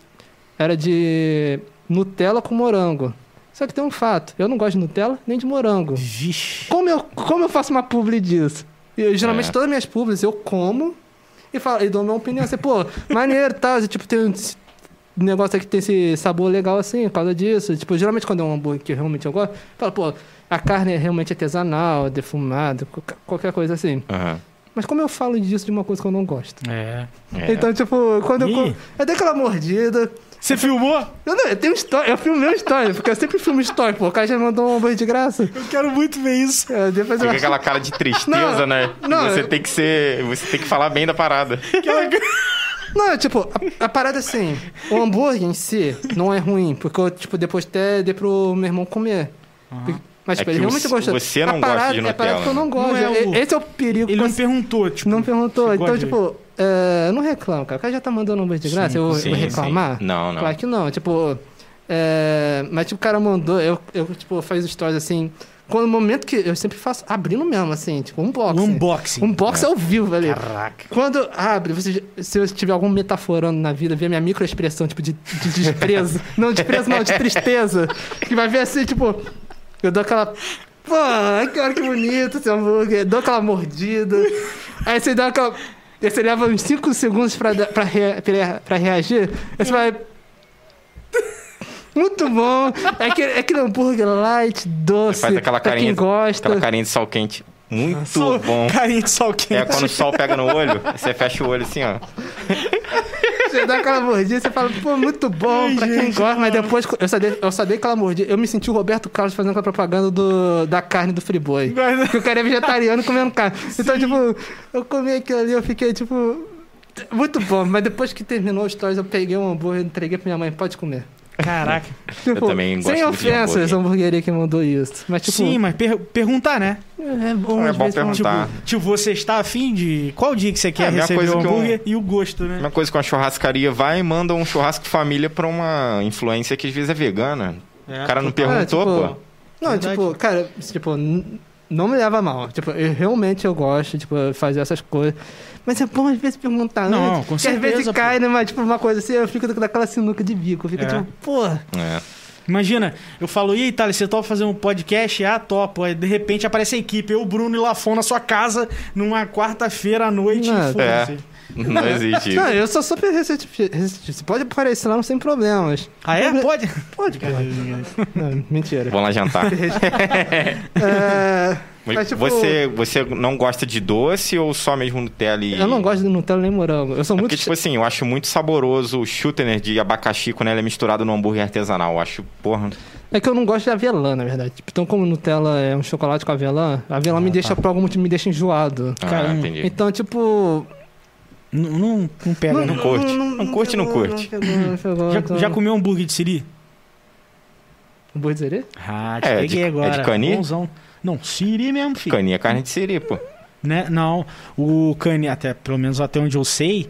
Era de Nutella com morango. Só que tem um fato, eu não gosto de Nutella nem de morango. Vixe. Como eu, como eu faço uma publi disso? Eu, geralmente É. todas as minhas publis eu como e, falo, e dou minha opinião. Assim, pô, maneiro e tal. e, Tipo, tem esse negócio aqui que tem esse sabor legal assim, por causa disso. Tipo, geralmente quando é um hambúrguer que realmente eu gosto, eu falo, pô, a carne é realmente artesanal, defumada, qualquer- qualquer coisa assim. Aham. Mas como eu falo disso de uma coisa que eu não gosto? É. É. Então, tipo, quando eu Ih. como. Eu dei aquela mordida. Você filmou? Eu, não, eu tenho história, eu filmei uma história, porque eu sempre filmo história, pô. O cara já mandou um hambúrguer de graça. Eu quero muito ver isso. É, depois eu Fica aquela cara de tristeza, Não, né? não, você eu- tem que ser. Você tem que falar bem da parada. Não, tipo, a, a parada é assim, o hambúrguer em si não é ruim, porque eu, tipo, depois até dei pro meu irmão comer. Mas, É tipo, ele que realmente o- gostou. você não a gosta parada, de É a parada Nutella, que eu não gosto. Não é o- Esse é o perigo. Ele não perguntou, tipo. não perguntou. Então, gosta tipo, é, eu não reclamo, cara. O cara já tá mandando hambúrguer de graça, Sim, eu vou sim, reclamar? sim. Não, não. Claro que não. Tipo, é, mas tipo, o cara mandou, eu, eu tipo, faz stories assim. Quando no momento que eu sempre faço abrindo mesmo, assim, tipo, um box. Um unboxing. Unboxing ao vivo, velho. Caraca. Quando abre, você, se eu tiver algum metaforando na vida, ver a minha microexpressão, tipo, de, de desprezo. [laughs] não, desprezo não, de tristeza. Que vai ver assim, tipo, eu dou aquela. Pô, que olha que bonito esse hambúrguer. Dou aquela mordida. Aí você dá aquela. Aí você leva uns 5 segundos pra, pra, rea- pra, pra reagir. Aí você vai. Muito bom. É aquele, é aquele hambúrguer light, doce. Faz aquela carinha, quem gosta. aquela carinha de sol quente. Muito bom. Carinha de sol quente. É quando o sol pega no olho, você fecha o olho assim, ó. Você dá aquela mordida, você fala, pô, muito bom Ai, pra quem gente, gosta, mas depois eu só, dei, eu só dei aquela mordida. Eu me senti o Roberto Carlos fazendo aquela propaganda do, da carne do Friboi. Guarda- Que o cara é vegetariano comendo carne. Então, tipo, eu comi aquilo ali, eu fiquei, tipo. Muito bom, mas depois que terminou o stories, eu peguei um hambúrguer e entreguei pra minha mãe, pode comer. Caraca. Tipo, também gosto Sem ofensas, essa hamburgueria que mandou isso. Mas, tipo, Sim, mas per- perguntar, né? é bom, É bom vezes, perguntar. Tipo, tipo, você está afim de. Qual dia que você quer É, a receber coisa o um- hambúrguer e o gosto, né? Uma coisa que uma churrascaria vai e manda um churrasco família pra uma influência que às vezes é vegana. É. O cara não perguntou, tipo, pô. Não, Verdade. tipo, cara, tipo, não me leva mal. Tipo, eu realmente eu gosto, tipo, de fazer essas coisas. Mas é bom às vezes perguntar Não, antes. com porque às vezes certeza, cai numa, tipo, uma coisa assim, eu fico daquela sinuca de bico. Eu fico É. tipo, pô. É. Imagina, eu falo, e aí, Thales, você topa fazer um podcast? Ah, topo. Aí, de repente, aparece a equipe, eu, Bruno e Lafon na sua casa, numa quarta-feira à noite. Não, e foda-se. Não existe isso. Não, eu sou super receptivo. Você pode aparecer lá sem problemas. Ah, é? Pode? Pode, cara. Não, mentira. Vamos lá jantar. [laughs] É, Mas Mas, tipo- você, você não gosta de doce ou só mesmo Nutella e... eu não gosto de Nutella nem morango. Eu sou É muito. porque, tipo assim, eu acho muito saboroso o shooter de abacaxi quando ele é misturado no hambúrguer artesanal. Eu acho, porra... É que eu não gosto de avelã, na verdade. Tipo, Então, como Nutella é um chocolate com avelã, a avelã me Ah, deixa, tá. por algum motivo, me deixa enjoado. Ah, Cara, entendi. Então, tipo. Não, não, não pega, não. curte. Não curte, não curte. Não pegou, não pegou, Já, então- já comeu hambúrguer de siri? Hambúrguer de siri? Ah, te É, peguei de- é agora. de cani? Bonzão. Não, siri mesmo, filho. Caninha é carne de siri, pô. Né? Não, o cani, até, pelo menos até onde eu sei,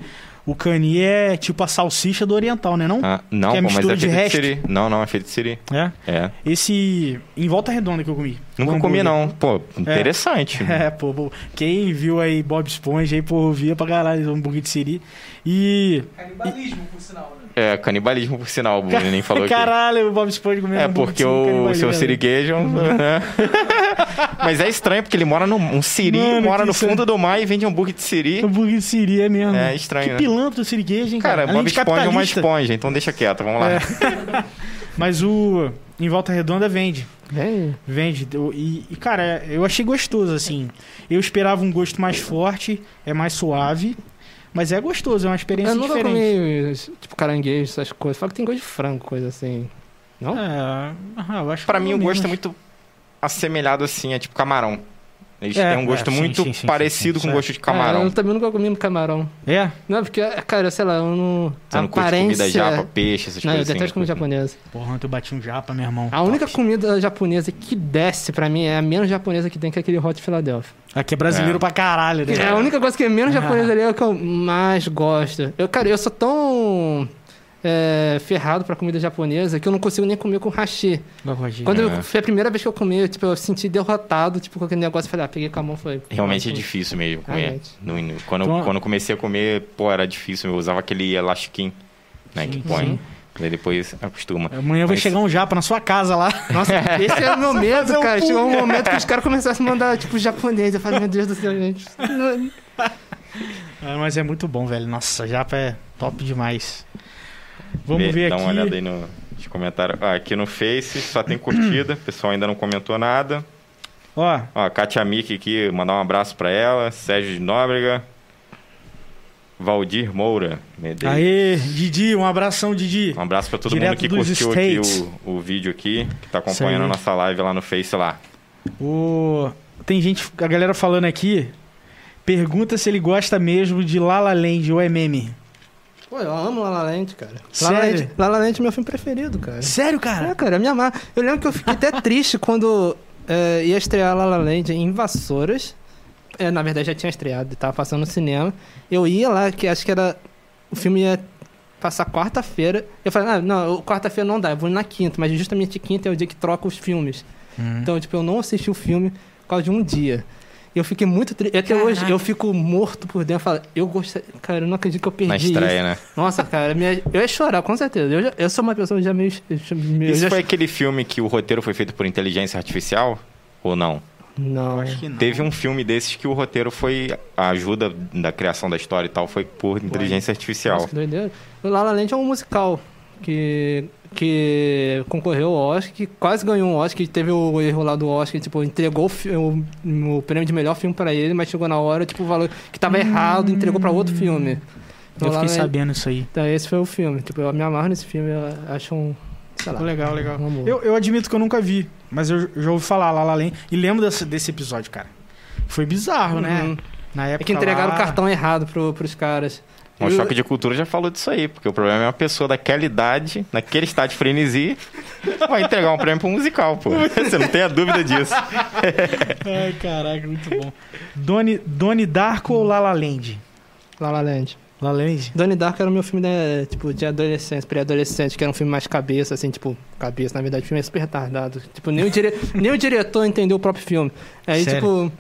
o cani é tipo a salsicha do oriental, né não? Ah, não, Que é pô, mas mistura é de feito de resto. siri. Não, não, é feito de siri. É. É. Esse em volta redonda que eu comi. Nunca comi, não. Pô, interessante. [laughs] É, pô, pô, quem viu aí Bob Esponja aí, pô, via pra caralho o hambúrguer de siri. E Canibalismo, por sinal, né? É, canibalismo, por sinal, o Bruno nem falou [laughs] aqui. caralho, o Bob Esponja comendo É hambúrguer porque o seu né? siriguejo. [laughs] né? Mas é estranho, porque ele mora no. Um siri Mano, mora no isso é- fundo do mar e vende hambúrguer de siri. Hambúrguer de siri é mesmo. É estranho, Que né? pilantra o siriguejo, hein, cara. Cara, Bob Esponja é uma esponja, então deixa quieto, vamos lá. É. [laughs] Mas o em volta redonda vende. Vem. Vende. E, e, cara, eu achei gostoso, assim. Eu esperava um gosto mais forte, é mais suave. Mas é gostoso, é uma experiência Eu nunca diferente. comi, tipo, caranguejo, essas coisas. Fala que tem gosto de frango, coisa assim. Não? É, ah, eu acho Pra que mim, o gosto é muito assemelhado assim, é tipo camarão. Eles É, têm um gosto é, sim, muito sim, sim, parecido sim, sim, com sim. gosto de É, camarão. eu também nunca comi camarão. É? Não, porque, cara, sei lá, eu não. Você a não aparência... comida japa, peixe, essas Não, eu coisas detesto assim. comida japonesa. Porra, ontem eu bati um japa, meu irmão. A única Top. comida japonesa que desce pra mim é a menos japonesa que tem, que é aquele Hot Philadelphia. Aqui é brasileiro É. pra caralho, né? É a única coisa que é menos japonesa ali é o que eu mais gosto. Eu, cara, eu sou tão é, ferrado pra comida japonesa que eu não consigo nem comer com hashi. Quando eu- É. foi a primeira vez que eu comi, eu, tipo, eu senti derrotado, tipo, com aquele negócio. Eu falei, ah, peguei com a mão, foi. Realmente é difícil mesmo comer. No- no- quando, Então- quando eu comecei a comer, pô, era difícil. Eu usava aquele elastiquinho, né, Sim, que põe. sim. Daí depois acostuma. Amanhã vai Mas- chegar um japa na sua casa lá. Nossa, [laughs] esse é o meu medo, fazer um cara. Chegou um momento que os caras começaram a mandar, tipo, japonês. Eu falei, meu Deus do céu, gente. [laughs] Ah, mas é muito bom, velho. Nossa, japa é top demais. Vamos Vê, ver Dá aqui. uma olhada aí no, nos comentários. Ah, aqui no Face só tem curtida. O pessoal ainda não comentou nada. Ó, Ó, Katia Miki aqui, mandar um abraço pra ela. Sérgio de Nóbrega. Valdir Moura. Medeiros. aê, Didi, um abração, Didi. Um abraço pra todo Direto mundo que curtiu aqui States. o, o vídeo aqui, que tá acompanhando a nossa live lá no Face lá. O... Tem gente, a galera falando aqui. Pergunta se ele gosta mesmo de La La Land ou é meme. Pô, eu amo La La Land, cara. La La Sério? Land, La La Land é meu filme preferido, cara. Sério, É, cara? cara, eu me amar. Eu lembro que eu fiquei até triste quando é, ia estrear La La Land em Vassouras. É, na verdade, já tinha estreado, tava passando no cinema. Eu ia lá, que acho que era. O filme ia passar quarta-feira. Eu falei, ah, não, quarta-feira não dá, eu vou na quinta, mas justamente quinta é o dia que troca os filmes. Hum. Então, tipo, eu não assisti o filme por causa de um dia. Eu fiquei muito triste. Até Caraca. hoje eu fico morto por dentro. Eu falo, eu gostei. Cara, eu não acredito que eu perdi Na estreia, né? isso. Nossa, cara, minha- eu ia chorar, com certeza. Eu, já- eu sou uma pessoa já meio. meio Isso já- foi aquele filme que o roteiro foi feito por inteligência artificial? Ou não? Não. Acho que não. Teve um filme desses que o roteiro foi. A ajuda da criação da história e tal foi por inteligência artificial. Nossa, que doideira. O La La Land é um musical que, que concorreu ao Oscar, que quase ganhou um Oscar, que teve o erro lá do Oscar, tipo, entregou o, o, prêmio de melhor filme pra ele, mas chegou na hora, tipo, o valor que tava errado, entregou pra outro filme. Então, Eu fiquei Land- sabendo isso aí. Então, esse foi o filme. Tipo, eu me amarro nesse filme, eu acho um. Sei lá. Legal, legal. Um amor. Eu, eu admito que eu nunca vi, mas eu já ouvi falar La La Land e lembro desse, desse episódio, cara. Foi bizarro, né? Uhum. Na época É que entregaram lá... o cartão errado pro, pros caras. O Eu- Choque de Cultura já falou disso aí, porque o problema é uma pessoa daquela idade, naquele estado de frenesi, vai entregar um prêmio pro musical, pô. [laughs] Você não tem a dúvida disso. [laughs] Ai, caraca, muito bom. Doni, Doni Darko ou La La Land? La La Land. La La Land? Donnie Darko era o meu filme de, tipo, de adolescente, pré-adolescente, que era um filme mais cabeça, assim, tipo, cabeça, na verdade, o filme é super retardado. Tipo, nem o, dire... [laughs] nem o diretor entendeu o próprio filme. Aí, Sério? tipo.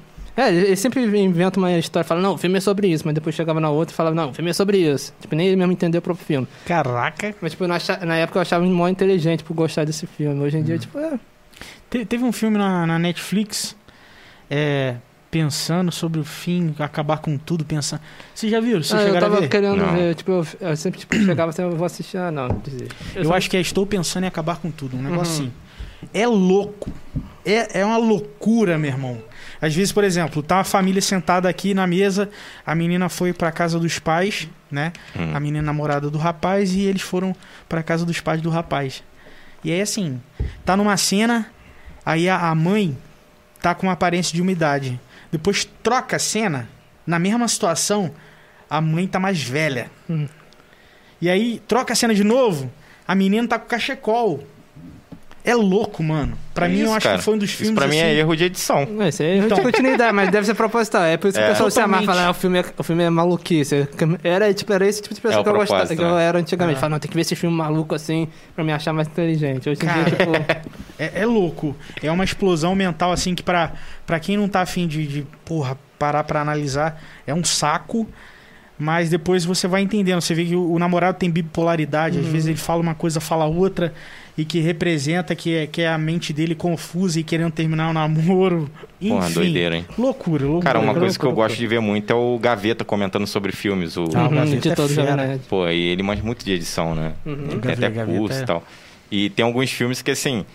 É, ele sempre inventa uma história, fala, não, o filme é sobre isso, mas depois chegava na outra e falava, não, o filme é sobre isso. Tipo, nem ele mesmo entendeu o próprio filme. Caraca. Mas, tipo, na, na época eu achava ele mó inteligente por gostar desse filme. Hoje em dia, tipo, é. Te- teve um filme na, na Netflix, é, pensando sobre o fim, acabar com tudo, pensando... Vocês já viram? Vocês Ah, eu tava ver? querendo Não. ver, tipo, eu, eu sempre tipo, chegava assim, eu vou assistir, ah, não, desisto. Eu, só- acho que é Estou Pensando em Acabar com Tudo, um negócio Uhum. assim. É louco. É, é uma loucura, meu irmão. Às vezes, por exemplo, tá uma família sentada aqui na mesa, a menina foi pra casa dos pais, né? Hum. A menina namorada do rapaz e eles foram pra casa dos pais do rapaz. E aí, assim, tá numa cena, aí a, a mãe tá com uma aparência de umidade. Depois troca a cena, na mesma situação, a mãe tá mais velha. Hum. E aí, troca a cena de novo, a menina tá com cachecol. É louco, mano. Pra É mim, eu acho cara. que foi um dos filmes Isso pra mim é assim, erro de edição. Não, isso é Então. de continuidade, mas deve ser proposital. É por isso que É. o pessoal se amava Totalmente. falar, o filme é, o filme é maluquice. Era, tipo, era esse tipo de pessoa É que eu gostava, que eu né? era antigamente. Ah. Falava, não, tem que ver esse filme maluco assim pra me achar mais inteligente. Hoje em Cara. dia, tipo. [laughs] É, é louco. É uma explosão mental, assim, que pra, pra quem não tá afim de, de, porra, parar pra analisar, é um saco. Mas depois você vai entendendo. Você vê que o, o namorado tem bipolaridade. Às Uhum. vezes ele fala uma coisa, fala outra. E que representa que é, que é a mente dele confusa e querendo terminar o namoro. Enfim. Porra, doideira, hein? Loucura, loucura. Cara, uma loucura, coisa que eu loucura. gosto de ver muito é o Gaveta comentando sobre filmes. O... Ah, o uhum, Gaveta de é fera. Pô, e ele manja muito de edição, né? Uhum. Tem Gaveta- até Gaveta curso é- e tal. E tem alguns filmes que, assim,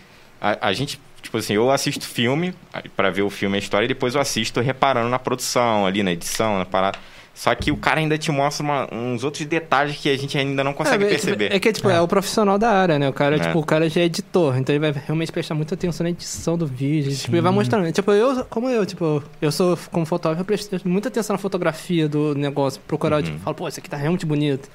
a, a gente, tipo assim, eu assisto filme pra ver o filme e a história e depois eu assisto reparando na produção, ali na edição, na parada. Só que o cara ainda te mostra uma- uns outros detalhes que a gente ainda não consegue é, perceber. É que, tipo, é. É. o profissional da área, né? O cara, É. tipo, o cara já é editor, então ele vai realmente prestar muita atenção na edição do vídeo. Tipo, ele vai mostrando. Tipo, eu, como eu, tipo, eu sou, como fotógrafo, eu presto muita atenção na fotografia do negócio. Procurar, Uhum. tipo, falo, pô, isso aqui tá realmente bonito.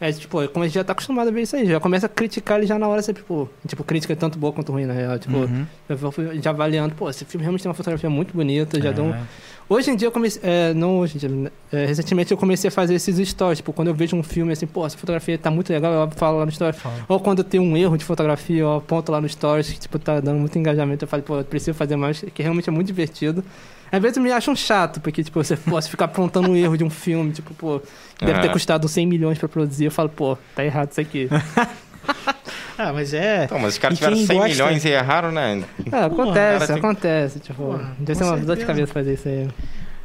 É, tipo, como a gente já tá acostumado a ver isso aí, já começa a criticar ele já na hora, você, tipo, tipo, crítica tanto boa quanto ruim, na real. Tipo, Uhum. eu vou já avaliando, pô, esse filme realmente tem uma fotografia muito bonita, já É. deu um, Hoje em dia eu comecei. É, não hoje em dia. É, recentemente eu comecei a fazer esses stories. Tipo, quando eu vejo um filme assim, pô, essa fotografia tá muito legal, eu falo lá no story. Fala. Ou quando tem um erro de fotografia, eu aponto lá no stories que, tipo, tá dando muito engajamento. Eu falo, pô, eu preciso fazer mais, que realmente é muito divertido. Às vezes me acham chato, porque, tipo, você pô, você fica apontando um erro de um filme, tipo, pô, deve ter É. custado 100 milhões pra produzir. Eu falo, pô, tá errado isso aqui. [laughs] Ah, mas é. Então, mas os caras tiveram quem 100 gosta- milhões e erraram, né? É, acontece, tem- acontece. Tipo, Porra, deve ser uma dor de cabeça fazer isso aí.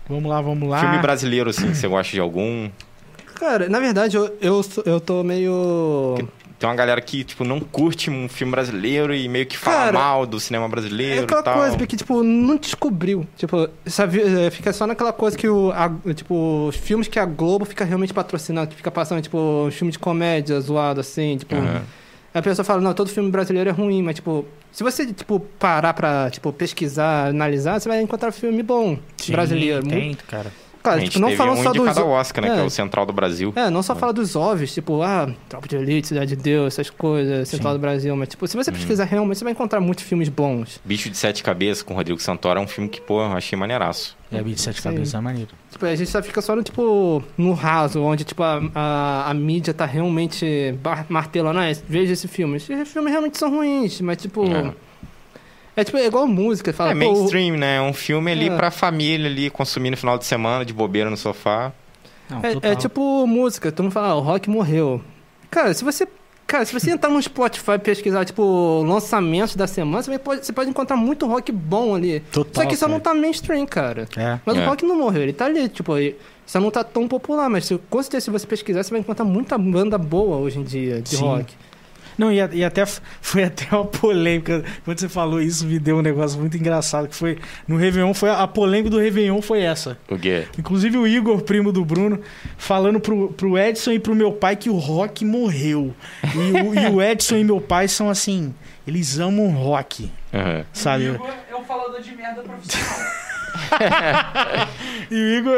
Vamos lá, vamos lá. Filme brasileiro, assim, você gosta de algum? Cara, na verdade, eu, eu, eu tô meio. Tem uma galera que, tipo, não curte um filme brasileiro e meio que fala Cara, mal do cinema É brasileiro aquela e tal. coisa, porque, tipo, não descobriu. Tipo, sabe, é, fica só naquela coisa que o. a- tipo, os filmes que a Globo fica realmente patrocinando, que fica passando, tipo, um filme de comédia zoado, assim, tipo. Aham. A pessoa fala, não, todo filme brasileiro é ruim, mas, tipo, se você, tipo, parar pra, tipo, pesquisar, analisar, você vai encontrar filme bom Sim, brasileiro. Tem, Muito- cara. Cara, a gente tipo, não teve falando um só dos. Oscar, né? É. Que é o Central do Brasil. É, não só fala dos óbvios, tipo, ah, Tropa de Elite, Cidade de Deus, essas coisas, Central Sim. do Brasil, mas, tipo, se Uhum. você pesquisar realmente, você vai encontrar muitos filmes bons. Bicho de Sete Cabeças com Rodrigo Santoro é um filme que, pô, eu achei maneiraço. É, Beat Sete Sim. Cabeças é maneiro. Tipo, a gente só fica só no, tipo, no raso, onde, tipo, a, a, a mídia tá realmente martelando, ah, veja esse filme. Esses filmes realmente são ruins, mas, tipo... É. É, tipo, é igual música, fala, é pô, mainstream, né? É um filme ali É. pra família ali, consumir no final de semana, de bobeira no sofá. Não, é, é tipo música, todo mundo fala, ah, o rock morreu. Cara, se você... Cara, se você entrar no Spotify e pesquisar, tipo, lançamentos da semana, você, pode, você pode encontrar muito rock bom ali. Total, Só que só cara. não tá mainstream, cara. É. Mas É. o rock não morreu, ele tá ali, tipo, ele só não tá tão popular, mas se, com certeza se você pesquisar, você vai encontrar muita banda boa hoje em dia de Sim. rock. Não, e, e até [laughs] foi até uma polêmica. Quando você falou isso, me deu um negócio muito engraçado. Que foi no Réveillon, foi a polêmica do Réveillon foi essa. O quê? Inclusive o Igor, primo do Bruno, falando pro, pro Edson e pro meu pai que o rock morreu. E o, e o Edson e meu pai são assim, eles amam rock, Aham. sabe? O Igor é um falador de merda profissional. [laughs] E o Igor.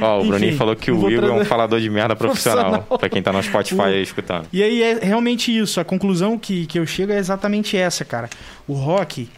Ó, o Bruninho falou que o Igor é um falador de merda profissional. Profissional. pra quem tá no Spotify O- aí escutando. E aí é realmente isso. A conclusão que, que eu chego é exatamente essa, cara. O rock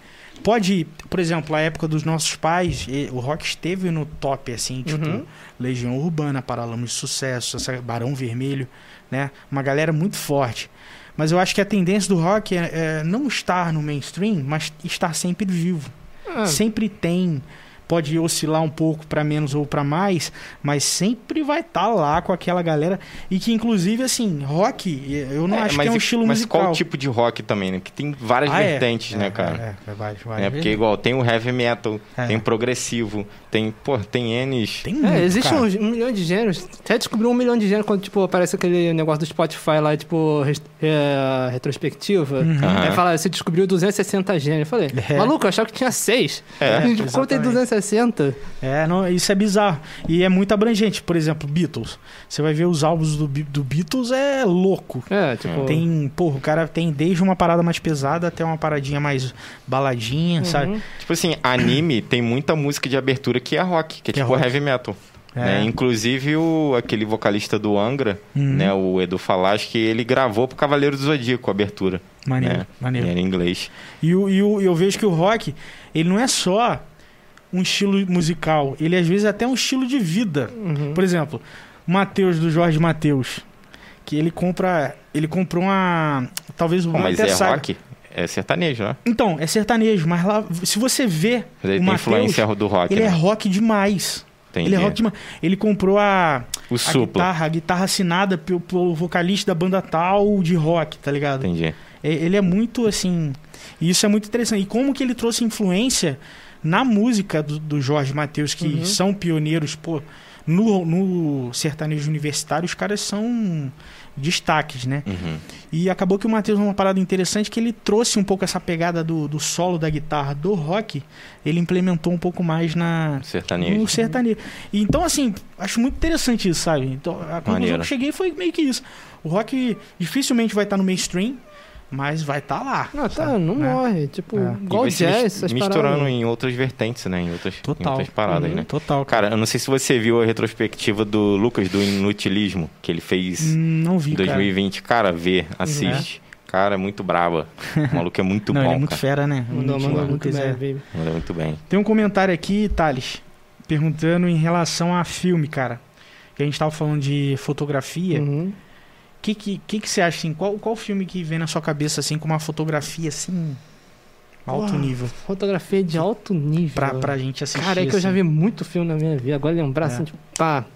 pode, por exemplo, a época dos nossos pais, o rock esteve no top, assim, tipo, Uhum. Legião Urbana, Paralamas de Sucesso, Barão Vermelho, né? Uma galera muito forte. Mas eu acho que a tendência do rock é, é não estar no mainstream, mas estar sempre vivo. Ah, Sempre tem. Pode oscilar um pouco para menos ou para mais, mas sempre vai estar lá com aquela galera. E que, inclusive, assim, rock, eu não É, acho mas, que é um e- estilo mas musical. qual tipo de rock também, né? Que tem várias Ah, é. vertentes, né, É, cara? É, é, várias, É, várias porque vezes. igual, tem o heavy metal, É. tem o progressivo, tem, pô, tem N's. Tem muito, É, existe cara. um, um milhão de gêneros. Até descobriu um milhão de gêneros quando, tipo, aparece aquele negócio do Spotify lá, tipo, é, retrospectiva. Uhum. Aí fala, você descobriu 260 gêneros. Eu falei, É. maluco, eu achava que tinha 6. É, [laughs] tipo, como tem exatamente. 60. É, não, isso é bizarro. E é muito abrangente. Por exemplo, Beatles. Você vai ver os álbuns do, do Beatles, é louco. É, tipo. Tem, porra, o cara tem desde uma parada mais pesada até uma paradinha mais baladinha, Uhum. sabe? Tipo assim, anime tem muita música de abertura que é rock, que é Que é tipo rock. heavy metal. É. né? Inclusive o, aquele vocalista do Angra, Uhum. né, o Edu Falas, que ele gravou pro Cavaleiro do Zodíaco a abertura. Maneiro, né? maneiro. E era em inglês. E, o, e o- eu vejo que o rock, ele não é só um estilo musical, ele às vezes é até um estilo de vida. Uhum. Por exemplo, o Matheus, do Jorge Matheus, que ele compra. Ele comprou uma. Talvez Bruno mas até é saiba. rock? É sertanejo, né? Então, é sertanejo, mas lá, se você vê Mas ele o tem Matheus, influência do rock, ele né? é rock demais. Entendi. Ele é rock demais. Ele comprou a, O a supla. guitarra, a guitarra assinada pelo, pelo vocalista da banda tal de rock, tá ligado? Entendi. É- Ele é muito assim. E isso é muito interessante. E como que ele trouxe influência na música do, do Jorge Matheus, que Uhum. são pioneiros, pô, no, no sertanejo universitário, os caras são destaques, né? Uhum. E acabou que o Matheus, uma parada interessante, que ele trouxe um pouco essa pegada do, do solo da guitarra do rock, ele implementou um pouco mais na, Sertanejo. no sertanejo. E, então, assim, acho muito interessante isso, sabe? Então, a conclusão Maneiro. que eu cheguei foi meio que isso. O rock dificilmente vai estar no mainstream, mas vai estar lá. Não, tá, não Né? morre. Tipo, É. Igual jazz, mis- essas misturando paradas. em outras vertentes, né? Em outras, em Total. outras paradas, Uhum. né? Total. Cara, eu não sei se você viu a retrospectiva do Lucas do Inutilismo, que ele fez Hum, Não vi, em cara. 2020. Cara, vê, assiste. Cara, é muito braba. O maluco é muito [laughs] não, bom, ele é muito cara. fera, né? Mandou, Muito- mandou muito bem, é- baby. Manda muito bem. Tem um comentário aqui, Thales, perguntando em relação a filme, cara. Que a gente tava falando de fotografia. Uhum. Que, que, que, que você acha, assim? Qual, qual filme que vem na sua cabeça, assim, com uma fotografia, assim, alto Porra, nível? Fotografia de alto nível. Pra, pra gente assistir, Cara, é que eu já assim? vi muito filme na minha vida. Agora lembrar, É. assim, tipo, pá.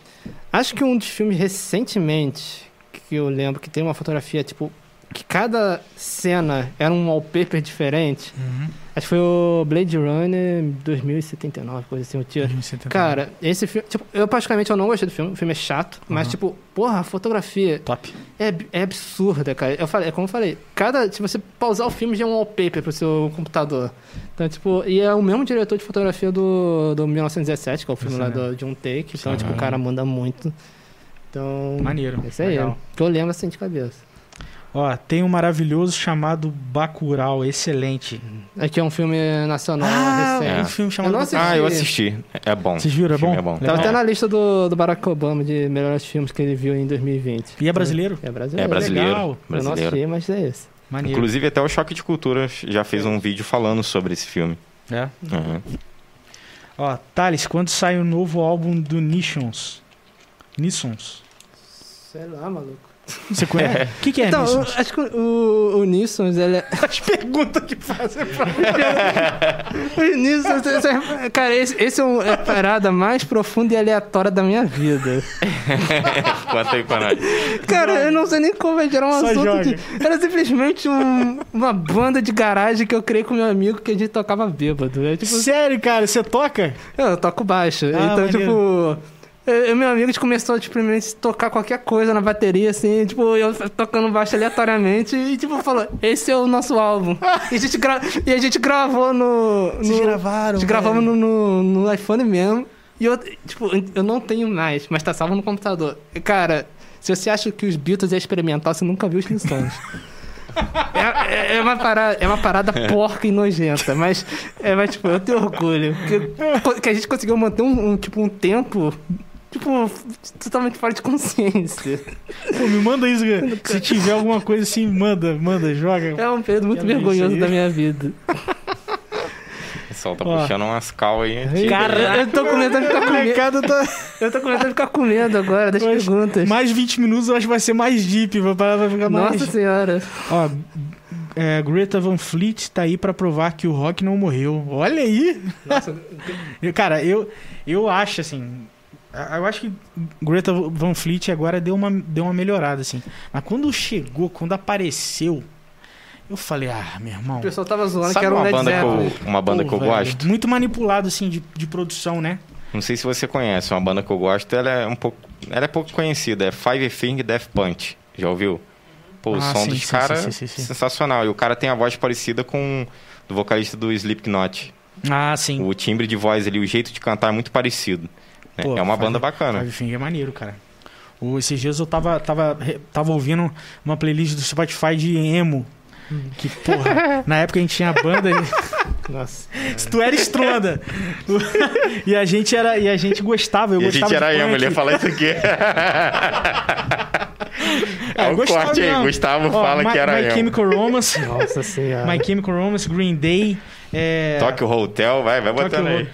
Acho que um dos filmes recentemente que eu lembro que tem uma fotografia, tipo, que cada cena era um wallpaper diferente. Uhum. Acho que foi o Blade Runner 2079, coisa assim, o tio. Cara, esse filme, tipo, eu praticamente eu não gostei do filme, o filme é chato, mas Uhum. tipo, porra, a fotografia Top. é, é absurda, cara. Eu falei, é como eu falei, cada. Se você pausar o filme, já é um wallpaper pro seu computador. Então, tipo, e é o mesmo diretor de fotografia do, do 1917, que é o filme lá mesmo. do, de um take. Então, Sim. tipo, o cara manda muito. Então. Maneiro. Esse é legal. Que eu lembro assim de cabeça. Ó, tem um maravilhoso chamado Bacurau, excelente. Aqui é um filme nacional Ah, recente. um filme Eu chamado não Bacurau. Ah, eu assisti. É bom. Vocês viram? É bom? É bom. Tava até na lista do, do Barack Obama de melhores filmes que ele viu em 2020. E é brasileiro? É brasileiro. É brasileiro. Legal. Eu não brasileiro. assisti, mas é esse. Maneiro. Inclusive, até o Choque de Cultura já fez um vídeo falando sobre esse filme. É. Uhum. Ó, Thales, quando sai o novo álbum do Nissons? Nissons? Sei lá, maluco. Você conhece? O que, que é então, eu Nissons? acho que o, o Nissons, ele é... [laughs] As perguntas que fazem pra o Nissons, é- cara, esse, esse é um- é a parada mais profunda e aleatória da minha vida. [laughs] Conta aí pra nós. Cara, eu não sei nem como vai gerar um Só assunto joga. de... Era simplesmente um- uma banda de garagem que eu criei com meu amigo que a gente tocava bêbado. É tipo... Sério, cara, você toca? Eu toco baixo. então, maneiro. tipo... Eu eu meu amigo começou tipo, a tocar qualquer coisa na bateria, assim, tipo, eu tocando baixo aleatoriamente e, tipo, falou, esse é o nosso álbum. e, a gente gra... e a gente gravou no. Vocês no... gravaram? A gente gravamos no, no, no iPhone mesmo. E eu, tipo, eu não tenho mais, mas tá salvo no computador. Cara, se você acha que os Beatles é experimental, você nunca viu os Flintstones. [laughs] É, é- é uma parada, é uma parada porca e nojenta, mas, é, mas tipo, eu tenho orgulho. Que, que a gente conseguiu manter um, um, tipo, um tempo, tipo, totalmente fora de consciência. Pô, me manda isso, cara. Se tiver alguma coisa assim, manda, manda, joga. É um período muito vergonhoso da minha vida. O pessoal tá Ó. puxando umas cal aí. antigas. Cara, eu, tô com medo de ficar com medo. Tá... Eu tô com medo de ficar com medo agora das Mas- perguntas. Mais 20 minutos eu acho que vai ser mais deep, vai parar vai ficar mais... Nossa senhora. Ó, é, Greta Van Fleet tá aí pra provar que o rock não morreu. Olha aí! Nossa, Eu- Cara, eu, eu acho assim. Eu acho que Greta Van Fleet agora deu uma, deu uma melhorada, assim. Mas quando chegou, quando apareceu, eu falei, ah, meu irmão. o pessoal tava zoando Sabe que era um uma banda, que eu, uma banda Pô, que eu velho, gosto? Muito manipulado, assim, de, de produção, né? Não sei se você conhece, uma banda que eu gosto, ela é um pouco. Ela é pouco conhecida, é Five Finger Death Punch. Já ouviu? Pô, o Ah, som sim, dos caras sim. sensacional. E o cara tem a voz parecida com do vocalista do Slipknot. Ah, sim. O timbre de voz ali, o jeito de cantar é muito parecido. Né? Pô, é uma Five- banda bacana. Five Finger é maneiro, cara. O- esses dias eu tava, tava, tava ouvindo uma playlist do Spotify de emo. Que, porra, na época a gente tinha banda. e- [laughs] Nossa. Se tu era estronda. e a gente era. E a gente gostava. Eu E a gente gostava era emo, ele ia falar isso aqui. [laughs] É, É o gostava corte aí, mesmo. Gustavo Ó, fala My, que era My emo. Chemical Romance. Nossa senhora. My Chemical Romance, Green Day. É, Tokyo Hotel, vai, vai Tokyo botando aí.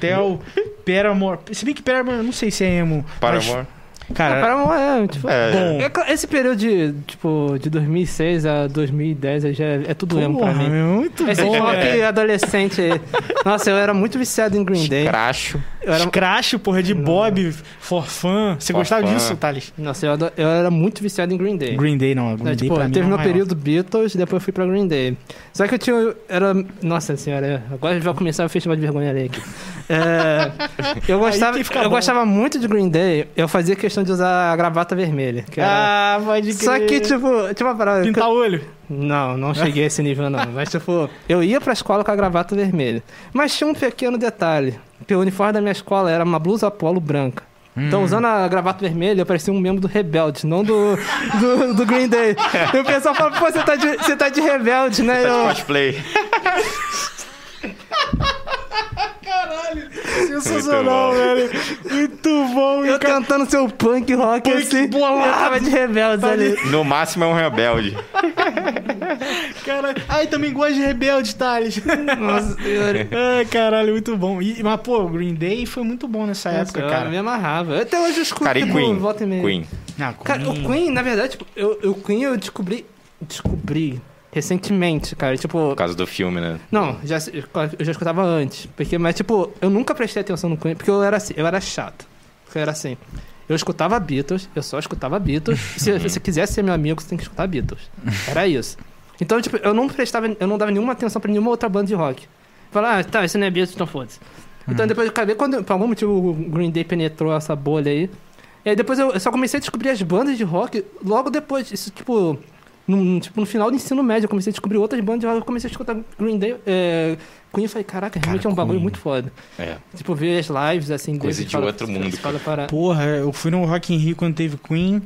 Paramore. Se bem que Paramore, não sei se é emo. Paramore. Mas, cara, Ah, Paramore é, tipo... É, bom. É cla- Esse período de, tipo, de 2006 a 2010 aí já é, é tudo emo pra mim. meu, muito Esse bom, velho. adolescente aí. Nossa, eu era muito viciado em Green Day. Cracho. Eu era, Scratch, porra, de Bob, For Fun. Você For gostava Fun. disso, Thales? nossa, eu, eu era muito viciado em Green Day. Green Day não, Green É, Day tipo, pra mim teve o meu maior. período Beatles, depois eu fui pra Green Day. Só que eu tinha. Era. Nossa senhora, agora a gente vai começar o festival de vergonha ali aqui. É, [laughs] eu gostava, eu bom. gostava muito de Green Day, eu fazia questão de usar a gravata vermelha. que era- Ah, pode Só que, tipo, tinha uma parada. Pintar o olho. Não, não cheguei a esse nível, não. Mas, tipo, eu ia pra escola com a gravata vermelha. Mas tinha um pequeno detalhe: que o uniforme da minha escola era uma blusa polo branca. Então, Hum. usando a gravata vermelha, eu parecia um membro do Rebelde, não do, [laughs] do, do Green Day. E o pessoal fala, pô, você tá de, você tá de Rebelde, né? Tá de Eu, [laughs] Sensacional, Muito velho. Muito bom. eu tentando ser o punk rock, Punk assim, bolado. eu tava de Rebelde ali. No máximo é um rebelde. [laughs] Caralho. Ai, também gosto de Rebelde, Thales. Nossa senhora. Ai, caralho, muito bom. E, mas, pô, o Green Day foi muito bom nessa época, eu cara. me amarrava. Até hoje eu escuto, Cara, e tipo, Queen? volta e meia. Queen. Ah, Cara, o Queen, na verdade, tipo, eu, o Queen eu descobri. Descobri recentemente, cara. Tipo. Por causa do filme, né? Não, já, eu já escutava antes. Porque, mas, tipo, eu nunca prestei atenção no Queen, porque eu era assim, eu era chato. Porque eu era assim. Eu escutava Beatles, eu só escutava Beatles. se você quisesse ser meu amigo, você tem que escutar Beatles. Era isso. Então, tipo, eu não prestava, eu não dava nenhuma atenção pra nenhuma outra banda de rock. Falar, ah, tá, esse não é Beatles, então foda-se. Então depois eu acabei, quando por algum motivo o Green Day penetrou essa bolha aí. E aí depois eu, eu só comecei a descobrir as bandas de rock logo depois. Isso, tipo, no, tipo, no final do ensino médio, eu comecei a descobrir outras bandas. Eu comecei a escutar Green Day, é, Queen e falei, caraca, realmente é um bagulho Queen. muito foda. É. Tipo, ver as lives assim Coisa de fala- outro mundo, fala para- Porra, eu fui no Rock in Rio quando teve Queen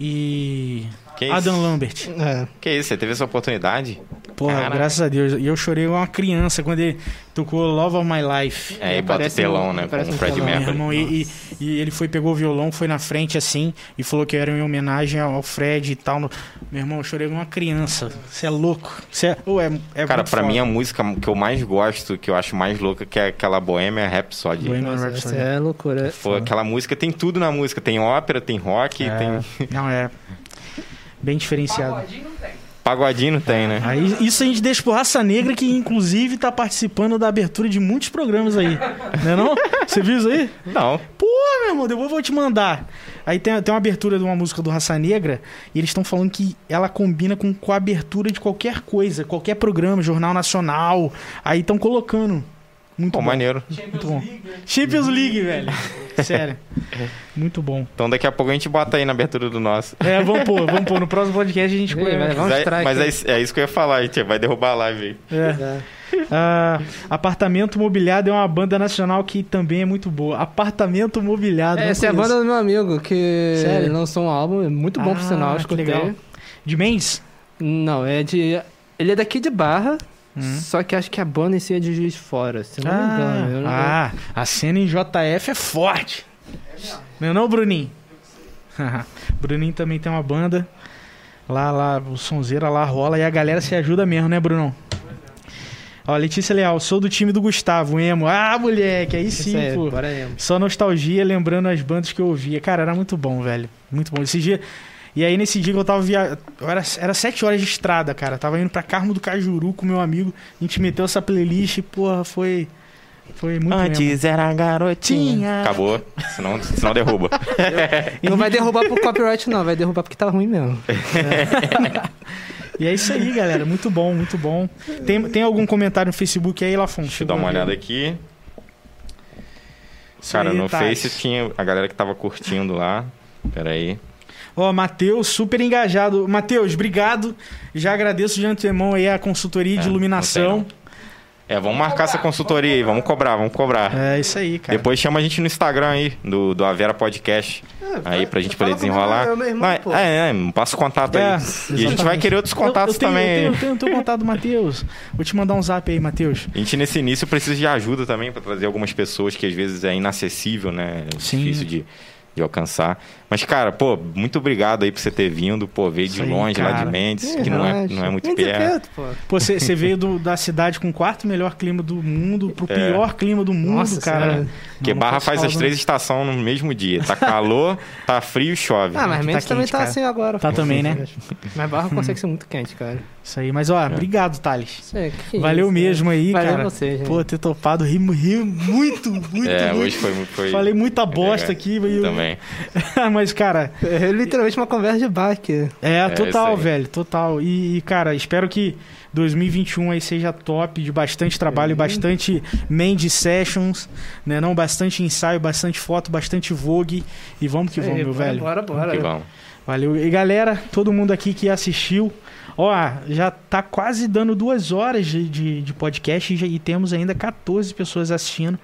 e Que isso? Adam Lambert. É. Que isso? Você teve essa oportunidade? Porra, Caraca. graças a Deus. E eu chorei igual uma criança quando ele tocou Love of My Life. É, e bota telão, um- né? Com parece o um Fred Mercury. irmão, e, e- e ele foi, pegou o violão, foi na frente assim e falou que era em homenagem ao Fred e tal. Meu irmão, eu chorei igual uma criança. Você é louco. Você é, é, é Cara, pra foda. mim a música que eu mais gosto, que eu acho mais louca, que é aquela Bohemian Rhapsody. Bohemian Nossa, Rhapsody. é loucura. Pô, aquela música tem tudo na música. Tem ópera, tem rock, É. tem. Não, é bem diferenciado. Pagodinho não tem. Pagodinho tem, né? Aí, isso a gente deixa pro Raça Negra, que inclusive tá participando da abertura de muitos programas aí. Não é não? Você viu isso aí? Não. Pô, meu irmão, depois eu vou te mandar. Aí tem, tem uma abertura de uma música do Raça Negra e eles estão falando que ela combina com, com a abertura de qualquer coisa, qualquer programa, Jornal Nacional. Aí estão colocando. Muito Pô, bom. maneiro. Muito bom. Champions League, velho. [laughs] Sério. Muito bom. Então daqui a pouco a gente bota aí na abertura do nosso. É, vamos pôr, vamos pôr. No próximo podcast a gente Ei, põe. vai, Vamos mas é, mas é isso- é isso que eu ia falar, a gente vai derrubar a live aí. É. É. Ah, Apartamento Mobiliado é uma banda nacional que também é muito boa. Apartamento Mobiliado. não Essa é a banda do meu amigo, que Sério? lançou um álbum, é muito bom por Ah, sinal, que escutei. legal. De Mendes? Não, é de. Ele é daqui de Barra, Hum. só que acho que a banda em si é de Juiz de Fora, se não me engano. eu não- ah, a cena em JF é forte. Não é não, Bruninho? [laughs] Bruninho também tem uma banda. Lá, lá, o Sonzeira lá rola e a galera se ajuda mesmo, né, Brunão? Ó, Letícia Leal, sou do time do Gustavo, emo. Ah, moleque, aí sim, aí, pô. Só nostalgia, lembrando as bandas que eu ouvia. Cara, era muito bom, velho. Muito bom. Esse dia. E aí, nesse dia que eu tava via... Era, era sete horas de estrada, cara. Tava indo pra Carmo do Cajuru com meu amigo. A gente meteu essa playlist e, porra, foi. Foi muito mesmo. era garotinha. Acabou, senão, senão derruba. [laughs] Não vai derrubar por copyright, não, vai derrubar porque tá ruim mesmo. [laughs] E é isso aí, galera. Muito bom, muito bom. Tem, tem algum comentário no Facebook aí, Lafon? Deixa eu dar uma olhada aqui. Isso Cara, aí, no Thales. Face tinha a galera que tava curtindo lá. Pera aí. Ó, Matheus, super engajado. Matheus, obrigado. Já agradeço de antemão aí a consultoria de É, iluminação. não É, vamos marcar essa consultoria aí, vamos cobrar, vamos cobrar. É isso aí, cara. Depois chama a gente no Instagram aí, do, do Avera Podcast. aí pra gente poder desenrolar. É meu irmão, Não, é, é, é, passa o contato É, aí. E a gente vai exatamente. querer outros contatos eu, eu tenho, também. Eu tenho, eu tenho, eu contato do Matheus. Vou te mandar um zap aí, Matheus. A gente nesse início precisa de ajuda também para trazer algumas pessoas que às vezes é inacessível, né? É Sim. difícil de, de alcançar. Mas, cara, pô, muito obrigado aí por você ter vindo. Pô, veio de aí, longe lá de cara. Mendes, que não é, não é muito Mendes perto. pô. Pô, você você veio do- da cidade com o quarto melhor clima do mundo pro É. pior clima do mundo, Nossa cara. Porque Não, Barra faz as três estações no mesmo dia. Tá calor, [laughs] tá frio e chove. Ah, mas Aqui Mendes tá também quente, tá cara. assim agora. Tá pô. também, né? [laughs] Mas Barra consegue ser muito quente, cara. Isso aí, mas ó, obrigado, Thales. Isso é, que Valeu isso, mesmo aí, Valeu cara. você, gente. Pô, ter topado, ri, ri muito, muito, é, muito. hoje foi muito. Foi... Falei muita bosta É, aqui, mas- Também. mas, [laughs] cara, É literalmente uma conversa de bar aqui. é, isso total, aí. velho, total. E, e, cara, espero que 2021 aí seja top, de bastante trabalho, Sim. bastante Mandy Sessions, né? Não, bastante ensaio, bastante foto, bastante Vogue. E vamos que vamos, meu bora, velho. Bora, bora. Que bom. Valeu. E galera, todo mundo aqui que assistiu, ó, já tá quase dando duas horas de, de, de podcast e, já- e temos ainda 14 pessoas assistindo.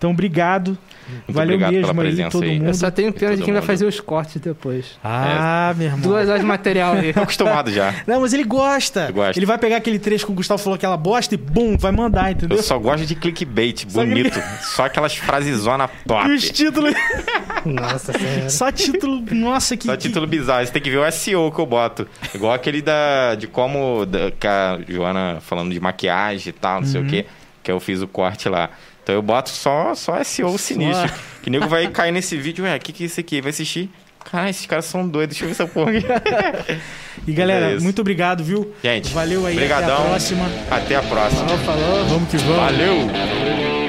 Então, obrigado. Muito Valeu obrigado mesmo pela aí, todo aí. mundo. Eu só tenho pena de quem vai mundo. fazer os cortes depois. Ah, meu irmão. Duas horas de material aí. [laughs] Tô acostumado já. Não, mas ele gosta. Ele vai pegar aquele trecho que o Gustavo falou aquela bosta e bum, vai mandar, entendeu? Eu só gosto de clickbait Só bonito. [laughs] Só aquelas frasezona E top. os títulos. Nossa senhora. Só título. Nossa, que. Só que- título bizarro. Você tem que ver o SEO que eu boto. Igual aquele da, de como da, que a Joana falando de maquiagem e tal, não sei o Uhum. quê. Que eu fiz o corte lá. Então eu boto só, só SEO sinistro. Que nego vai cair nesse vídeo, ué, o que, que é isso aqui? Vai assistir. Caralho, esses caras são doidos, deixa eu ver essa porra aqui. [laughs] E galera, É muito obrigado, viu? Gente, Valeu aí. Até brigadão. a próxima. Até a próxima. Falou, falou. Vamos que vamos. Valeu!